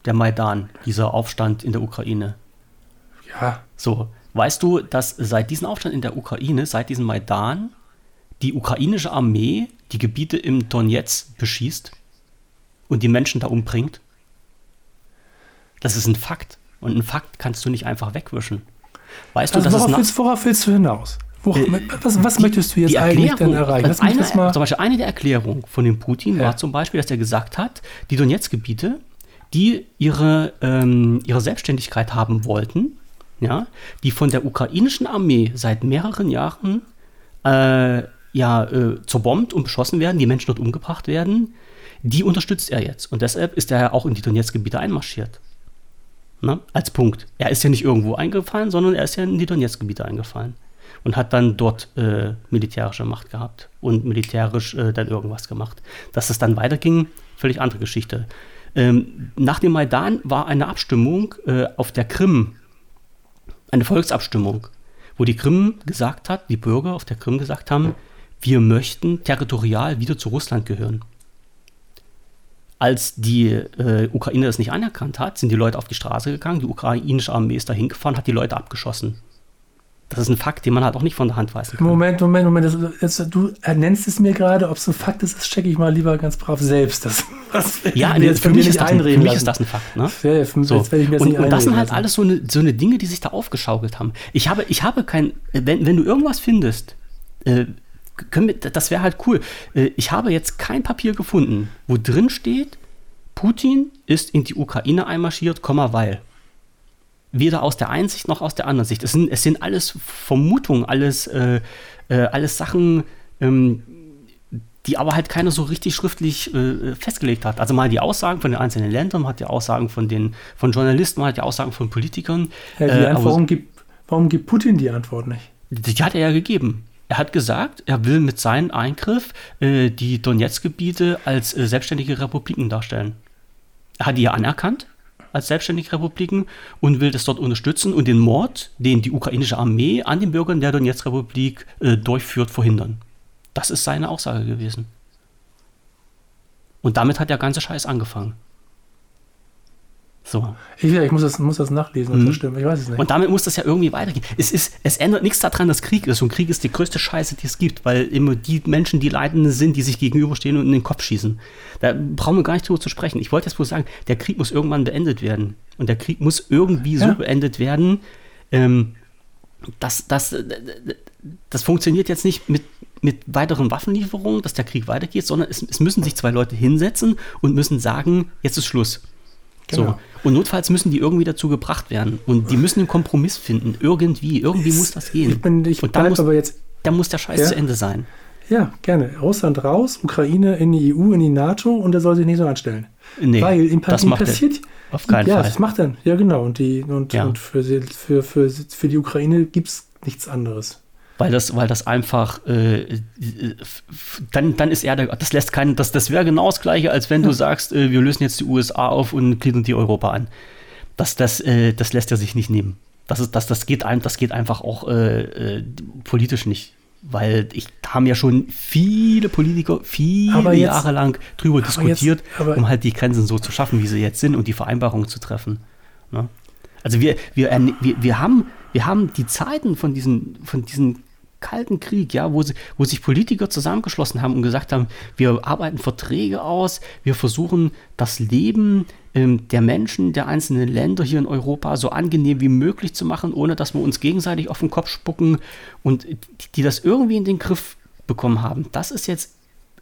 Der Maidan, dieser Aufstand in der Ukraine. Ja. So, weißt du, dass seit diesem Aufstand in der Ukraine, seit diesem Maidan, die ukrainische Armee die Gebiete im Donetsk beschießt und die Menschen da umbringt? Das ist ein Fakt. Und ein Fakt kannst du nicht einfach wegwischen. Weißt also du, worauf, willst, worauf willst du hinaus? Wo, äh, was, was die, möchtest du jetzt eigentlich denn erreichen? Eine, zum Beispiel eine der Erklärungen von dem Putin ja. war zum Beispiel, dass er gesagt hat, die Donetsk-Gebiete, die ihre, ähm, ihre Selbstständigkeit haben wollten, ja, die von der ukrainischen Armee seit mehreren Jahren äh, ja, äh, zerbombt und beschossen werden, die Menschen dort umgebracht werden, die unterstützt er jetzt. Und deshalb ist er auch in die Donetsk-Gebiete einmarschiert. Ne? Als Punkt. Er ist ja nicht irgendwo eingefallen, sondern er ist ja in die Donetsk-Gebiete eingefallen. Und hat dann dort äh, militärische Macht gehabt und militärisch äh, dann irgendwas gemacht. Dass es dann weiterging, völlig andere Geschichte. Ähm, nach dem Maidan war eine Abstimmung äh, auf der Krim, eine Volksabstimmung, wo die Krim gesagt hat, die Bürger auf der Krim gesagt haben, wir möchten territorial wieder zu Russland gehören. Als die äh, Ukraine das nicht anerkannt hat, sind die Leute auf die Straße gegangen, die ukrainische Armee ist da hingefahren, hat die Leute abgeschossen. Das ist ein Fakt, den man halt auch nicht von der Hand weisen kann. Moment, Moment, Moment. Das, jetzt, du nennst es mir gerade, ob es ein Fakt ist, das checke ich mal lieber ganz brav selbst. Das, was, ja, jetzt für, mich, ist das, für mich ist das ein Fakt. Ne? Ja, für, so. und, und das sind halt alles so eine, so eine Dinge, die sich da aufgeschaukelt haben. Ich habe, ich habe kein, wenn, wenn du irgendwas findest, äh, wir, das wäre halt cool. Äh, ich habe jetzt kein Papier gefunden, wo drin steht, Putin ist in die Ukraine einmarschiert, weil. Weder aus der einen Sicht noch aus der anderen Sicht. Es sind, es sind alles Vermutungen, alles, äh, äh, alles Sachen, ähm, die aber halt keiner so richtig schriftlich äh, festgelegt hat. Also mal die Aussagen von den einzelnen Ländern, man hat die Aussagen von den von Journalisten, man hat die Aussagen von Politikern. Ja, die Antwort, warum, gibt, warum gibt Putin die Antwort nicht? Die hat er ja gegeben. Er hat gesagt, er will mit seinem Eingriff äh, die Donetsk-Gebiete als äh, selbstständige Republiken darstellen. Er hat die ja anerkannt als selbstständige Republiken und will das dort unterstützen und den Mord, den die ukrainische Armee an den Bürgern der Donetsk-Republik äh, durchführt, verhindern. Das ist seine Aussage gewesen. Und damit hat der ganze Scheiß angefangen. So. Ich, ich muss, das, muss das nachlesen, mhm. das stimmt. Ich weiß es nicht. Und damit muss das ja irgendwie weitergehen. Es, ist, es ändert nichts daran, dass Krieg ist. Und Krieg ist die größte Scheiße, die es gibt, weil immer die Menschen, die Leidende sind, die sich gegenüberstehen und in den Kopf schießen. Da brauchen wir gar nicht drüber zu sprechen. Ich wollte jetzt bloß sagen, der Krieg muss irgendwann beendet werden. Und der Krieg muss irgendwie ja. so beendet werden, ähm, dass das, das funktioniert jetzt nicht mit, mit weiteren Waffenlieferungen, dass der Krieg weitergeht, sondern es, es müssen sich zwei Leute hinsetzen und müssen sagen, jetzt ist Schluss. Genau. So. Und notfalls müssen die irgendwie dazu gebracht werden. Und die müssen einen Kompromiss finden. Irgendwie. Irgendwie muss das gehen. Ich bin, ich und dann muss, aber jetzt. Dann muss der Scheiß ja? zu Ende sein. Ja, gerne. Russland raus, Ukraine in die EU, in die NATO und er soll sich nicht so anstellen. Nee, Weil ihm, das ihm passiert. Auf keinen ja, Fall. das macht er. Ja, genau. Und, die, und, ja. und für, für, für, für die Ukraine gibt es nichts anderes weil das, weil das einfach, äh, dann, dann ist er der, das lässt keinen, das, das wäre genau das Gleiche, als wenn du sagst, äh, wir lösen jetzt die USA auf und gliedern die Europa an. Das, das, äh, das lässt er sich nicht nehmen. Das, ist, das, das, geht, ein, das geht einfach auch äh, äh, politisch nicht. Weil ich haben ja schon viele Politiker viele jetzt, Jahre lang drüber diskutiert, jetzt, um halt die Grenzen so zu schaffen, wie sie jetzt sind und die Vereinbarungen zu treffen. Ne? Also wir, wir, wir, wir haben wir haben die Zeiten von diesen, von diesen Kalten Krieg, ja, wo, sie, wo sich Politiker zusammengeschlossen haben und gesagt haben, wir arbeiten Verträge aus, wir versuchen das Leben ähm, der Menschen der einzelnen Länder hier in Europa so angenehm wie möglich zu machen, ohne dass wir uns gegenseitig auf den Kopf spucken und die, die das irgendwie in den Griff bekommen haben. Das ist jetzt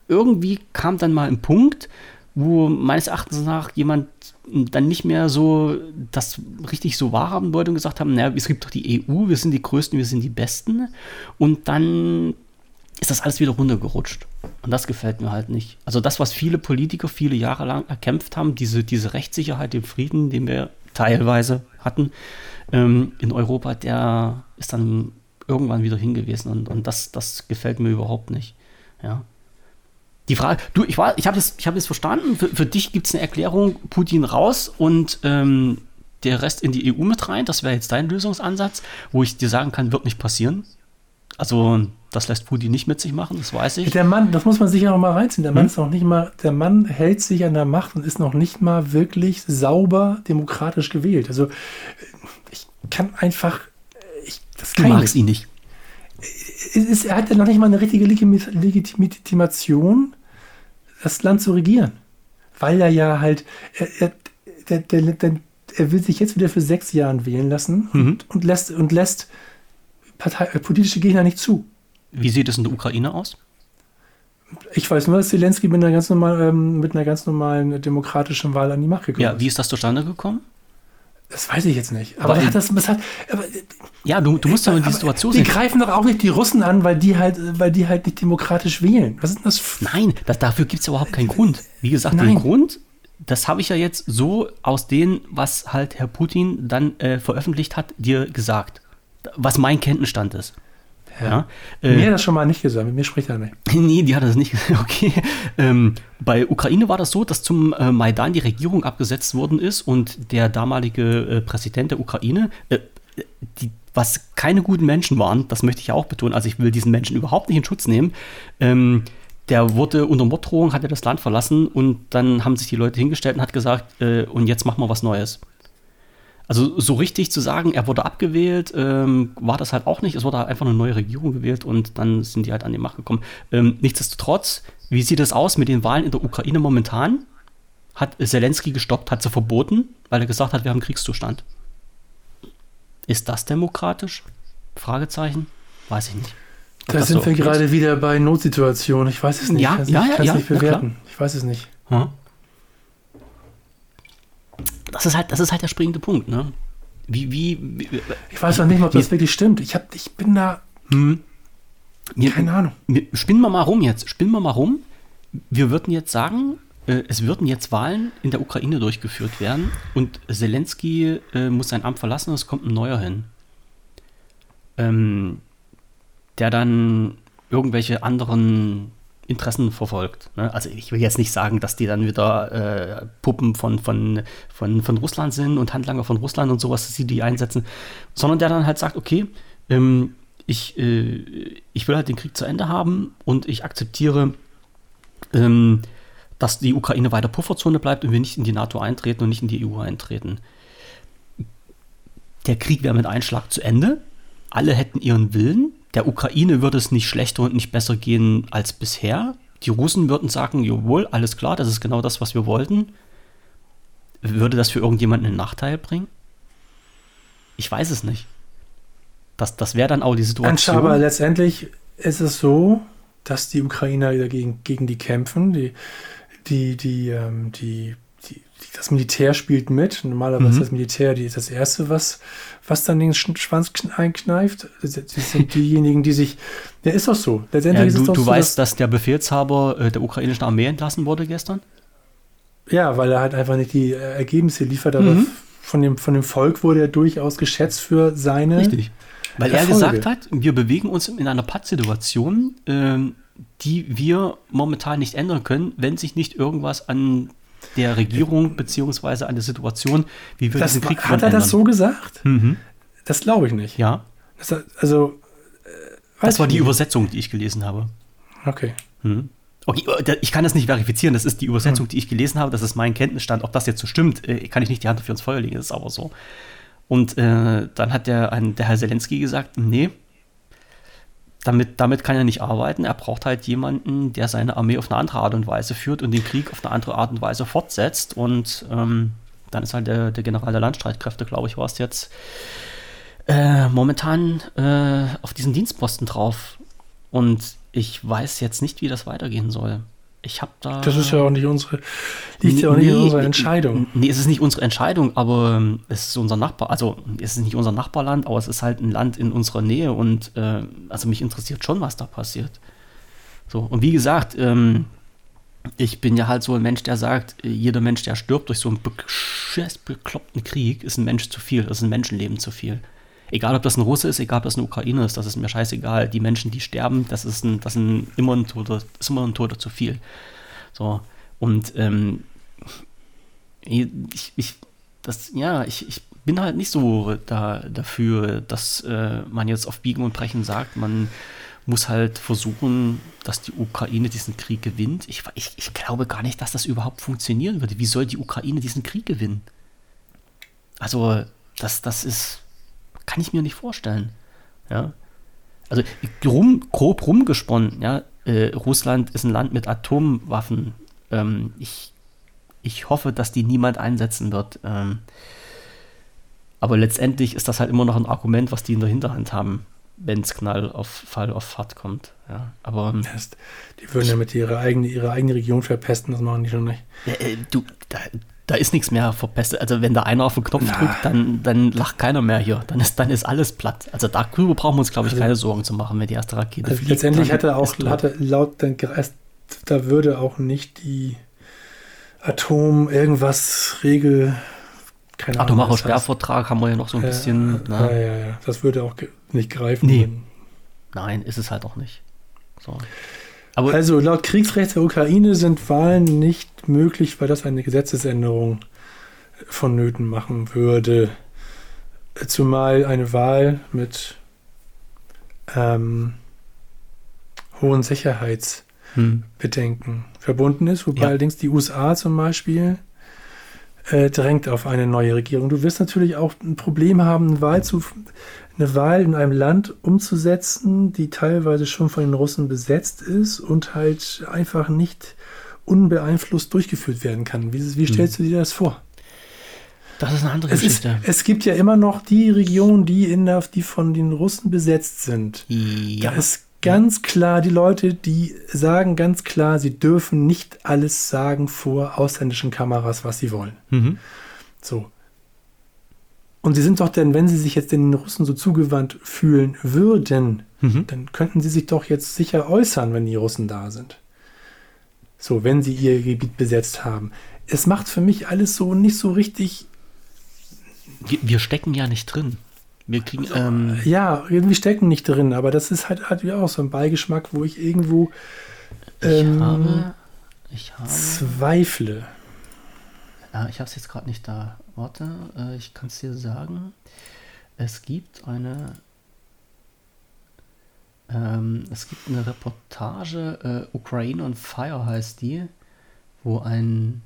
irgendwie kam dann mal ein Punkt, wo meines Erachtens nach jemand dann nicht mehr so das richtig so wahrhaben wollte und gesagt haben, naja, es gibt doch die EU, wir sind die Größten, wir sind die Besten. Und dann ist das alles wieder runtergerutscht. Und das gefällt mir halt nicht. Also das, was viele Politiker viele Jahre lang erkämpft haben, diese, diese Rechtssicherheit, den Frieden, den wir teilweise hatten ähm, in Europa, der ist dann irgendwann wieder hingewiesen. Und, und das, das gefällt mir überhaupt nicht. Ja. Die Frage, du, ich, war, ich habe das, hab verstanden. Für, für dich gibt es eine Erklärung, Putin raus und ähm, der Rest in die EU mit rein. Das wäre jetzt dein Lösungsansatz, wo ich dir sagen kann, wird nicht passieren. Also, das lässt Putin nicht mit sich machen, das weiß ich. Der Mann, das muss man sich ja noch mal reinziehen. Der Mann hm? ist noch nicht mal, der Mann hält sich an der Macht und ist noch nicht mal wirklich sauber demokratisch gewählt. Also, ich kann einfach, ich, das kann du magst ihn nicht. Ist, er hat ja noch nicht mal eine richtige Legitimation das Land zu regieren. Weil er ja halt, er, er, der, der, er will sich jetzt wieder für sechs Jahre wählen lassen mhm. und, und, lässt, und lässt Partei, äh, politische Gegner nicht zu. Wie sieht es in der Ukraine aus? Ich weiß nur, dass Zelensky mit einer ganz, normal, ähm, mit einer ganz normalen demokratischen Wahl an die Macht gekommen ist. Ja, wie ist das zustande gekommen? Das weiß ich jetzt nicht. Aber, aber hat das, das hat, aber, ja, du, du musst ja in die Situation sehen. Die greifen doch auch nicht die Russen an, weil die halt, weil die halt nicht demokratisch wählen. Was ist denn das? Nein, das, dafür gibt es überhaupt keinen Grund. Wie gesagt, Nein. den Grund, das habe ich ja jetzt so aus dem, was halt Herr Putin dann äh, veröffentlicht hat, dir gesagt. Was mein Kenntnisstand ist. Ja. ja. Äh, mir hat das schon mal nicht gesagt, mit mir spricht er nicht. nee, die hat das nicht gesagt. Okay. Ähm, bei Ukraine war das so, dass zum äh, Maidan die Regierung abgesetzt worden ist und der damalige äh, Präsident der Ukraine, äh, die, was keine guten Menschen waren, das möchte ich ja auch betonen, also ich will diesen Menschen überhaupt nicht in Schutz nehmen, ähm, der wurde unter Morddrohung, hat er das Land verlassen und dann haben sich die Leute hingestellt und hat gesagt, äh, und jetzt machen wir was Neues. Also so richtig zu sagen, er wurde abgewählt, ähm, war das halt auch nicht. Es wurde halt einfach eine neue Regierung gewählt und dann sind die halt an die Macht gekommen. Ähm, nichtsdestotrotz, wie sieht es aus mit den Wahlen in der Ukraine momentan? Hat Zelensky gestoppt, hat sie verboten, weil er gesagt hat, wir haben Kriegszustand. Ist das demokratisch? Fragezeichen? Weiß ich nicht. Da sind so wir gerade wieder bei Notsituationen. Ich weiß es nicht. Ja, ja, ja, ja, nicht bewerten. Ich weiß es nicht. Hm? Das ist halt, das ist halt der springende Punkt, ne? Wie, wie, wie ich weiß noch nicht mal, ob das wirklich stimmt. Ich, hab, ich bin da. Hm, mir, keine Ahnung. Mir, spinnen wir mal rum jetzt. Spinnen wir mal rum. Wir würden jetzt sagen, äh, es würden jetzt Wahlen in der Ukraine durchgeführt werden und Zelensky äh, muss sein Amt verlassen und es kommt ein neuer hin. Ähm, der dann irgendwelche anderen Interessen verfolgt. Ne? Also ich will jetzt nicht sagen, dass die dann wieder äh, Puppen von, von, von, von Russland sind und Handlanger von Russland und sowas, dass sie die einsetzen, sondern der dann halt sagt, okay, ähm, ich, äh, ich will halt den Krieg zu Ende haben und ich akzeptiere, ähm, dass die Ukraine weiter Pufferzone bleibt und wir nicht in die NATO eintreten und nicht in die EU eintreten. Der Krieg wäre mit Einschlag zu Ende. Alle hätten ihren Willen der Ukraine würde es nicht schlechter und nicht besser gehen als bisher. Die Russen würden sagen, jawohl, alles klar, das ist genau das, was wir wollten. Würde das für irgendjemanden einen Nachteil bringen? Ich weiß es nicht. Das, das wäre dann auch die Situation. Aber letztendlich ist es so, dass die Ukrainer dagegen gegen die kämpfen. Die, die, die, ähm, die das Militär spielt mit. Normalerweise mhm. das Militär die ist das Erste, was, was dann den Schwanz einkneift. Das sind diejenigen, die sich. Der ist doch so. Letztendlich ja, du, du so, weißt, dass, dass der Befehlshaber äh, der ukrainischen Armee entlassen wurde gestern? Ja, weil er halt einfach nicht die äh, Ergebnisse liefert, aber mhm. von, dem, von dem Volk wurde er durchaus geschätzt für seine. Richtig. Weil Erfolge. er gesagt hat, wir bewegen uns in einer Pattsituation, äh, die wir momentan nicht ändern können, wenn sich nicht irgendwas an der Regierung beziehungsweise an der Situation, wie wir das diesen Krieg Hat er das so gesagt? Mhm. Das glaube ich nicht. Ja. Das, also, äh, das war die nicht. Übersetzung, die ich gelesen habe. Okay. Mhm. Okay, äh, ich kann das nicht verifizieren. Das ist die Übersetzung, mhm. die ich gelesen habe. Das ist mein Kenntnisstand. Ob das jetzt so stimmt, äh, kann ich nicht die Hand dafür ins Feuer legen. Das ist aber so. Und äh, dann hat der, ein, der Herr Zelensky gesagt, nee, damit, damit kann er nicht arbeiten. Er braucht halt jemanden, der seine Armee auf eine andere Art und Weise führt und den Krieg auf eine andere Art und Weise fortsetzt. Und ähm, dann ist halt der, der General der Landstreitkräfte, glaube ich, war es jetzt, äh, momentan äh, auf diesen Dienstposten drauf. Und ich weiß jetzt nicht, wie das weitergehen soll. Ich habe da. Das ist ja auch nicht unsere, liegt ja auch nicht in unserer Entscheidung. Nee, es ist nicht unsere Entscheidung, aber ähm, es ist unser Nachbar, also es ist nicht unser Nachbarland, aber es ist halt ein Land in unserer Nähe und äh, also mich interessiert schon, was da passiert. So, und wie gesagt, ähm, ich bin ja halt so ein Mensch, der sagt, jeder Mensch, der stirbt durch so einen bekloppten Krieg, ist ein Mensch zu viel, das ist ein Menschenleben zu viel. Egal, ob das ein Russe ist, egal, ob das eine Ukraine ist, das ist mir scheißegal. Die Menschen, die sterben, das ist, ein, das ein, immer, ein Toter, ist immer ein Toter zu viel. So, und ähm, ich, ich, das, ja, ich, ich bin halt nicht so da, dafür, dass äh, man jetzt auf Biegen und Brechen sagt, man muss halt versuchen, dass die Ukraine diesen Krieg gewinnt. Ich, ich, ich glaube gar nicht, dass das überhaupt funktionieren würde. Wie soll die Ukraine diesen Krieg gewinnen? Also, das, das ist, kann ich mir nicht vorstellen. Ja. Also rum, grob rumgesponnen, ja, äh, Russland ist ein Land mit Atomwaffen. Ähm, ich, ich hoffe, dass die niemand einsetzen wird. Ähm, aber letztendlich ist das halt immer noch ein Argument, was die in der Hinterhand haben, wenn es Knall auf Fall auf Fahrt kommt. Ja, aber ähm, die würden ja mit ihrer eigene, ihre eigene Region verpesten, das machen die schon nicht. Äh, du, da, da ist nichts mehr verpestet. Also wenn da einer auf den Knopf Na. drückt, dann, dann lacht keiner mehr hier. Dann ist, dann ist alles platt. Also darüber brauchen wir uns, glaube ich, also, keine Sorgen zu machen, wenn die erste Rakete also fliegt. Letztendlich hatte auch hatte laut den da würde auch nicht die Atom irgendwas Regel keine Atomarer Ahnung, Sperrvertrag haben wir ja noch so ein äh, bisschen. Ja, ja, ja, das würde auch nicht greifen. Nee. Nein, ist es halt auch nicht. So. Aber also laut Kriegsrecht der Ukraine sind Wahlen nicht möglich, weil das eine Gesetzesänderung vonnöten machen würde. Zumal eine Wahl mit ähm, hohen Sicherheitsbedenken hm. verbunden ist, wobei ja. allerdings die USA zum Beispiel äh, drängt auf eine neue Regierung. Du wirst natürlich auch ein Problem haben, eine Wahl, zu, eine Wahl in einem Land umzusetzen, die teilweise schon von den Russen besetzt ist und halt einfach nicht unbeeinflusst durchgeführt werden kann. Wie, wie stellst hm. du dir das vor? Das ist eine andere es Geschichte. Ist, es gibt ja immer noch die Regionen, die, in der, die von den Russen besetzt sind. Ja. Da ist ganz klar, die Leute, die sagen ganz klar, sie dürfen nicht alles sagen vor ausländischen Kameras, was sie wollen. Mhm. So. Und sie sind doch denn, wenn sie sich jetzt den Russen so zugewandt fühlen würden, mhm. dann könnten sie sich doch jetzt sicher äußern, wenn die Russen da sind. So, wenn sie ihr Gebiet besetzt haben. Es macht für mich alles so nicht so richtig. Wir, stecken ja nicht drin. Wir kriegen. Ähm, ja, irgendwie stecken nicht drin, aber das ist halt, halt auch so ein Beigeschmack, wo ich irgendwo ähm, ich habe, ich habe, zweifle. Ja, ich habe es jetzt gerade nicht da. Warte, äh, ich kann es dir sagen. Es gibt eine. Ähm, es gibt eine Reportage, äh, Ukraine on Fire heißt die, wo ein,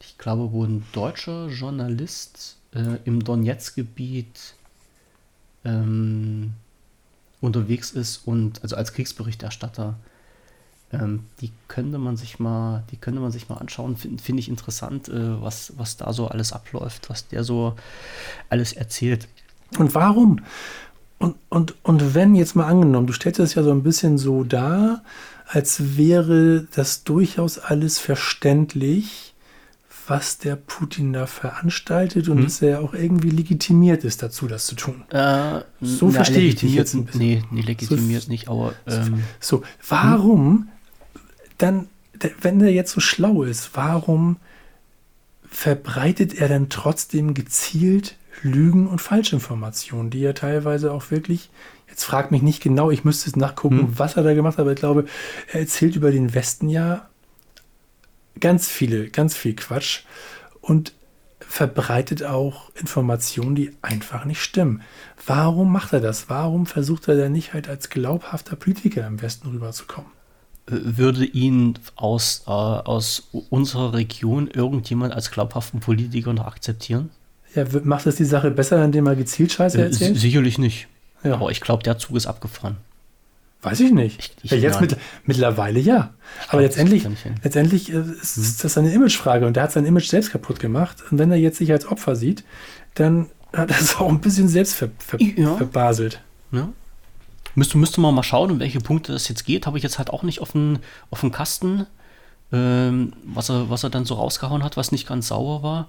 ich glaube, wo ein deutscher Journalist äh, im Donetsk-Gebiet ähm, unterwegs ist und also als Kriegsberichterstatter, ähm, die könnte man sich mal, die könnte man sich mal anschauen. Finde find ich interessant, äh, was, was da so alles abläuft, was der so alles erzählt. Und warum? Und, und, und wenn jetzt mal angenommen, du stellst es ja so ein bisschen so dar, als wäre das durchaus alles verständlich, was der Putin da veranstaltet und hm. dass er auch irgendwie legitimiert ist dazu, das zu tun. Äh, so na, verstehe ich dich jetzt ein bisschen. Nee, nee legitimiert so, nicht, aber. Ähm, so, warum dann, wenn er jetzt so schlau ist, warum verbreitet er dann trotzdem gezielt Lügen und Falschinformationen, die er teilweise auch wirklich, jetzt frag mich nicht genau, ich müsste es nachgucken, hm. was er da gemacht hat, aber ich glaube, er erzählt über den Westen ja ganz viele, ganz viel Quatsch und verbreitet auch Informationen, die einfach nicht stimmen. Warum macht er das? Warum versucht er denn nicht halt als glaubhafter Politiker im Westen rüberzukommen? Würde ihn aus, äh, aus unserer Region irgendjemand als glaubhaften Politiker noch akzeptieren? Ja, macht das die Sache besser, indem er gezielt Scheiße Äh, erzählt? si- sicherlich nicht. Ja. Aber ich glaube, der Zug ist abgefahren. Weiß ich nicht. Ich- ich- ja, jetzt mit, mittlerweile ja. Aber letztendlich, letztendlich äh, ist, ist das eine Imagefrage und der hat sein Image selbst kaputt gemacht. Und wenn er jetzt sich als Opfer sieht, dann hat er es auch ein bisschen selbst ver, ver, Ja. verbaselt. Ja. Müsste, müsste man mal schauen, um welche Punkte das jetzt geht. Habe ich jetzt halt auch nicht auf den, auf den Kasten, ähm, was, er, was er dann so rausgehauen hat, was nicht ganz sauer war.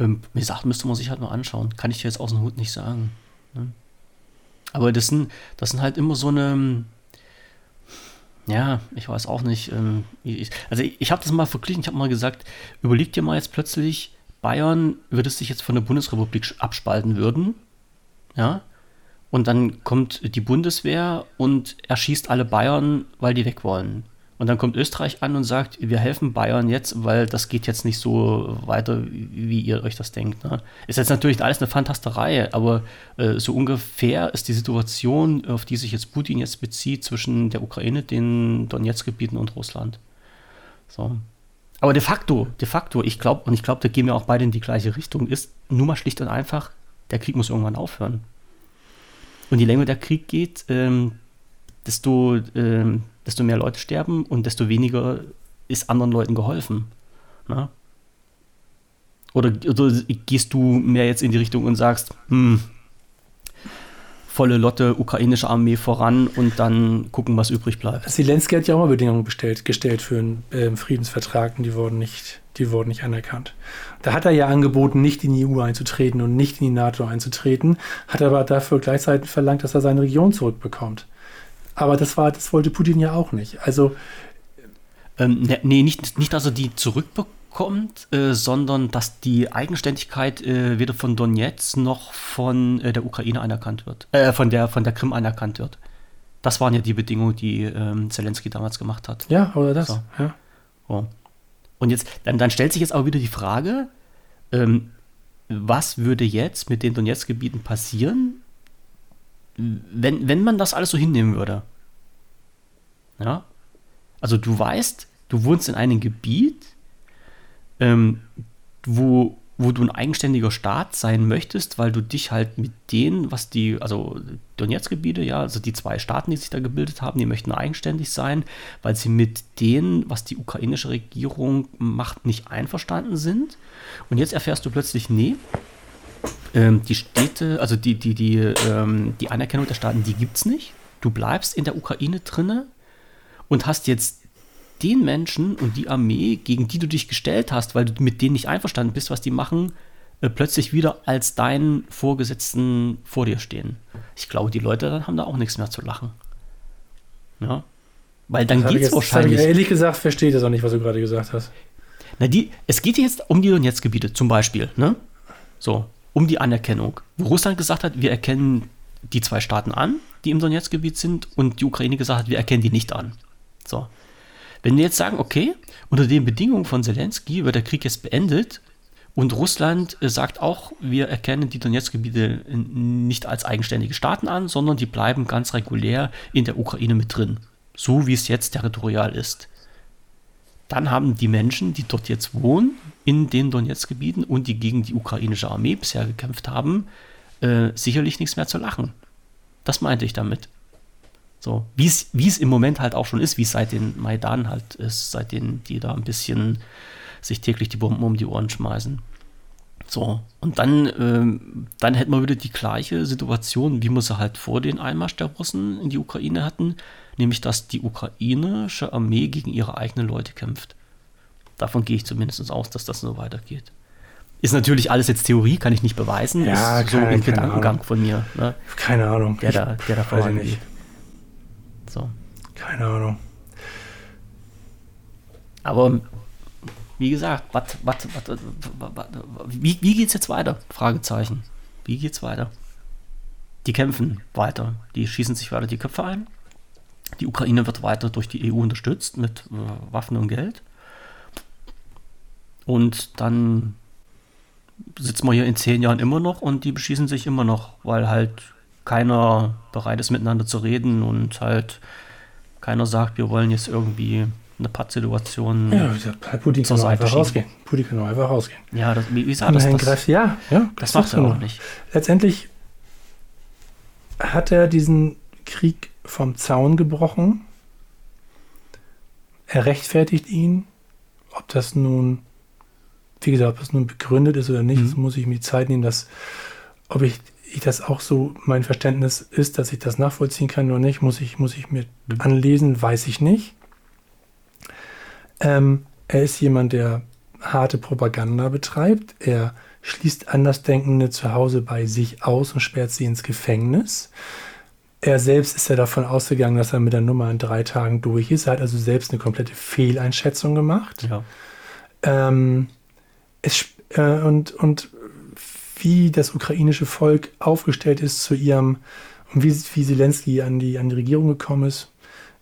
Ähm, wie gesagt, müsste man sich halt mal anschauen. Kann ich dir jetzt aus dem Hut nicht sagen. Ne? Aber das sind, das sind halt immer so eine. Ja, ich weiß auch nicht. Ähm, ich, also ich, ich habe das mal verglichen. Ich habe mal gesagt, überleg dir mal jetzt plötzlich, Bayern würde sich jetzt von der Bundesrepublik abspalten würden. Ja, und dann kommt die Bundeswehr und erschießt alle Bayern, weil die weg wollen. Und dann kommt Österreich an und sagt, wir helfen Bayern jetzt, weil das geht jetzt nicht so weiter, wie ihr euch das denkt. Ne? Ist jetzt natürlich alles eine Fantasterei, aber äh, so ungefähr ist die Situation, auf die sich jetzt Putin jetzt bezieht, zwischen der Ukraine, den Donetsk-Gebieten und Russland. So. Aber de facto, de facto, ich glaube, und ich glaube, da gehen wir auch beide in die gleiche Richtung, ist nur mal schlicht und einfach, der Krieg muss irgendwann aufhören. Und je länger der Krieg geht, ähm, desto, ähm, desto mehr Leute sterben und desto weniger ist anderen Leuten geholfen. Na? Oder, oder gehst du mehr jetzt in die Richtung und sagst, hm, volle Lotte ukrainische Armee voran und dann gucken, was übrig bleibt. Zelensky hat ja auch mal Bedingungen bestellt, gestellt für einen ähm, Friedensvertrag und die wurden, nicht, die wurden nicht anerkannt. Da hat er ja angeboten, nicht in die EU einzutreten und nicht in die NATO einzutreten, hat aber dafür gleichzeitig verlangt, dass er seine Region zurückbekommt. Aber das war, das wollte Putin ja auch nicht. Also Ähm, ne, nee, nicht, nicht, dass er die zurückbekommt, äh, sondern dass die Eigenständigkeit äh, weder von Donetsk noch von äh, der Ukraine anerkannt wird. Äh, von der, von der Krim anerkannt wird. Das waren ja die Bedingungen, die ähm, Zelensky damals gemacht hat. ja, oder das. So. Ja. So. Und jetzt, dann, dann stellt sich jetzt aber wieder die Frage, ähm, was würde jetzt mit den Donetsk-Gebieten passieren, wenn, wenn man das alles so hinnehmen würde? Ja? Also du weißt, du wohnst in einem Gebiet, ähm, wo, wo du ein eigenständiger Staat sein möchtest, weil du dich halt mit denen, was die, also Donetsk-Gebiete, ja, also die zwei Staaten, die sich da gebildet haben, die möchten eigenständig sein, weil sie mit denen, was die ukrainische Regierung macht, nicht einverstanden sind. Und jetzt erfährst du plötzlich, nee, ähm, die Städte, also die, die, die, ähm, die Anerkennung der Staaten, die gibt es nicht. Du bleibst in der Ukraine drinne und hast jetzt den Menschen und die Armee, gegen die du dich gestellt hast, weil du mit denen nicht einverstanden bist, was die machen, äh, plötzlich wieder als deinen Vorgesetzten vor dir stehen. Ich glaube, die Leute dann haben da auch nichts mehr zu lachen. Ja. Weil dann geht es hab ich wahrscheinlich. ehrlich gesagt, verstehe ich das auch nicht, was du gerade gesagt hast. Na, die, es geht jetzt um die Donetsk-Gebiete zum Beispiel, ne? So, um die Anerkennung. Wo Russland gesagt hat, wir erkennen die zwei Staaten an, die im Donetsk-Gebiet sind, und die Ukraine gesagt hat, wir erkennen die nicht an. So. Wenn wir jetzt sagen, okay, unter den Bedingungen von Zelensky wird der Krieg jetzt beendet und Russland äh, sagt auch, wir erkennen die Donetsk-Gebiete nicht als eigenständige Staaten an, sondern die bleiben ganz regulär in der Ukraine mit drin. So wie es jetzt territorial ist dann haben die Menschen, die dort jetzt wohnen, in den Donetsk-Gebieten und die gegen die ukrainische Armee bisher gekämpft haben, äh, sicherlich nichts mehr zu lachen. Das meinte ich damit. So, wie es wie es im Moment halt auch schon ist, wie es seit den Maidan halt ist, seitdem die da ein bisschen sich täglich die Bomben um die Ohren schmeißen. So, und dann, ähm, dann hätten wir wieder die gleiche Situation, wie wir sie halt vor den Einmarsch der Russen in die Ukraine hatten, nämlich dass die ukrainische Armee gegen ihre eigenen Leute kämpft. Davon gehe ich zumindest aus, dass das so weitergeht. Ist natürlich alles jetzt Theorie, kann ich nicht beweisen. Ja, ist so keine- ein Gedankengang Ahnung. von mir, ne, Keine Ahnung. der, da, der da vorangeht. Keine Ahnung. Aber wie gesagt, wat, wat, wat, wie, wie geht es jetzt weiter? Fragezeichen. Wie geht's weiter? Die kämpfen weiter. Die schießen sich weiter die Köpfe ein. Die Ukraine wird weiter durch die EU unterstützt mit äh, Waffen und Geld. Und dann sitzen wir hier in zehn Jahren immer noch und die beschießen sich immer noch, weil halt keiner bereit ist, miteinander zu reden und halt keiner sagt, wir wollen jetzt irgendwie eine Pattsituation Ja, Putin zur Seite einfach schieben. rausgehen. Putin kann auch einfach rausgehen. Ja, das, wie, sah das? Das greift- ja, ja, das macht macht er auch nicht. Letztendlich hat er diesen Krieg vom Zaun gebrochen. Er rechtfertigt ihn. Ob das nun, wie gesagt, ob das nun begründet ist oder nicht, Mhm. das muss ich mir die Zeit nehmen, dass, ob ich, ich das auch so mein Verständnis ist, dass ich das nachvollziehen kann oder nicht, muss ich, muss ich mir anlesen, weiß ich nicht. Ähm, er ist jemand, der harte Propaganda betreibt. Er schließt Andersdenkende zu Hause bei sich aus und sperrt sie ins Gefängnis. Er selbst ist ja davon ausgegangen, dass er mit der Nummer in drei Tagen durch ist. Er hat also selbst eine komplette Fehleinschätzung gemacht. Ja. Ähm, es, äh, und, und wie das ukrainische Volk aufgestellt ist zu ihrem, und wie, wie Zelensky an die, an die Regierung gekommen ist.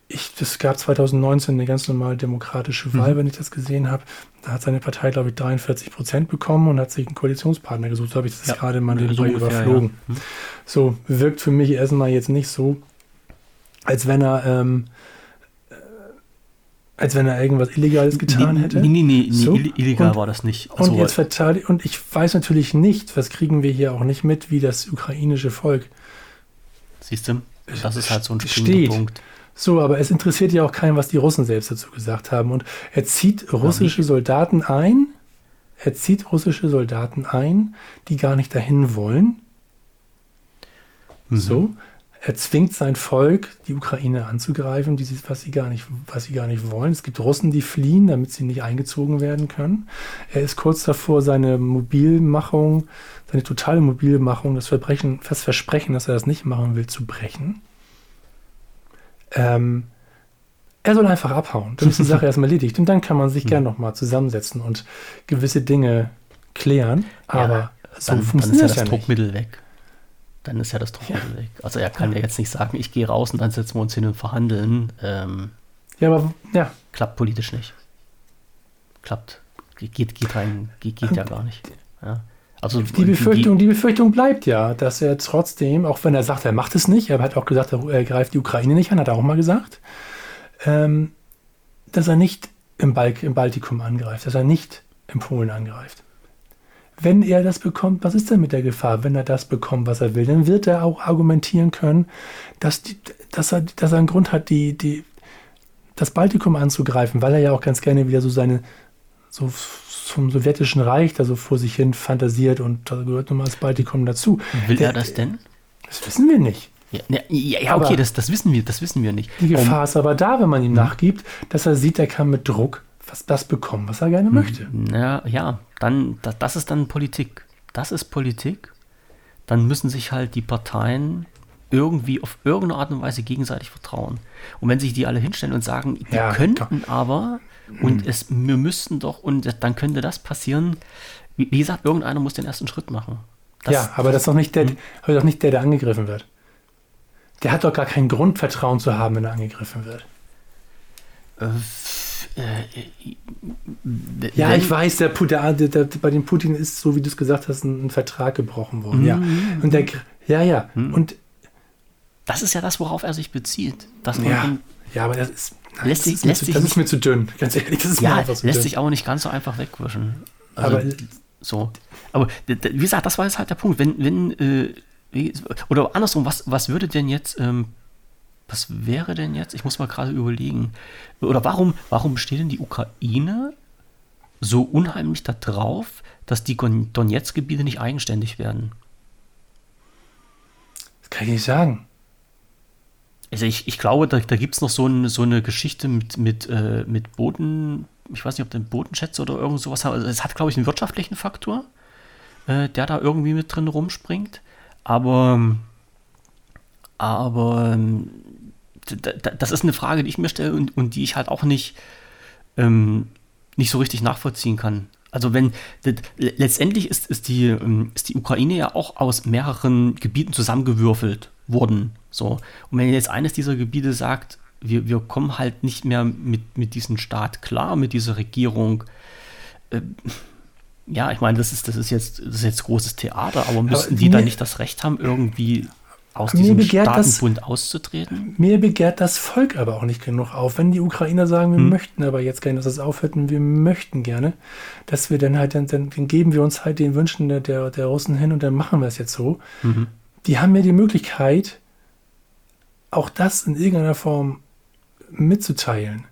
Ich, das gab 2019 eine ganz normale demokratische Wahl, Mhm. wenn ich das gesehen habe. Da hat seine Partei, glaube ich, 43 Prozent bekommen und hat sich einen Koalitionspartner gesucht. So habe ich das Ja, gerade mal so nebenbei überflogen. ja. Hm. So wirkt für mich erstmal jetzt nicht so, als wenn er, ähm, äh, als wenn er irgendwas Illegales getan nee, hätte. Nee, nee, nee, nee So. ill- illegal Und- war das nicht. Also, Und jetzt verteidigt, und ich weiß natürlich nicht, was kriegen wir hier auch nicht mit, wie das ukrainische Volk. siehst du, das ist halt so ein springender Punkt. So, aber es interessiert ja auch keinen, was die Russen selbst dazu gesagt haben. Und er zieht russische Soldaten ein, er zieht russische Soldaten ein, die gar nicht dahin wollen. Mhm. So. Er zwingt sein Volk, die Ukraine anzugreifen, die, was, sie gar nicht, was sie gar nicht wollen. Es gibt Russen, die fliehen, damit sie nicht eingezogen werden können. Er ist kurz davor, seine Mobilmachung, seine totale Mobilmachung, das, Verbrechen, das Versprechen, dass er das nicht machen will, zu brechen. Ähm, er soll einfach abhauen. Dann ist die Sache erstmal erledigt. Und dann kann man sich gern nochmal zusammensetzen und gewisse Dinge klären. Aber so Dann, dann ist ja funktioniert das ja nicht. Druckmittel weg. Dann ist ja das Druckmittel weg. Also er kann ja jetzt nicht sagen, ich gehe raus und dann setzen wir uns hin und verhandeln. Ähm, Ja, aber ja, klappt politisch nicht. Klappt. Geht, geht rein, geht, geht ja gar nicht. Ja. Also die Befürchtung, die Befürchtung bleibt ja, dass er trotzdem, auch wenn er sagt, er macht es nicht, er hat auch gesagt, er, er greift die Ukraine nicht an, hat er auch mal gesagt, ähm, dass er nicht im, Balk, im Baltikum angreift, dass er nicht in Polen angreift. Wenn er das bekommt, was ist denn mit der Gefahr? Wenn er das bekommt, was er will, dann wird er auch argumentieren können, dass, die, dass, er, dass er einen Grund hat, die, die, das Baltikum anzugreifen, weil er ja auch ganz gerne wieder so seine, so vom sowjetischen Reich da so vor sich hin fantasiert und da gehört nun mal das Baltikum dazu. Will Der- er das denn? Das wissen wir nicht. Ja, ja, ja Aber- okay, das, das wissen wir, das wissen wir nicht. Die Gefahr ist aber da, wenn man ihm nachgibt, dass er sieht, er kann mit Druck was das bekommen, was er gerne möchte. Na, ja, dann, das, das ist dann Politik. Das ist Politik. Dann müssen sich halt die Parteien irgendwie auf irgendeine Art und Weise gegenseitig vertrauen. Und wenn sich die alle hinstellen und sagen, die Ja, könnten aber und es, wir müssten doch und dann könnte das passieren. Wie, wie gesagt, irgendeiner muss den ersten Schritt machen. Das, ja, aber das ist doch nicht der, aber doch nicht der, der angegriffen wird. Der hat doch gar keinen Grund, Vertrauen zu haben, wenn er angegriffen wird. äh, äh, Ja, ich weiß, der, der, der, bei dem Putin ist, so wie du es gesagt hast, ein, ein Vertrag gebrochen worden. Ja. Und der, ja, ja. Und Das ist ja das, worauf er sich bezieht. Dass man ja, ja, aber das ist, nein, Lässt das, sich- mir lässt zu, sich das nicht- ist mir zu dünn. Ganz ehrlich, das ist mir ja, einfach zu lässt dünn. sich aber nicht ganz so einfach wegwischen. Also, aber so. Aber wie gesagt, das war jetzt halt der Punkt. Wenn, wenn, äh, oder andersrum, was, was würde denn jetzt, ähm, was wäre denn jetzt, ich muss mal gerade überlegen, oder warum, warum steht denn die Ukraine so unheimlich da drauf, dass die Donetsk-Gebiete nicht eigenständig werden? das kann ich nicht sagen. Also ich, ich glaube, da, da gibt es noch so, ein, so eine Geschichte mit, mit, äh, mit Boden, ich weiß nicht, ob der Bodenschätze oder irgend sowas hat. Also es hat, glaube ich, einen wirtschaftlichen Faktor, äh, der da irgendwie mit drin rumspringt. Aber, aber ähm, das ist eine Frage, die ich mir stelle und, und die ich halt auch nicht, ähm, nicht so richtig nachvollziehen kann. Also wenn d- d- letztendlich ist, ist, die, ähm, ist die Ukraine ja auch aus mehreren Gebieten zusammengewürfelt worden. So. Und wenn jetzt eines dieser Gebiete sagt, wir, wir kommen halt nicht mehr mit, mit diesem Staat klar, mit dieser Regierung, äh, ja, ich meine, das ist, das ist jetzt, das ist jetzt großes Theater, aber müssten die mir- dann nicht das Recht haben, irgendwie aus Mir diesem begehrt das- Staatenbund auszutreten? Mir begehrt das Volk aber auch nicht genug auf. Wenn die Ukrainer sagen, wir Hm. möchten aber jetzt gerne, dass es aufhört und wir möchten gerne, dass wir dann halt, dann, dann, dann geben wir uns halt den Wünschen der, der, der Russen hin und dann machen wir es jetzt so. Mhm. Die haben ja die Möglichkeit, auch das in irgendeiner Form mitzuteilen.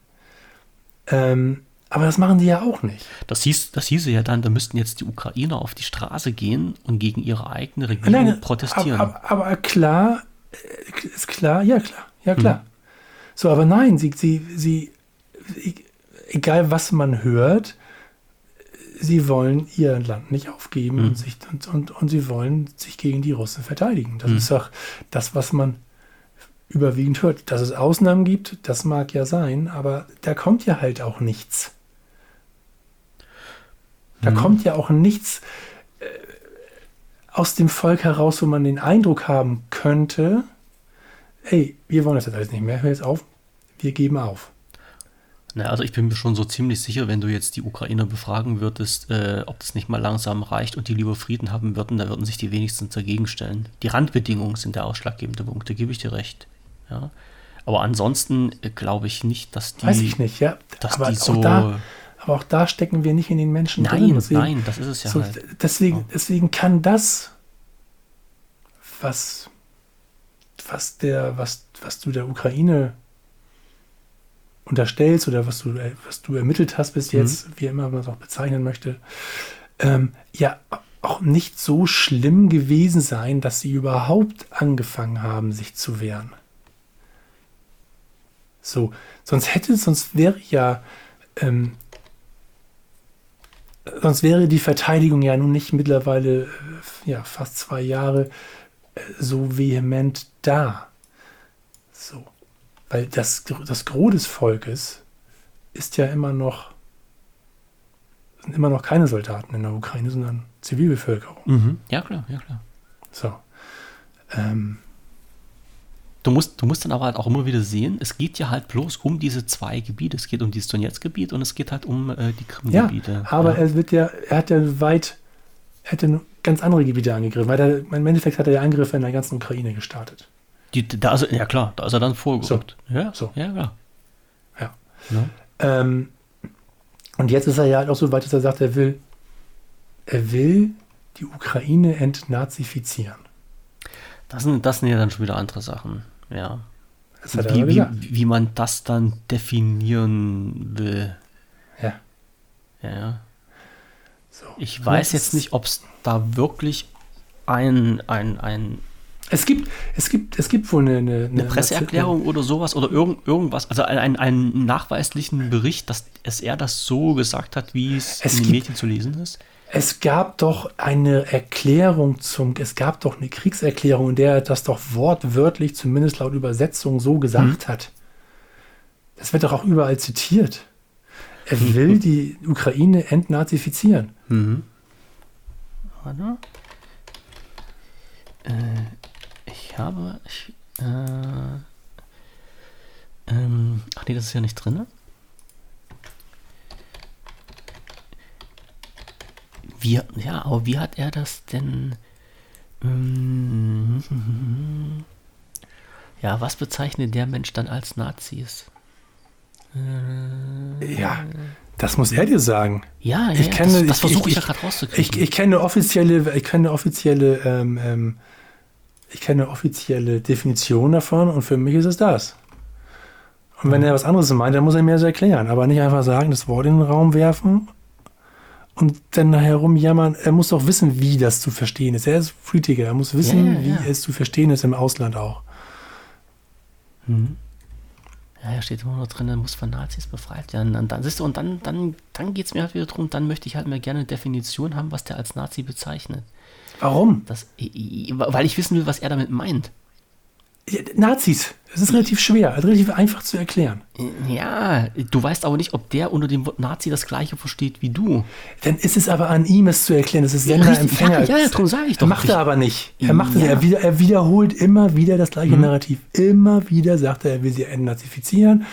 Ähm, aber das machen die ja auch nicht. Das, hieß, das hieße ja dann, da müssten jetzt die Ukrainer auf die Straße gehen und gegen ihre eigene Regierung protestieren. Aber, aber, aber klar, äh, ist klar, ja klar, ja Hm. klar. So, aber nein, sie, sie, sie, egal was man hört, sie wollen ihr Land nicht aufgeben Hm. und, sich, und, und, und sie wollen sich gegen die Russen verteidigen. Das Hm. ist doch das, was man überwiegend hört. Dass es Ausnahmen gibt, das mag ja sein, aber da kommt ja halt auch nichts. Da Mhm. kommt ja auch nichts äh, aus dem Volk heraus, wo man den Eindruck haben könnte, hey, wir wollen das jetzt alles nicht mehr, hör jetzt auf, wir geben auf. Naja, also ich bin mir schon so ziemlich sicher, wenn du jetzt die Ukrainer befragen würdest, äh, ob das nicht mal langsam reicht und die lieber Frieden haben würden, da würden sich die wenigstens dagegen stellen. Die Randbedingungen sind der ausschlaggebende Punkt, da gebe ich dir recht. Ja. Aber ansonsten äh, glaube ich nicht, dass die, Weiß ich nicht, ja. dass aber, die so. da, aber auch da stecken wir nicht in den Menschen nein, drin. Deswegen, nein, das ist es ja so, halt. deswegen, deswegen kann das, was, was, der, was, was du der Ukraine unterstellst oder was du, was du ermittelt hast bis Mhm. jetzt, wie immer man es auch bezeichnen möchte, ähm, ja auch nicht so schlimm gewesen sein, dass sie überhaupt angefangen haben, sich zu wehren. So, sonst hätte, sonst wäre ja, ähm, sonst wäre die Verteidigung ja nun nicht mittlerweile äh, ja, fast zwei Jahre äh, so vehement da. So. Weil das, das Gros des Volkes ist ja immer noch, sind immer noch keine Soldaten in der Ukraine, sondern Zivilbevölkerung. Mhm. Ja, klar, ja, klar. So. Ähm, Du musst, du musst dann aber halt auch immer wieder sehen, es geht ja halt bloß um diese zwei Gebiete. Es geht um dieses Donetsk-Gebiet und es geht halt um äh, die ja, Krim-Gebiete. aber ja. er wird ja, er hat ja weit, er hat ja ganz andere Gebiete angegriffen, weil er, im Endeffekt hat er ja Angriffe in der ganzen Ukraine gestartet. Die, da ist ja klar, da ist er dann vorgerückt. Ja, So. ja, klar. Ja. Ja. Ähm, und jetzt ist er ja halt auch so weit, dass er sagt, er will, er will die Ukraine entnazifizieren. Das sind, das sind ja dann schon wieder andere Sachen. Ja. Wie, wie, wie man das dann definieren will. Ja. Ja, ja. So. Ich weiß jetzt nicht, ob es da wirklich ein, ein, ein, Es gibt, es gibt, es gibt wohl eine, eine, eine Presseerklärung oder sowas oder irgend, irgendwas, also einen, einen nachweislichen Bericht, dass es er das so gesagt hat, wie es, Es in den gibt- Medien zu lesen ist. Es gab doch eine Erklärung zum, es gab doch eine Kriegserklärung, in der er das doch wortwörtlich, zumindest laut Übersetzung, so gesagt hat. Das wird doch auch überall zitiert. Er will die Ukraine entnazifizieren. Mhm. Warte. Äh, ich habe. Ich, äh, ähm, ach nee, das ist ja nicht drin. Wie, ja, aber wie hat er das denn? Ähm, ja, was bezeichnet der Mensch dann als Nazis? Ja, das muss er dir sagen. Ja, Ich ja, kenne- das, das versuche ich, ich- ja gerade rauszukriegen. Ich, ich kenne offizielle, ich kenne offizielle, ähm, ähm, ich kenne offizielle Definition davon und für mich ist es das. Und wenn er was anderes meint, dann muss er mir das erklären, aber nicht einfach sagen, das Wort in den Raum werfen und dann herumjammern. Er muss doch wissen, wie das zu verstehen ist. Er ist Politiker, er muss wissen, Ja, ja, ja. wie es zu verstehen ist im Ausland auch. Mhm. Ja, hier steht immer nur drin, er muss von Nazis befreit werden. Und dann, siehst du, und dann, dann, dann geht es mir halt wieder darum, dann möchte ich halt mir gerne eine Definition haben, was der als Nazi bezeichnet. Warum? Das, weil ich wissen will, was er damit meint. Nazis. Es ist relativ schwer, relativ einfach zu erklären. Ja, du weißt aber nicht, ob der unter dem Wort Nazi das gleiche versteht wie du. Dann ist es aber an ihm, es zu erklären. Das ist Ja, Sender, richtig. Empfänger. Ja, ja, darum sage ich doch. Macht er aber nicht. Er macht es, Ja. er, wieder, er wiederholt immer wieder das gleiche Mhm. Narrativ. Immer wieder sagt er, er will sie entnazifizieren,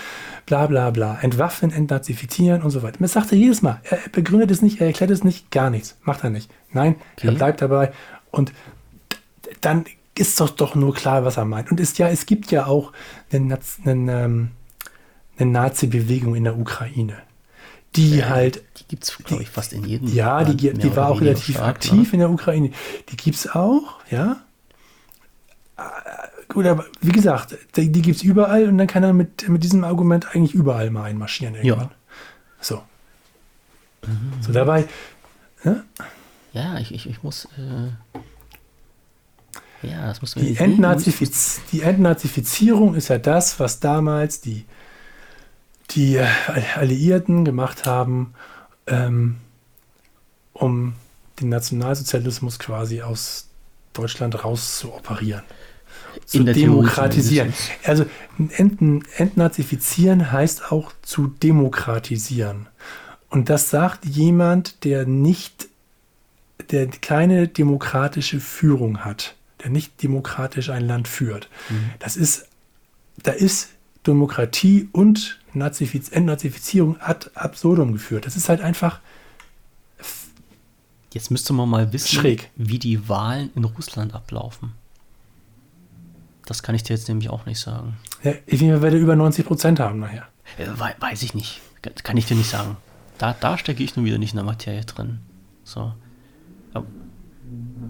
bla bla bla. Entwaffnen, entnazifizieren und so weiter. Das sagt er jedes Mal. Er begründet es nicht, er erklärt es nicht, gar nichts. Macht er nicht. Nein, er Okay. bleibt dabei. Und dann ist doch doch nur klar, was er meint. Und ist ja, es gibt ja auch eine, eine, ähm, eine Nazi-Bewegung in der Ukraine. Die äh, halt. Die gibt es, glaube ich, fast in jedem. Ja, Land, die, die war auch relativ stark, aktiv ne? in der Ukraine. Die gibt es auch, ja. Äh, gut, aber wie gesagt, die, die gibt es überall und dann kann er mit, mit diesem Argument eigentlich überall mal einmarschieren irgendwann. Ja. So. Mhm. So dabei. Ja, ja ich, ich, ich muss. Äh ja, das muss die, Entnazifiz die Entnazifizierung ist ja das, was damals die, die äh, Alliierten gemacht haben, ähm, um den Nationalsozialismus quasi aus Deutschland raus zu operieren. Zu demokratisieren. Also ent, entnazifizieren heißt auch zu demokratisieren. Und das sagt jemand, der nicht, der keine demokratische Führung hat nicht demokratisch ein Land führt. Mhm. Das ist, da ist Demokratie und Nazifiz Entnazifizierung ad absurdum geführt. Das ist halt einfach. Jetzt müsste man mal wissen, schräg. wie die Wahlen in Russland ablaufen. Das kann ich dir jetzt nämlich auch nicht sagen. Ja, ich werde über 90 Prozent haben nachher. Äh, weiß ich nicht. Kann ich dir nicht sagen. Da, da stecke ich nun wieder nicht in der Materie drin. So.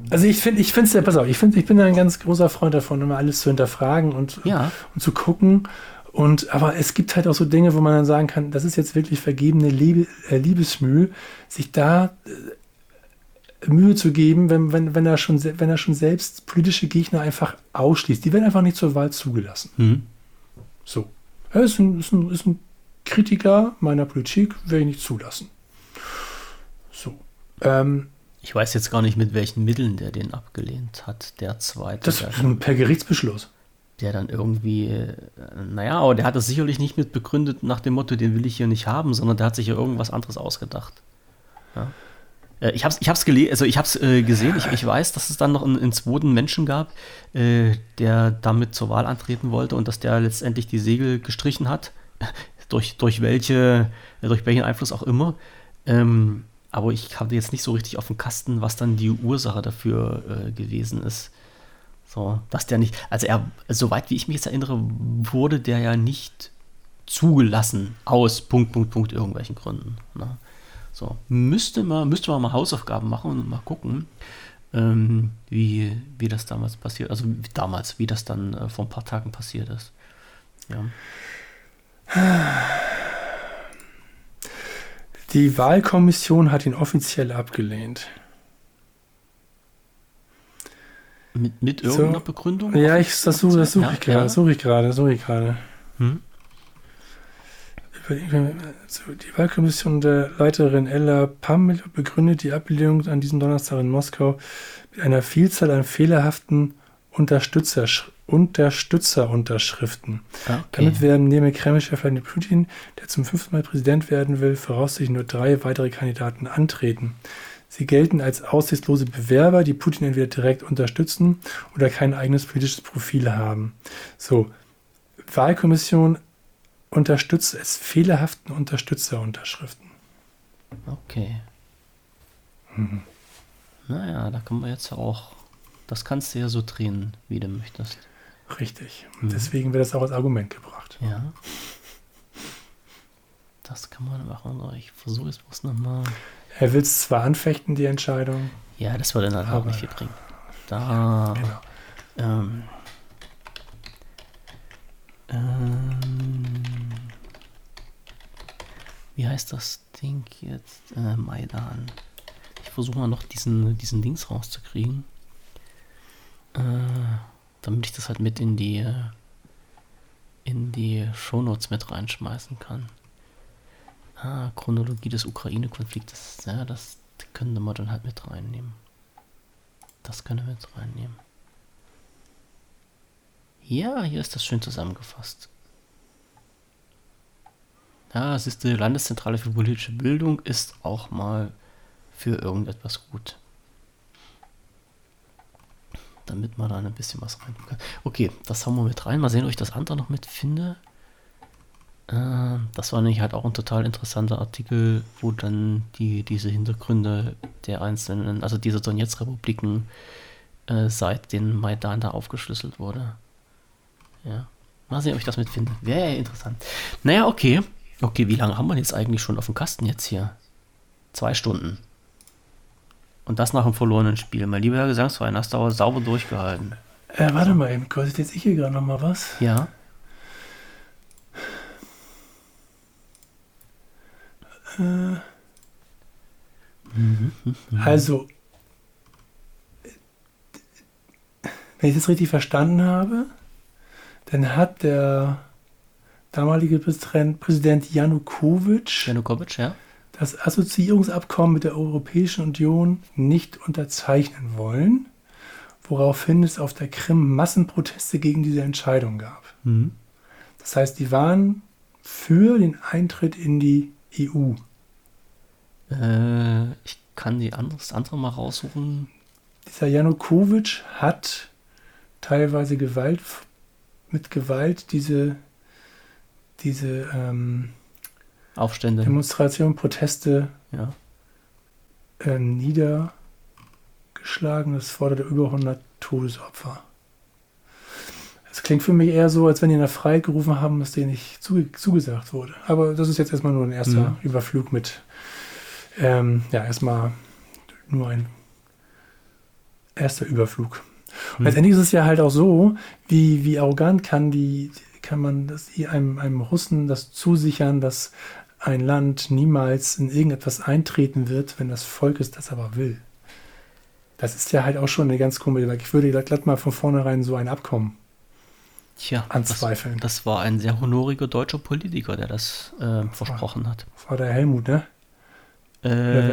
Also ich finde, ich finde es ja, pass auf, ich finde, ich bin ein ganz großer Freund davon, immer alles zu hinterfragen und, ja. und zu gucken. Und aber es gibt halt auch so Dinge, wo man dann sagen kann, das ist jetzt wirklich vergebene Liebe, äh, Liebesmühe, sich da äh, Mühe zu geben, wenn, wenn, wenn, er schon, wenn er schon selbst politische Gegner einfach ausschließt. Die werden einfach nicht zur Wahl zugelassen. Mhm. So. Er ist ein, ist, ein, ist ein Kritiker meiner Politik, werde ich nicht zulassen. So. Ähm, ich weiß jetzt gar nicht, mit welchen Mitteln der den abgelehnt hat, der zweite. Das ist per Gerichtsbeschluss. Der dann irgendwie, äh, naja, aber der hat das sicherlich nicht mit begründet nach dem Motto, den will ich hier nicht haben, sondern der hat sich ja irgendwas anderes ausgedacht. Ja. Äh, ich habe es ich hab's also ich hab's, äh, gesehen, ich, ich weiß, dass es dann noch einen, einen zweiten Menschen gab, äh, der damit zur Wahl antreten wollte und dass der letztendlich die Segel gestrichen hat, durch, durch, welche, durch welchen Einfluss auch immer. Ähm, aber ich hatte jetzt nicht so richtig auf dem Kasten, was dann die Ursache dafür äh, gewesen ist. So, dass der nicht, also er, soweit wie ich mich jetzt erinnere, wurde der ja nicht zugelassen aus Punkt, Punkt, Punkt irgendwelchen Gründen. Ne? So, müsste man, müsste man mal Hausaufgaben machen und mal gucken, ähm, wie, wie das damals passiert, also wie, damals, wie das dann äh, vor ein paar Tagen passiert ist. Ja. Die Wahlkommission hat ihn offiziell abgelehnt. Mit, mit irgendeiner so, Begründung? Ja, ich, das suche, das suche ja, ich gerade, ja. suche ich gerade, suche ich gerade. Hm? Die Wahlkommission der Leiterin Ella Pam begründet die Ablehnung an diesem Donnerstag in Moskau mit einer Vielzahl an fehlerhaften Unterstützer, Unterstützerunterschriften. Ah, okay. Damit werden neben Kreml-Chef Vladimir Putin, der zum fünften Mal Präsident werden will, voraussichtlich nur drei weitere Kandidaten antreten. Sie gelten als aussichtslose Bewerber, die Putin entweder direkt unterstützen oder kein eigenes politisches Profil haben. So, Wahlkommission unterstützt es fehlerhaften Unterstützerunterschriften. Okay. Mhm. Naja, da kommen wir jetzt auch das kannst du ja so drehen, wie du möchtest. Richtig. Und mhm. deswegen wird das auch als Argument gebracht. Ja. Das kann man machen. Ich versuche es bloß nochmal. Er will es zwar anfechten, die Entscheidung. Ja, das würde dann auch nicht viel bringen. Da. Genau. Ähm, ähm, wie heißt das Ding jetzt? Äh, Maidan. Ich versuche mal noch diesen, diesen Dings rauszukriegen. Äh, damit ich das halt mit in die in die Shownotes mit reinschmeißen kann. Ah, Chronologie des Ukraine-Konfliktes. Ja, das können wir dann halt mit reinnehmen. Das können wir mit reinnehmen. Ja, hier ist das schön zusammengefasst. Ja, es ist die Landeszentrale für politische Bildung, ist auch mal für irgendetwas gut damit man da ein bisschen was rein kann. Okay, das haben wir mit rein. Mal sehen, ob ich das andere noch mit finde. Äh, das war nämlich halt auch ein total interessanter Artikel, wo dann die, diese Hintergründe der einzelnen, also dieser Donetsk-Republiken äh, seit den Maidan da aufgeschlüsselt wurde. Ja. Mal sehen, ob ich das mitfinde. Wäre ja interessant. Naja, okay. Okay, wie lange haben wir jetzt eigentlich schon auf dem Kasten jetzt hier? Zwei Stunden. Und das nach einem verlorenen Spiel. Mein lieber Herr Gesangsverein, hast du aber sauber durchgehalten. Äh, warte mal eben kurz, jetzt ich hier gerade noch mal was. Ja. Äh, also, wenn ich das richtig verstanden habe, dann hat der damalige Präsident Janukowitsch Janukowitsch, ja. Das Assoziierungsabkommen mit der Europäischen Union nicht unterzeichnen wollen, woraufhin es auf der Krim Massenproteste gegen diese Entscheidung gab. Mhm. Das heißt, die waren für den Eintritt in die EU. Äh, ich kann die andere, das andere mal raussuchen. Dieser Janukowitsch hat teilweise Gewalt mit Gewalt diese, diese ähm, Aufstände. Demonstrationen, Proteste Ja. äh, niedergeschlagen. Das forderte über 100 Todesopfer. Es klingt für mich eher so, als wenn die nach Freiheit gerufen haben, dass denen nicht zuge zugesagt wurde. Aber das ist jetzt erstmal nur ein erster Mhm. Überflug mit, ähm, ja, erstmal nur ein erster Überflug. Und Mhm. letztendlich ist es ja halt auch so, wie, wie arrogant kann die, kann man das einem, einem Russen das zusichern, dass ein Land niemals in irgendetwas eintreten wird, wenn das Volk es das aber will. Das ist ja halt auch schon eine ganz komische, ich würde glatt mal von vornherein so ein Abkommen Tja, anzweifeln. Das, das war ein sehr honoriger deutscher Politiker, der das äh, versprochen hat. Das war der Helmut, ne?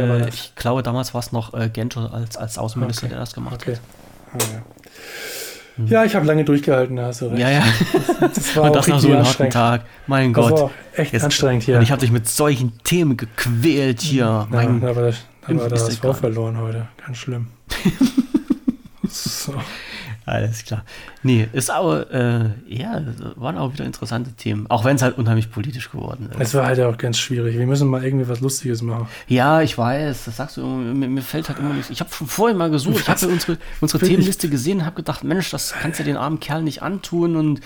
war Äh, ich glaube, damals war es noch äh, Genscher als, als Außenminister, Okay. der das gemacht Okay. hat. Ah, ja. Ja, ich habe lange durchgehalten, da hast du recht. Ja, ja. Das war Und auch das nach so einem harten. Tag. Mein Das Gott. war echt Jetzt- anstrengend hier. Und ich habe dich mit solchen Themen gequält hier. Ja, war, das- da war ist das. Vor verloren heute. Ganz schlimm. so. Alles klar. Nee, ist aber, äh, ja, waren auch wieder interessante Themen. Auch wenn es halt unheimlich politisch geworden ist. Es war halt auch ganz schwierig. Wir müssen mal irgendwie was Lustiges machen. Ja, ich weiß, das sagst du, mir, mir fällt halt immer nicht. Ich habe vorhin mal gesucht, ich habe ja unsere, unsere? Themenliste gesehen und habe gedacht, Mensch, das kannst du den armen Kerl nicht antun und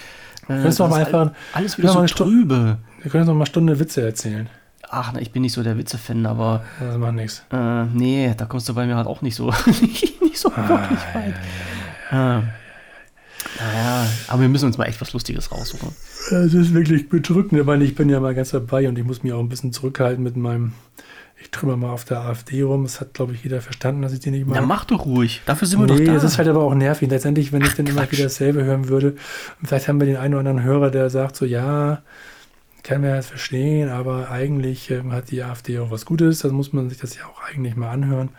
äh, das mal einfach- all- alles wieder Ja, so mal trübe. Wir können uns noch mal eine Stunde Witze erzählen. Ach, ich bin nicht so der Witze-Fan, aber Das macht nichts. äh, nee, da kommst du bei mir halt auch nicht so, nicht so Ah, wirklich weit. Ah. Naja, aber wir müssen uns mal echt was Lustiges raussuchen. Es ist wirklich bedrückend. Ich meine, ich bin ja mal ganz dabei und ich muss mich auch ein bisschen zurückhalten mit meinem. Ich trümmer mal auf der AfD rum. Das hat, glaube ich, jeder verstanden, dass ich die nicht mag. Na, mach doch ruhig. Dafür sind wir Nee, doch da. das ist halt aber auch nervig. Letztendlich, wenn ich dann immer Quatsch. wieder dasselbe hören würde, vielleicht haben wir den einen oder anderen Hörer, der sagt so, ja, kann man das verstehen, aber eigentlich ähm, hat die AfD auch was Gutes, dann muss man sich das ja auch eigentlich mal anhören.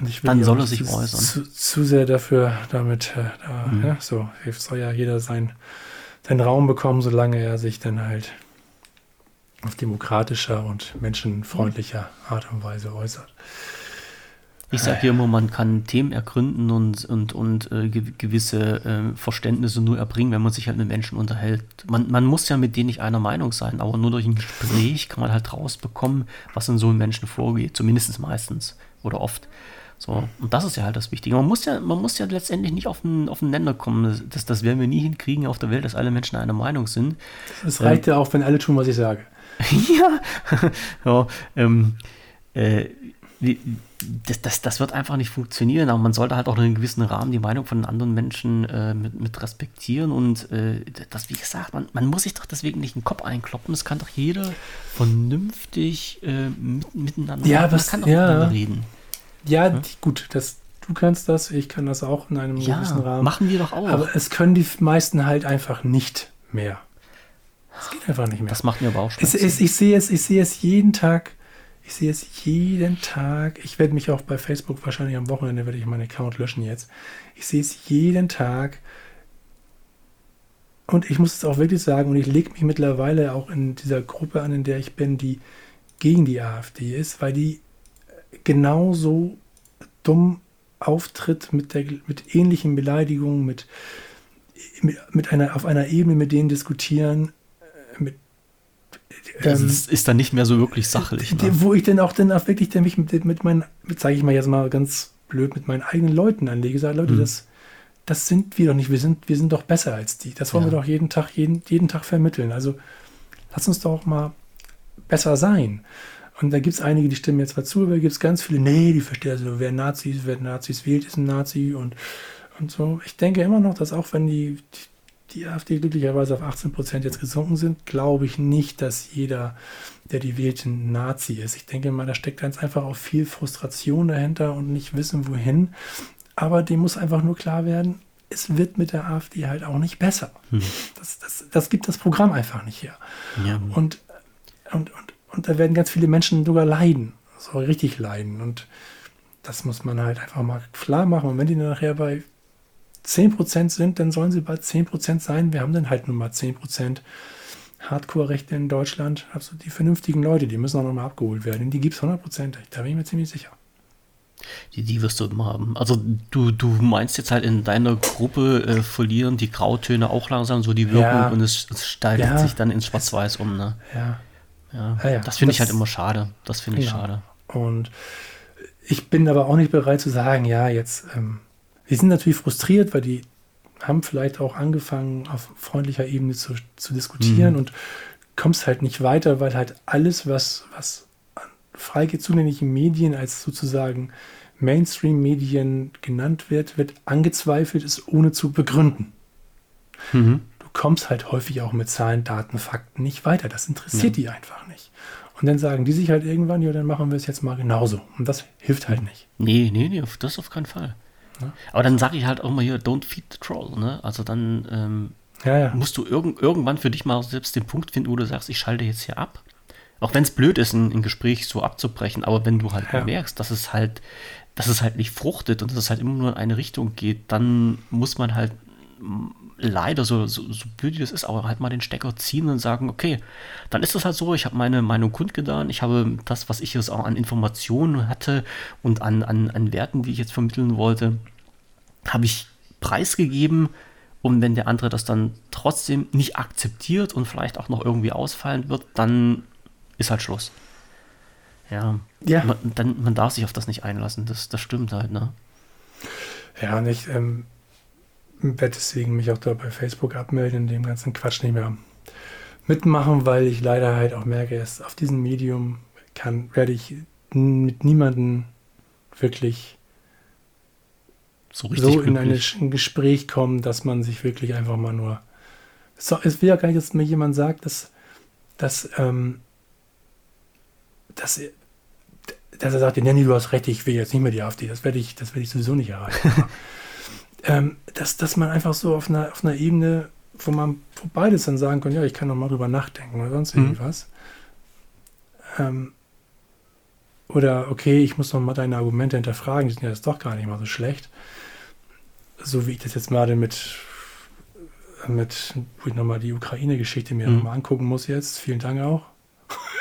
Und ich will Dann soll er sich zu, äußern. Zu, zu sehr dafür, damit, äh, da, Mhm. ja, so, soll ja jeder sein, seinen Raum bekommen, solange er sich dann halt auf demokratischer und menschenfreundlicher Art und Weise äußert. Ich sage hier immer, man kann Themen ergründen und, und, und äh, ge gewisse äh, Verständnisse nur erbringen, wenn man sich halt mit Menschen unterhält. Man, man muss ja mit denen nicht einer Meinung sein, aber nur durch ein Gespräch kann man halt rausbekommen, was in so einem Menschen vorgeht. Zumindest meistens oder oft. So, und das ist ja halt das Wichtige. Man muss ja, man muss ja letztendlich nicht auf einen, auf einen Nenner kommen. Das, das werden wir nie hinkriegen auf der Welt, dass alle Menschen einer Meinung sind. Es reicht ja auch, wenn alle tun, was ich sage. ja, ja ähm, äh, das, das, das wird einfach nicht funktionieren, aber man sollte halt auch in einem gewissen Rahmen die Meinung von anderen Menschen äh, mit, mit respektieren und äh, das, wie gesagt, man, man muss sich doch deswegen nicht den Kopf einkloppen, es kann doch jeder vernünftig äh, mit, miteinander Ja, was- kann doch ja. miteinander reden. Ja, die, gut, das, du kannst das, ich kann das auch in einem Ja, gewissen Rahmen. machen wir doch auch. Aber es können die meisten halt einfach nicht mehr. Es geht einfach nicht mehr. das macht mir Es, Bauchschmerzen. es, ich, sehe es, ich sehe es jeden Tag. Ich sehe es jeden Tag. Ich werde mich auch bei Facebook wahrscheinlich am Wochenende werde ich meinen Account löschen jetzt. Ich sehe es jeden Tag. Und ich muss es auch wirklich sagen, und ich lege mich mittlerweile auch in dieser Gruppe an, in der ich bin, die gegen die AfD ist, weil die genauso dumm auftritt mit, der, mit ähnlichen Beleidigungen, mit, mit, mit einer, auf einer Ebene mit denen diskutieren, äh, mit das ähm, ist, ist dann nicht mehr so wirklich sachlich. die- Ne? wo ich dann auch dann auch wirklich mich mit, mit meinen, sage ich mal jetzt mal ganz blöd mit meinen eigenen Leuten anlege, sage, Leute, mhm. das, das sind wir doch nicht. Wir sind, wir sind doch besser als die. Das wollen ja. wir doch jeden Tag, jeden, jeden Tag vermitteln. Also lass uns doch mal besser sein. Und da gibt es einige, die stimmen jetzt mal zu, aber da gibt es ganz viele, nee, die verstehen also, wer Nazis, wer Nazis wählt, ist ein Nazi und, und so. Ich denke immer noch, dass auch wenn die, die, die AfD glücklicherweise auf 18 Prozent jetzt gesunken sind, glaube ich nicht, dass jeder, der die wählt, ein Nazi ist. Ich denke mal, da steckt ganz einfach auch viel Frustration dahinter und nicht wissen, wohin. Aber dem muss einfach nur klar werden, es wird mit der AfD halt auch nicht besser. Hm. Das, das, das gibt das Programm einfach nicht her. Ja. Und, und, und und da werden ganz viele Menschen sogar leiden, so richtig leiden. Und das muss man halt einfach mal klar machen. Und wenn die dann nachher bei 10% sind, dann sollen sie bei 10% sein. Wir haben dann halt nur mal 10% Hardcore-Rechte in Deutschland. Also die vernünftigen Leute, die müssen auch nochmal abgeholt werden. Die gibt es 100%. Da bin ich mir ziemlich sicher. Die, die wirst du immer haben. Also du, du meinst jetzt halt in deiner Gruppe äh, verlieren die Grautöne auch langsam so die Wirkung ja. und es, es steigert ja. sich dann ins Schwarz-Weiß um. Ne? Ja. Ja, ja, das finde ich halt immer schade. Das finde ich schade. Und ich bin aber auch nicht bereit zu sagen, ja, jetzt, ähm, wir sind natürlich frustriert, weil die haben vielleicht auch angefangen, auf freundlicher Ebene zu, zu diskutieren mhm. und kommst halt nicht weiter, weil halt alles, was, was freige zugängliche Medien als sozusagen Mainstream-Medien genannt wird, wird angezweifelt, ist ohne zu begründen. Mhm kommst halt häufig auch mit Zahlen, Daten, Fakten nicht weiter. Das interessiert ja. die einfach nicht. Und dann sagen die sich halt irgendwann, ja, dann machen wir es jetzt mal genauso. Und das hilft halt nicht. Nee, nee, nee, das auf keinen Fall. Ja. Aber dann sage ich halt auch mal hier, don't feed the troll. Ne? Also dann ähm, ja, ja. musst du irg irgendwann für dich mal selbst den Punkt finden, wo du sagst, ich schalte jetzt hier ab. Auch wenn es blöd ist, ein, ein, Gespräch so abzubrechen, aber wenn du halt merkst, dass es halt, dass es halt nicht fruchtet und dass es halt immer nur in eine Richtung geht, dann muss man halt leider, so, so, so blöd wie das ist, aber halt mal den Stecker ziehen und sagen, okay, dann ist das halt so, ich habe meine Meinung kundgetan, ich habe das, was ich jetzt auch an Informationen hatte und an, an, an Werten, die ich jetzt vermitteln wollte, habe ich preisgegeben und wenn der andere das dann trotzdem nicht akzeptiert und vielleicht auch noch irgendwie ausfallen wird, dann ist halt Schluss. Ja, ja. Man, dann, man darf sich auf das nicht einlassen, das, das stimmt halt, ne? Ja, nicht, ähm, werde deswegen mich auch da bei Facebook abmelden, in dem ganzen Quatsch nicht mehr mitmachen, weil ich leider halt auch merke, dass auf diesem Medium kann, werde ich mit niemandem wirklich so, so in eine, ein Gespräch kommen, dass man sich wirklich einfach mal nur. So, es will ja gar nicht, dass mir jemand sagt, dass, dass, ähm, dass, dass er sagt, Nanny, du hast recht, ich will jetzt nicht mehr die AfD. Das werde ich, das werde ich sowieso nicht erreichen. ähm, dass, dass man einfach so auf einer, auf einer Ebene, wo man wo beides dann sagen kann, ja, ich kann noch mal drüber nachdenken oder sonst mhm. irgendwas. Ähm, oder okay, ich muss noch mal deine Argumente hinterfragen, die sind ja jetzt doch gar nicht mal so schlecht. So wie ich das jetzt gerade mit, mit wo ich nochmal die Ukraine-Geschichte mir mhm. nochmal angucken muss jetzt. Vielen Dank auch.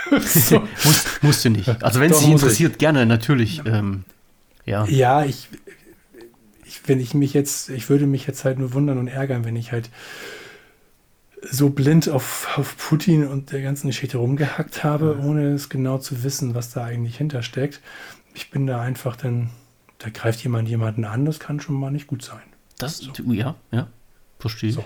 so. Muss, musst du nicht. Also wenn es dich interessiert, ich. gerne, natürlich. Ähm, ja. ja, ich, wenn ich mich jetzt, ich würde mich jetzt halt nur wundern und ärgern, wenn ich halt so blind auf, auf Putin und der ganzen Geschichte rumgehackt habe, mhm. ohne es genau zu wissen, was da eigentlich hintersteckt. Ich bin da einfach dann, da greift jemand jemanden an, das kann schon mal nicht gut sein. Das, so. ja, ja, verstehe ich. So.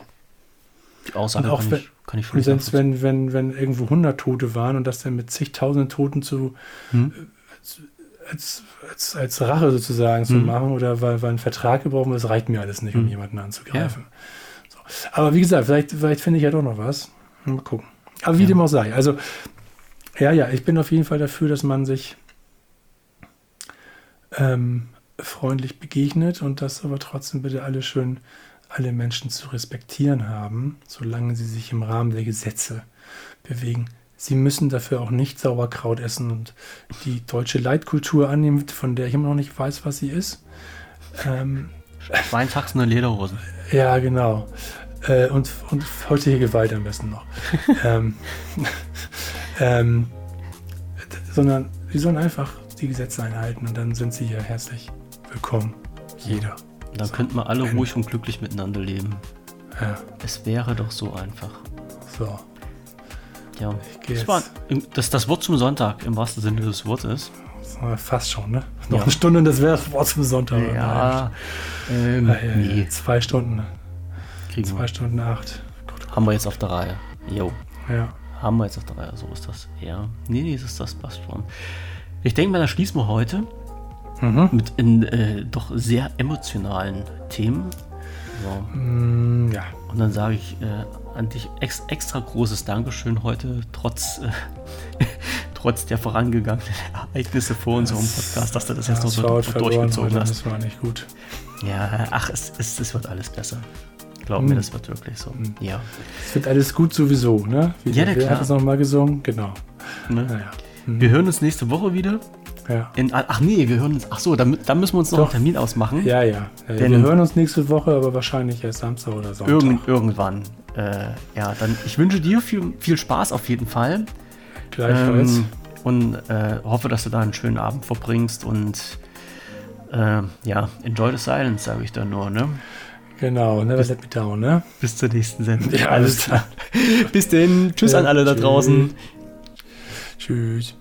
Die Aussage auch kann, wenn, ich, kann ich Und selbst wenn, wenn, wenn irgendwo 100 Tote waren und das dann mit zigtausenden Toten zu, hm? zu als, als, als Rache sozusagen zu mhm. machen oder weil wir einen Vertrag gebrauchen, das reicht mir alles nicht, um mhm. jemanden anzugreifen. Ja. So. Aber wie gesagt, vielleicht, vielleicht finde ich ja doch noch was. Mal gucken. Aber wie ja. dem auch sei. Also, ja, ja, ich bin auf jeden Fall dafür, dass man sich ähm, freundlich begegnet und dass aber trotzdem bitte alle schön alle Menschen zu respektieren haben, solange sie sich im Rahmen der Gesetze bewegen. Sie müssen dafür auch nicht Sauerkraut essen und die deutsche Leitkultur annehmen, von der ich immer noch nicht weiß, was sie ist. Ähm, Weinfaxen und Lederhosen. Ja, genau. Äh, und, und heutige Gewalt am besten noch. ähm, ähm, sondern sie sollen einfach die Gesetze einhalten und dann sind sie hier herzlich willkommen. Jeder. Dann so. könnten wir alle ruhig und glücklich miteinander leben. Ja. Es wäre doch so einfach. So. Ja, das war das, das Wort zum Sonntag im wahrsten Sinne des Wortes. Fast schon, ne? Noch Ja. eine Stunde und das wäre vor zum Sonntag. Ja, ähm, Nein. Ja, nee, Zwei Stunden. kriegen Zwei wir. Stunden acht. Haben wir jetzt auf der Reihe. Jo, Ja. haben wir jetzt auf der Reihe. So ist das. Ja, nee, nee, das, das passt schon. Ich denke mal, da schließen wir heute Mhm. mit in, äh, doch sehr emotionalen Themen. So. Mm, ja. Und dann sage ich äh, an dich ex extra großes Dankeschön heute, trotz, äh, trotz der vorangegangenen Ereignisse vor unserem Podcast, dass du das jetzt noch so, durchgezogen hast. Das war nicht gut. Ja, ach, es, es, es wird alles besser. Glaub Hm. mir, das wird wirklich so. Ja. Es wird alles gut sowieso, ne? Wie, Ja, wer klar. hat es nochmal gesungen? Genau. Ne? Naja. Wir hören uns nächste Woche wieder. Ja. In, ach nee, wir hören uns. Ach so, da, da müssen wir uns noch Doch. einen Termin ausmachen. Ja, ja. ja Denn- wir hören uns nächste Woche, aber wahrscheinlich erst Samstag oder Sonntag. Irgend, irgendwann. Äh, ja, dann ich wünsche dir viel, viel Spaß auf jeden Fall. Gleichfalls. Ähm, und äh, hoffe, dass du da einen schönen Abend verbringst und äh, ja, enjoy the silence, sage ich dann nur, ne? genau, never let me down, ne? Bis zur nächsten Sendung. Ja, alles klar. Bis denn. Tschüss an alle da Tschüss. draußen. Tschüss.